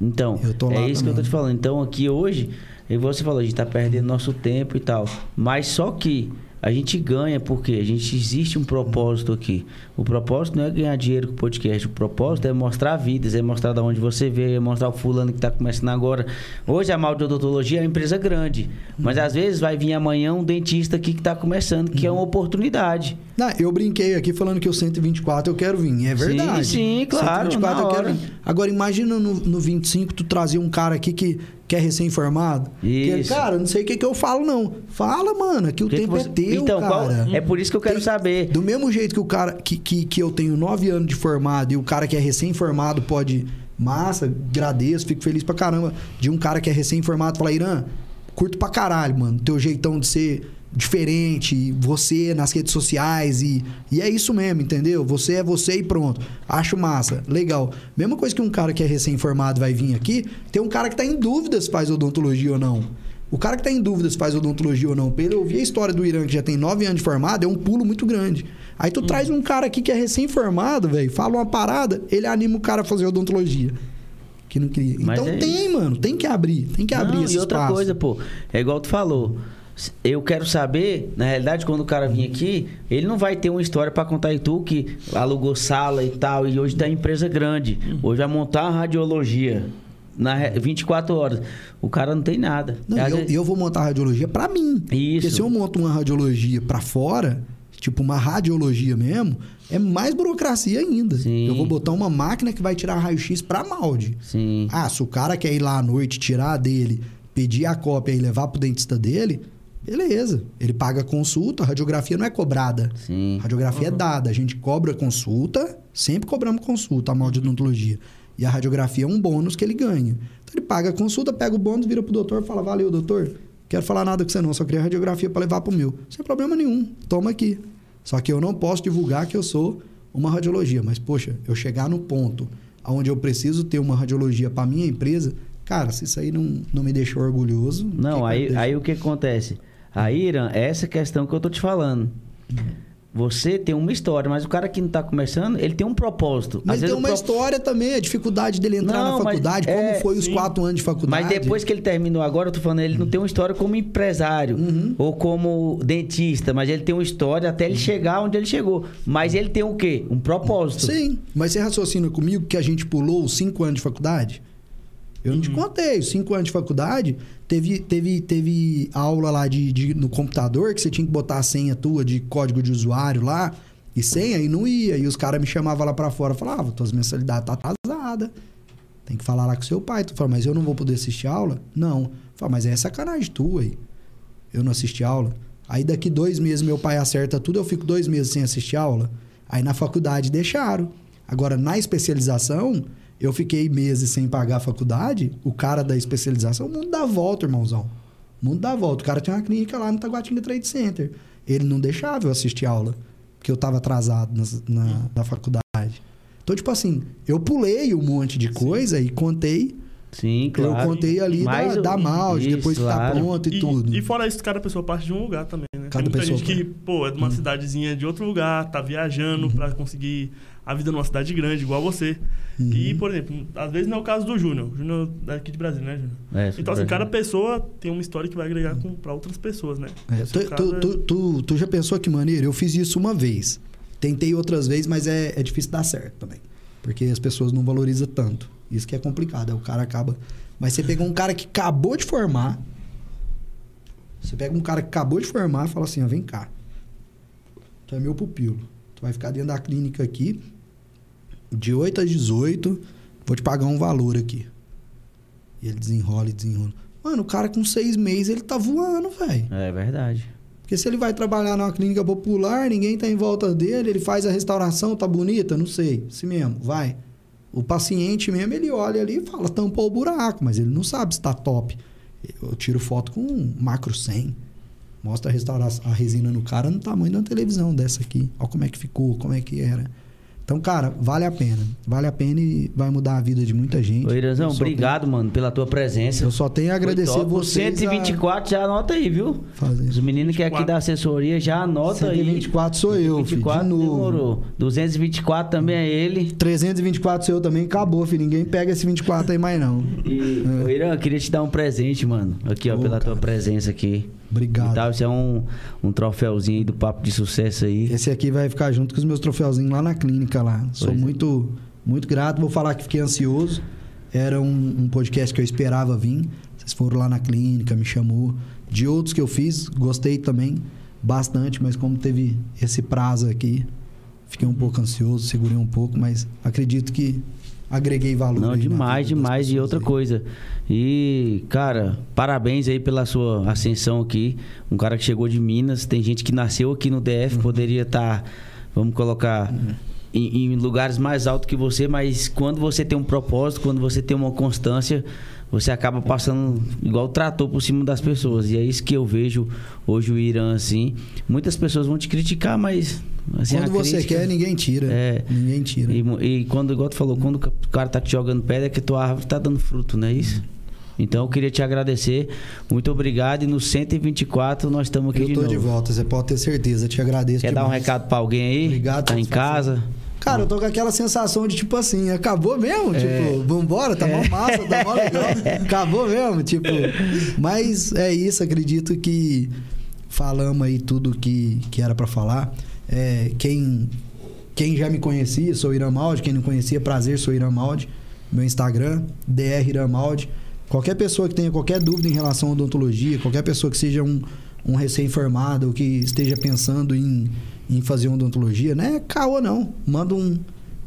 Então, Eu tô lá é isso que eu tô também. te falando. Então, aqui hoje, e você falou, a gente tá perdendo nosso tempo e tal. Mas só que a gente ganha porque a gente existe um propósito aqui. O propósito não é ganhar dinheiro com o podcast. O propósito é mostrar vidas, é mostrar de onde você veio, é mostrar o fulano que tá começando agora. Hoje a Maldodontologia é uma empresa grande. Mas às vezes vai vir amanhã um dentista aqui que tá começando, que é uma oportunidade. Não, eu brinquei aqui falando que o 124 eu quero vir. É verdade. Sim, sim, claro, 124 eu quero vir. Agora, imagina no, no 25 tu trazer um cara aqui que, que é recém-formado. Que Isso. cara, não sei o que, que eu falo, não. Fala, mano, que o Que que tempo você- é teu, Então, qual- cara. é por isso que eu quero Tem- saber. Do mesmo jeito que o cara que, que, que eu tenho nove anos de formado e o cara que é recém-formado pode. Massa, agradeço, fico feliz pra caramba. De um cara que é recém-formado falar, Irã, curto pra caralho, mano. Teu jeitão de ser diferente, você nas redes sociais e, e é isso mesmo, entendeu? Você é você e pronto. Acho massa, legal. Mesma coisa que um cara que é recém-formado vai vir aqui, tem um cara que tá em dúvida se faz odontologia ou não. O cara que tá em dúvida se faz odontologia ou não, pra ele ouvir a história do Irã, que já tem nove anos de formado, é um pulo muito grande. Aí tu traz um cara aqui que é recém-formado, velho, fala uma parada, ele anima o cara a fazer odontologia. Que não queria. Mas então é tem, mano, tem que abrir. Tem que abrir Não, esse e outra espaço. coisa, pô, é igual tu falou. Eu quero saber, na realidade, quando o cara vir aqui, ele não vai ter uma história pra contar e tu que alugou sala e tal, e hoje tá empresa grande. Hoje vai montar uma radiologia na re- 24 horas. O cara não tem nada. Não, eu, vezes- eu vou montar radiologia pra mim. Porque Isso. se eu monto uma radiologia pra fora, tipo uma radiologia mesmo, é mais burocracia ainda. Sim. Eu vou botar uma máquina que vai tirar raio-x pra molde. Sim. Ah, se o cara quer ir lá à noite, tirar dele, pedir a cópia e levar pro dentista dele, beleza. Ele paga a consulta, a radiografia não é cobrada. Sim. A radiografia é dada. A gente cobra consulta, sempre cobramos consulta, a mal de odontologia. E a radiografia é um bônus que ele ganha. Então ele paga a consulta, pega o bônus, vira pro doutor e fala: Valeu, doutor, quero falar nada com você não, só queria radiografia para levar pro meu. Sem problema nenhum, toma aqui. Só que eu não posso divulgar que eu sou uma radiologia. Mas, poxa, eu chegar no ponto onde eu preciso ter uma radiologia para minha empresa, cara, se isso aí não, não me deixou orgulhoso. Não, aí, aí o que acontece? Aí, Irã, é essa questão que eu tô te falando. Você tem uma história, mas o cara que não tá começando, ele tem um propósito. Mas Às tem uma pro- história também, a dificuldade dele entrar Não, na faculdade, é, como foi os sim. quatro anos de faculdade. Mas depois que ele terminou agora, eu tô falando, ele não tem uma história como empresário Uhum. ou como dentista, mas ele tem uma história até ele chegar onde ele chegou. Mas ele tem o quê? Um propósito. Sim, mas você raciocina comigo que a gente pulou os cinco anos de faculdade? Eu não te contei, os cinco anos de faculdade, teve, teve, teve aula lá de, de- no computador que você tinha que botar a senha tua de código de usuário lá, e senha, e não ia. E os caras me chamavam lá pra fora, falavam, tuas mensalidades tá atrasada. Tem que falar lá com seu pai. Tu fala, mas eu não vou poder assistir aula? Não. Fala, mas é sacanagem tua aí. Eu não assisti aula. Aí daqui dois meses meu pai acerta tudo, eu fico dois meses sem assistir aula. Aí na faculdade deixaram. Agora, na especialização, eu fiquei meses sem pagar a faculdade. O cara da especialização, o mundo dá volta, irmãozão. O mundo dá volta. O cara tinha uma clínica lá no Taguatinga Trade Center. Ele não deixava eu assistir aula, porque eu tava atrasado nas- na, na faculdade. Então, tipo assim, eu pulei um monte de coisa e contei. Sim, claro. Eu contei ali Mas da, da isso, depois que tá claro. pronto e, tudo. E fora isso, cada pessoa parte de um lugar também? Cada Tem muita pessoa gente que, pô, é de uma cidadezinha de outro lugar, tá viajando pra conseguir a vida numa cidade grande, igual você. E, por exemplo, às vezes não é o caso do Júnior. O Júnior é daqui de Brasília, né, Júnior? É, Então, assim, cada pessoa tem uma história que vai agregar pra outras pessoas, né? É, seu tu, caso, tu, é- tu, tu- tu já pensou que maneiro? Eu fiz isso uma vez. Tentei outras vezes, mas é, é difícil dar certo também. Porque as pessoas não valorizam tanto. Isso que é complicado. aí O cara acaba. Mas você pega um cara que acabou de formar. Você pega um cara que acabou de formar e fala assim: ó, vem cá. Tu é meu pupilo. Tu vai ficar dentro da clínica aqui, de 8 às 18, vou te pagar um valor aqui. E ele desenrola e desenrola. Mano, o cara com seis meses, ele tá voando, velho. É verdade. Porque se ele vai trabalhar numa clínica popular, ninguém tá em volta dele, ele faz a restauração, tá bonita? Não sei. Se mesmo, vai. O paciente mesmo, ele olha ali e fala, tampou o buraco, mas ele não sabe se tá top. Eu tiro foto com um macro 100. Mostra a a resina no cara no tamanho de uma televisão dessa aqui. Olha como é que ficou, como é que era. Então, cara, vale a pena. Vale a pena e vai mudar a vida de muita gente. Ô, Iranzão, Eu só obrigado, mano, pela tua presença. tenho- eu só tenho a agradecer top. Vocês. 124 já anota aí, viu? a fazer. Os meninos que é aqui 24. da assessoria já anota aí. 124 sou eu, filho, 124 de novo. demorou. 224 também é ele. 324 seu também acabou, filho. Ninguém pega esse 24 aí mais não. [LAUGHS] E, ô, Irã, eu queria te dar um presente, mano. Aqui, ó, Ô, pela tua cara. presença aqui. Obrigado. Tal, isso é um, um troféuzinho aí do Papo de Sucesso aí. Esse aqui vai ficar junto com os meus troféuzinhos lá na clínica lá. Sou Pois é. muito, muito grato. Vou falar que fiquei ansioso. Era um, um podcast que eu esperava vir. Vocês foram lá na clínica, me chamou. De outros que eu fiz, gostei também bastante, mas como teve esse prazo aqui, fiquei um pouco ansioso, segurei um pouco, mas acredito que agreguei valor. Não, demais, demais. E outra aí. coisa. E, cara, parabéns aí pela sua ascensão aqui. Um cara que chegou de Minas. Tem gente que nasceu aqui no Uhum. DF, poderia estar, vamos colocar, em, em lugares mais altos que você, mas quando você tem um propósito, quando você tem uma constância, você acaba passando igual trator por cima das pessoas. E é isso que eu vejo hoje o Irã assim. Muitas pessoas vão te criticar, mas. Assim, Quando você crítica- quer, ninguém tira. É. Ninguém tira. e, e quando, igual tu falou, quando o cara tá te jogando pedra, é que tua árvore tá dando fruto, não é isso? Então eu queria te agradecer. Muito obrigado. E no 124 nós estamos aqui Eu de tô novo. de volta, você pode ter certeza. Te agradeço Quer dar um demais. recado pra alguém aí? Obrigado, Tá em casa? Cara, eu tô com aquela sensação de tipo assim, acabou mesmo? É. Tipo, vambora, tá mó massa, tá mó legal. [LAUGHS] Acabou mesmo, tipo. Mas é isso, acredito que falamos aí tudo que, que era pra falar. É, quem, quem já me conhecia, sou Irã Maldi. Quem não conhecia, prazer, sou Irã Maldi. Meu Instagram, DR Irã Maldi. Qualquer pessoa que tenha qualquer dúvida em relação à odontologia, qualquer pessoa que seja um, um recém-formado ou que esteja pensando em, em fazer odontologia, não é caô não. Manda um,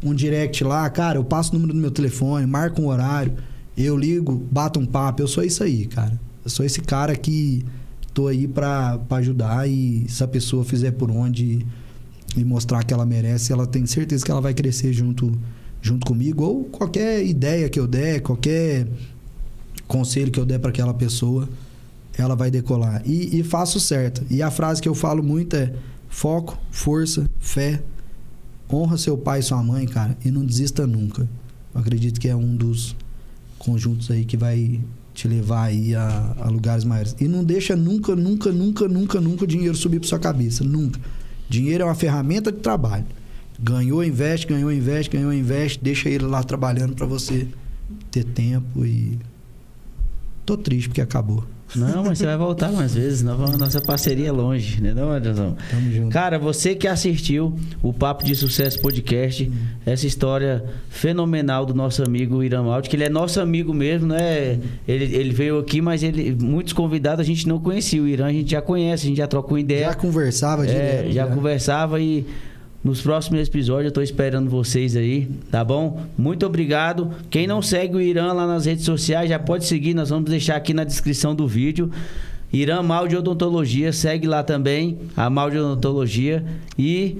um direct lá, cara, eu passo o número do meu telefone, marca um horário, eu ligo, bato um papo, eu sou isso aí, cara. Eu sou esse cara que tô aí pra ajudar e se a pessoa fizer por onde e mostrar que ela merece, ela tem certeza que ela vai crescer junto, junto comigo. Ou qualquer ideia que eu der, qualquer conselho que eu der para aquela pessoa, ela vai decolar. E, e faço certo. E a frase que eu falo muito é: foco, força, fé. Honra seu pai e sua mãe, cara, e não desista nunca. Eu acredito que é um dos conjuntos aí que vai te levar aí a, a lugares maiores. E não deixa nunca, nunca, nunca, nunca, nunca o dinheiro subir para sua cabeça. Nunca. Dinheiro é uma ferramenta de trabalho. Ganhou, investe, ganhou, investe, ganhou, investe. Deixa ele lá trabalhando para você ter tempo e. Tô triste porque acabou. Não, mas você vai voltar mais vezes, nossa parceria é longe, né, não, Anderson? Tamo junto. Cara, você que assistiu o Papo de Sucesso Podcast, essa história fenomenal do nosso amigo Irã Maldi, que ele é nosso amigo mesmo, né? Ele, ele veio aqui, mas ele muitos convidados a gente não conhecia. O Irã a gente já conhece, a gente já troca uma ideia. Já conversava É, direto. já conversava e nos próximos episódios eu tô esperando vocês aí, tá bom? Muito obrigado. Quem não segue o Irã lá nas redes sociais já pode seguir, nós vamos deixar aqui na descrição do vídeo. Irã Mal de Odontologia, segue lá também, a Mal de Odontologia e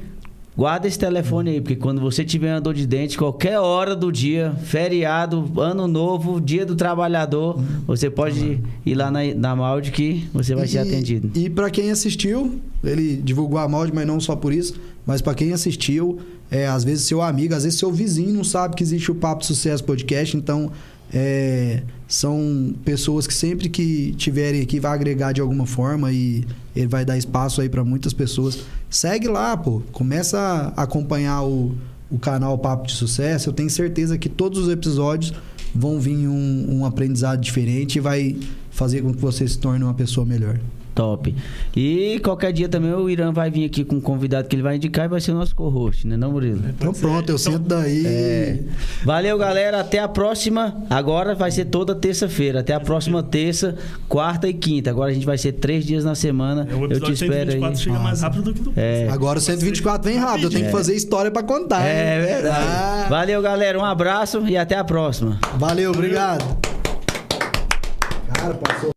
guarda esse telefone aí, porque quando você tiver uma dor de dente, qualquer hora do dia, feriado, ano novo, dia do trabalhador, você pode ir lá na, na Malde que você vai ser E- atendido. E para quem assistiu, ele divulgou a molde, mas não só por isso. Mas para quem assistiu, é, às vezes seu amigo, às vezes seu vizinho não sabe que existe o Papo de Sucesso Podcast. Então, é, são pessoas que sempre que tiverem aqui vai agregar de alguma forma e ele vai dar espaço aí para muitas pessoas. Segue lá, pô. Começa a acompanhar o, o canal Papo de Sucesso. Eu tenho certeza que todos os episódios vão vir um, um aprendizado diferente e vai fazer com que você se torne uma pessoa melhor. Top. E qualquer dia também o Irã vai vir aqui com um convidado que ele vai indicar e vai ser o nosso co-host, né, não, Murilo? Então pronto, eu sento daí. É. Valeu, galera. Até a próxima. Agora vai ser toda terça-feira. Até a próxima terça, quarta e quinta. Agora a gente vai ser três dias na semana. É, O Eu te espero aí. 124 chega mais rápido do que do É. Agora o 124 vem rápido, eu tenho que fazer história pra contar. É hein? verdade. Ah, Valeu, galera. Um abraço e até a próxima. valeu, obrigado. Cara, passou.